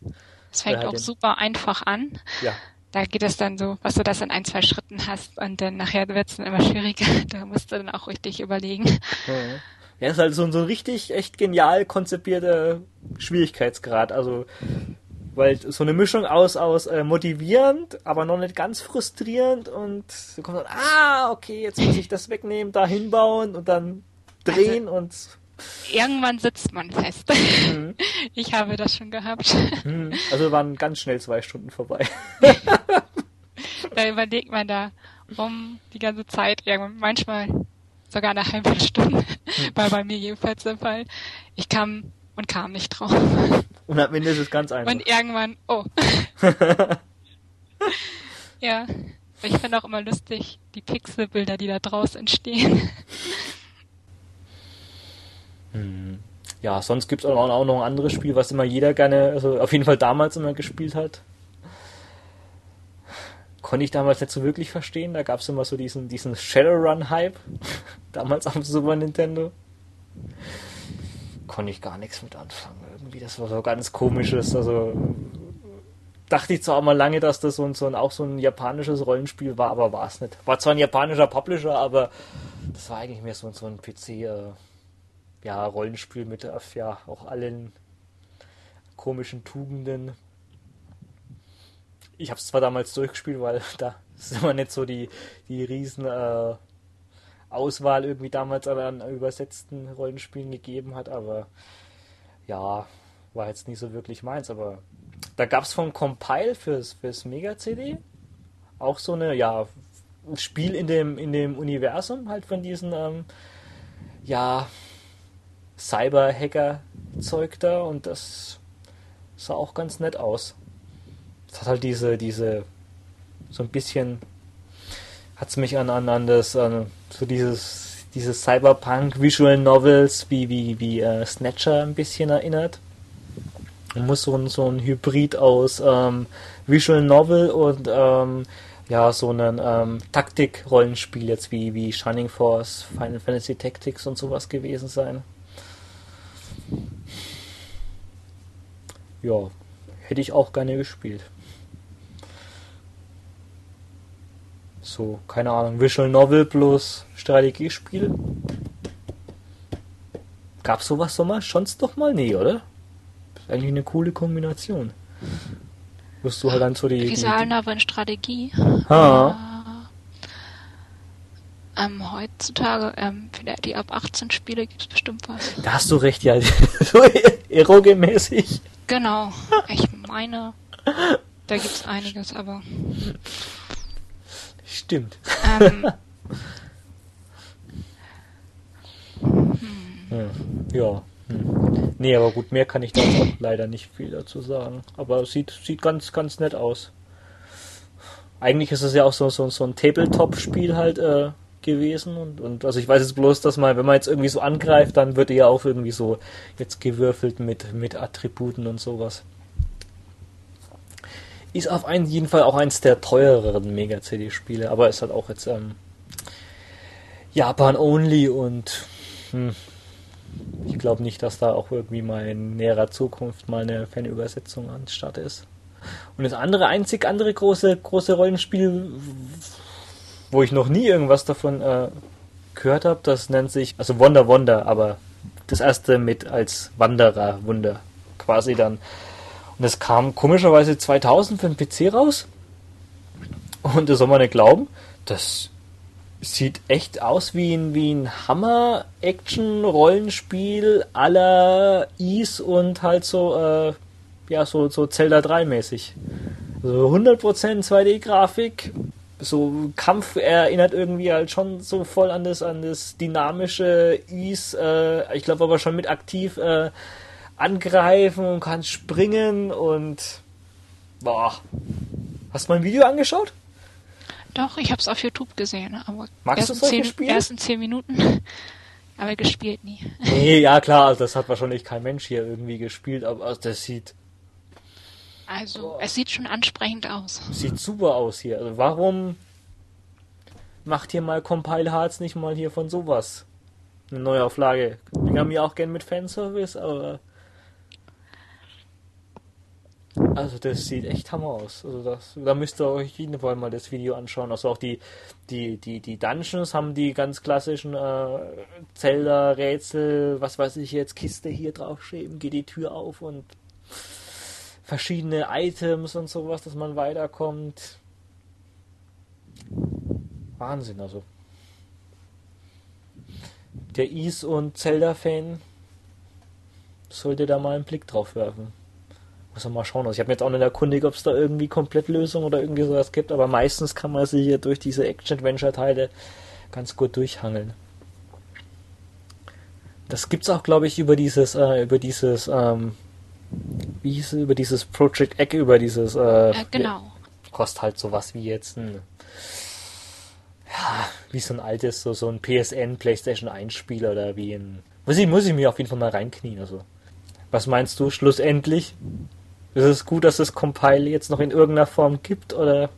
Es fängt halt auch super einfach an. Ja. Da geht es dann so, was du das in ein, zwei Schritten hast und dann nachher wird es dann immer schwieriger. Da musst du dann auch richtig überlegen. Ja. Ja, ist halt so, so ein richtig echt genial konzipierter Schwierigkeitsgrad. Also, weil so eine Mischung aus, aus äh, motivierend, aber noch nicht ganz frustrierend und du kommst dann, ah, okay, jetzt muss ich das wegnehmen, da hinbauen und dann drehen also, und. Irgendwann sitzt man fest. Mhm. Ich habe das schon gehabt. Mhm. Also waren ganz schnell zwei Stunden vorbei. da überlegt man da um die ganze Zeit irgendwann. Manchmal sogar eine halbe Stunde, hm. war bei mir jedenfalls der Fall. Ich kam und kam nicht drauf. Und am Ende ist es ganz einfach. Und irgendwann, oh. ja. Ich finde auch immer lustig, die Pixelbilder, die da draus entstehen. Hm. Ja, sonst gibt es auch noch ein anderes Spiel, was immer jeder gerne, also auf jeden Fall damals immer gespielt hat konnte ich damals nicht so wirklich verstehen. Da gab es immer so diesen, diesen Shadowrun-Hype, damals am Super Nintendo. Konnte ich gar nichts mit anfangen. Irgendwie, das war so ganz komisches. Also dachte ich zwar auch mal lange, dass das so ein, so ein, auch so ein japanisches Rollenspiel war, aber war es nicht. War zwar ein japanischer Publisher, aber das war eigentlich mehr so, so ein PC, äh, ja, Rollenspiel mit äh, ja, auch allen komischen Tugenden. Ich habe es zwar damals durchgespielt, weil da ist immer nicht so die, die riesen äh, Auswahl irgendwie damals an übersetzten Rollenspielen gegeben hat, aber ja, war jetzt nicht so wirklich meins, aber da gab es von Compile fürs, fürs Mega-CD auch so eine, ja, ein Spiel in dem, in dem Universum halt von diesen, ähm, ja, Cyber-Hacker-Zeug da und das sah auch ganz nett aus es hat halt diese, diese, so ein bisschen, hat es mich an, an, an das, an, so dieses, dieses Cyberpunk Visual Novels wie, wie, wie äh, Snatcher ein bisschen erinnert. Man muss so ein, so ein Hybrid aus ähm, Visual Novel und ähm, ja, so ein ähm, Taktik-Rollenspiel jetzt wie, wie Shining Force, Final Fantasy Tactics und sowas gewesen sein. Ja, hätte ich auch gerne gespielt. So, keine Ahnung, Visual Novel plus Strategiespiel. Gab's sowas so mal? Sonst doch mal? Nee, oder? ist eigentlich eine coole Kombination. Wirst du halt dann so die. Visual Novel und Strategie. Ha. Äh, ähm, heutzutage, ähm, die ab 18 Spiele gibt's bestimmt was. Da hast du recht, ja. so erogemäßig. Genau. Ich meine, da gibt's einiges, aber. Stimmt. Ähm. hm. Ja. Hm. Nee, aber gut, mehr kann ich da auch leider nicht viel dazu sagen. Aber es sieht, sieht ganz, ganz nett aus. Eigentlich ist es ja auch so, so, so ein Tabletop-Spiel halt äh, gewesen. Und, und also ich weiß jetzt bloß, dass man, wenn man jetzt irgendwie so angreift, dann wird er ja auch irgendwie so jetzt gewürfelt mit, mit Attributen und sowas. Ist auf einen, jeden Fall auch eins der teureren Mega-CD-Spiele, aber ist halt auch jetzt ähm, Japan-only und hm, ich glaube nicht, dass da auch irgendwie mal in näherer Zukunft mal eine Fanübersetzung anstatt ist. Und das andere, einzig andere große, große Rollenspiel, wo ich noch nie irgendwas davon äh, gehört habe, das nennt sich, also Wonder Wonder, aber das erste mit als Wanderer-Wunder quasi dann. Und es kam komischerweise 2000 für den PC raus. Und das soll man nicht glauben, das sieht echt aus wie ein, wie ein Hammer-Action-Rollenspiel aller Ease und halt so, äh, ja, so, so Zelda 3 mäßig. Also 100% 2D-Grafik. So Kampf erinnert irgendwie halt schon so voll an das, an das dynamische Ease. Äh, ich glaube aber schon mit aktiv äh, angreifen und kannst springen und boah. Hast du mal ein Video angeschaut? Doch, ich habe es auf YouTube gesehen, aber Magst erst, du in zehn, erst in zehn Minuten. Aber gespielt nie. Nee, ja klar, das hat wahrscheinlich kein Mensch hier irgendwie gespielt, aber das sieht. Also, oh. es sieht schon ansprechend aus. Sieht super aus hier. Also warum macht hier mal Compile Hearts nicht mal hier von sowas? Eine Neuauflage. Wir haben ja auch gern mit Fanservice, aber also das sieht echt hammer aus. Also das, da müsst ihr euch jeden Fall mal das Video anschauen. Also auch die, die, die, die Dungeons haben die ganz klassischen äh, Zelda-Rätsel, was weiß ich jetzt, Kiste hier draufschreiben, geht die Tür auf und verschiedene Items und sowas, dass man weiterkommt. Wahnsinn, also. Der Is- und Zelda-Fan sollte da mal einen Blick drauf werfen. Muss man mal schauen. Also ich habe mir jetzt auch nicht erkundigt, ob es da irgendwie Komplettlösung oder irgendwie sowas gibt, aber meistens kann man sich hier durch diese Action-Adventure-Teile ganz gut durchhangeln. Das gibt's auch, glaube ich, über dieses, äh, über dieses, ähm, wie hieß es, über dieses Project Egg, über dieses, äh, äh genau. Kostet halt sowas wie jetzt ein, ja, wie so ein altes, so, so ein PSN, PlayStation 1 Spiel oder wie ein, muss ich, muss ich mir auf jeden Fall mal reinknien, also. Was meinst du schlussendlich? Ist es gut, dass es Compile jetzt noch in irgendeiner Form gibt oder?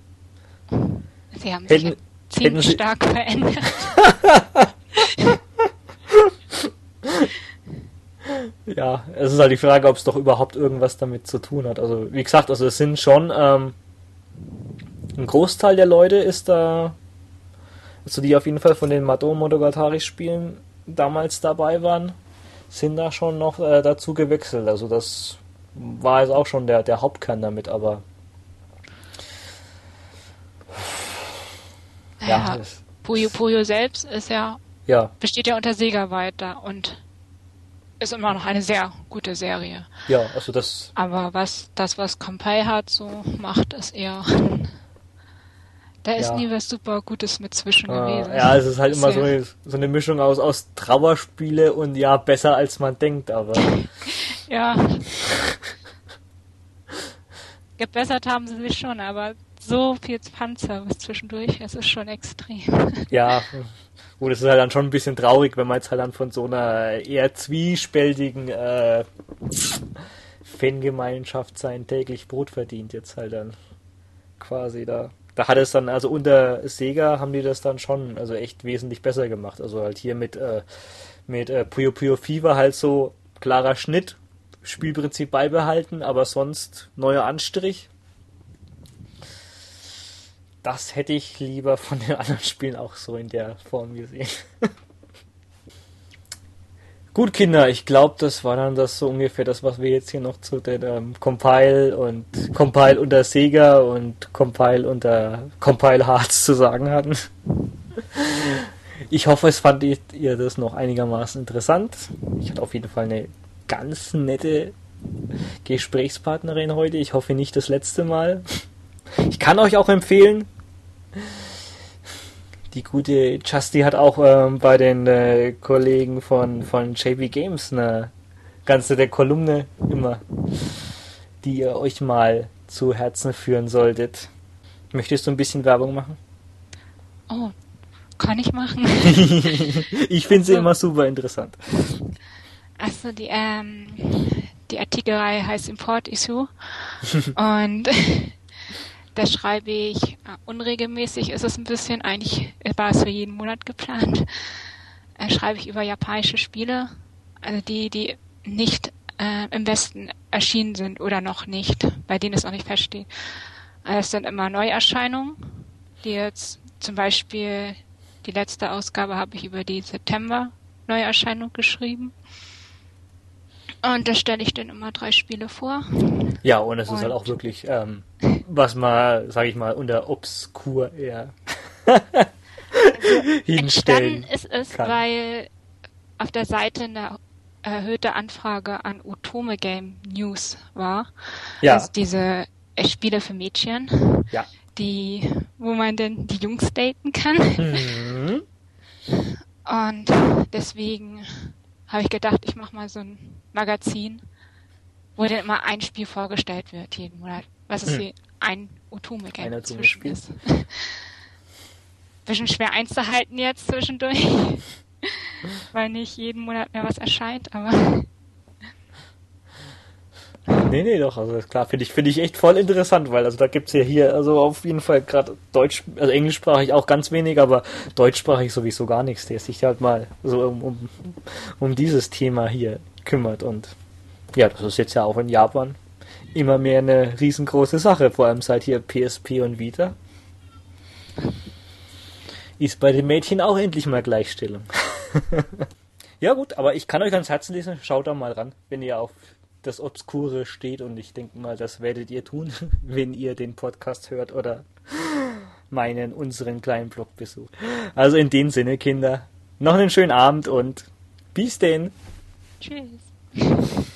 Sie haben hätten, sich ziemlich Sie... stark verändert. ja, es ist halt die Frage, ob es doch überhaupt irgendwas damit zu tun hat. Also wie gesagt, also es sind schon ähm, ein Großteil der Leute ist da, also die auf jeden Fall von den Mado Monogatari Spielen damals dabei waren, sind da schon noch äh, dazu gewechselt. Also das war es auch schon der, der Hauptkern damit, aber. Ja, ja Puyo Puyo selbst ist ja, ja. besteht ja unter Sega weiter und ist immer noch eine sehr gute Serie. Ja, also das. Aber was das, was Kampai hat, so macht, ist eher. Da ist ja. nie was super Gutes mit zwischen ah, gewesen. Ja, es ist halt immer so eine, so eine Mischung aus, aus Trauerspiele und ja, besser als man denkt, aber. ja. Gebessert haben sie sich schon, aber so viel Fanservice zwischendurch, es ist schon extrem. Ja, gut, es ist halt dann schon ein bisschen traurig, wenn man jetzt halt dann von so einer eher zwiespältigen äh, Fangemeinschaft sein täglich Brot verdient, jetzt halt dann quasi da. Da hat es dann, also unter Sega haben die das dann schon, also echt wesentlich besser gemacht. Also halt hier mit, äh, mit äh, Puyo Puyo Fever halt so klarer Schnitt, Spielprinzip beibehalten, aber sonst neuer Anstrich. Das hätte ich lieber von den anderen Spielen auch so in der Form gesehen. Gut, Kinder, ich glaube, das war dann das so ungefähr das, was wir jetzt hier noch zu den ähm, Compile und Compile unter Sega und Compile unter Compile Hearts zu sagen hatten. Ich hoffe, es fand ihr das noch einigermaßen interessant. Ich hatte auf jeden Fall eine ganz nette Gesprächspartnerin heute. Ich hoffe nicht das letzte Mal. Ich kann euch auch empfehlen, die gute Justy hat auch ähm, bei den äh, Kollegen von, von JB Games eine ganze der Kolumne immer, die ihr euch mal zu Herzen führen solltet. Möchtest du ein bisschen Werbung machen? Oh, kann ich machen. ich finde sie also, immer super interessant. Also die, ähm, die Artikelreihe heißt Import Issue und da schreibe ich äh, unregelmäßig, ist es ein bisschen, eigentlich war es für jeden Monat geplant, äh, schreibe ich über japanische Spiele, also die, die nicht äh, im Westen erschienen sind oder noch nicht, bei denen es noch nicht feststeht. Also es sind immer Neuerscheinungen, die jetzt zum Beispiel die letzte Ausgabe habe ich über die September Neuerscheinung geschrieben. Und da stelle ich dann immer drei Spiele vor. Ja, und es und ist halt auch wirklich, ähm, was mal, sag ich mal, unter obskur eher also, hinstellen ist es, kann. weil auf der Seite eine erhöhte Anfrage an Otome Game News war. Ja. Also diese Spiele für Mädchen. Ja. Die, wo man denn die Jungs daten kann. Mhm. Und deswegen habe ich gedacht, ich mache mal so ein Magazin, wo dann immer ein Spiel vorgestellt wird jeden Monat. Was ist hm. hier ein Otome Game ein zwischen ist. Bisschen schwer einzuhalten jetzt zwischendurch. Weil nicht jeden Monat mehr was erscheint, aber. Nee, nee, doch, also klar, finde ich, finde ich echt voll interessant, weil also da gibt's ja hier, also auf jeden Fall gerade Deutsch, also englischsprachig auch ganz wenig, aber deutschsprachig sowieso gar nichts, der sich halt mal so um, um, um dieses Thema hier kümmert und ja, das ist jetzt ja auch in Japan immer mehr eine riesengroße Sache, vor allem seit hier PSP und Vita. Ist bei den Mädchen auch endlich mal Gleichstellung. ja gut, aber ich kann euch ans Herzen lesen, schaut da mal ran, wenn ihr auf das Obskure steht und ich denke mal, das werdet ihr tun, wenn ihr den Podcast hört oder meinen, unseren kleinen Blog besucht. Also in dem Sinne, Kinder, noch einen schönen Abend und bis denn. Cheers.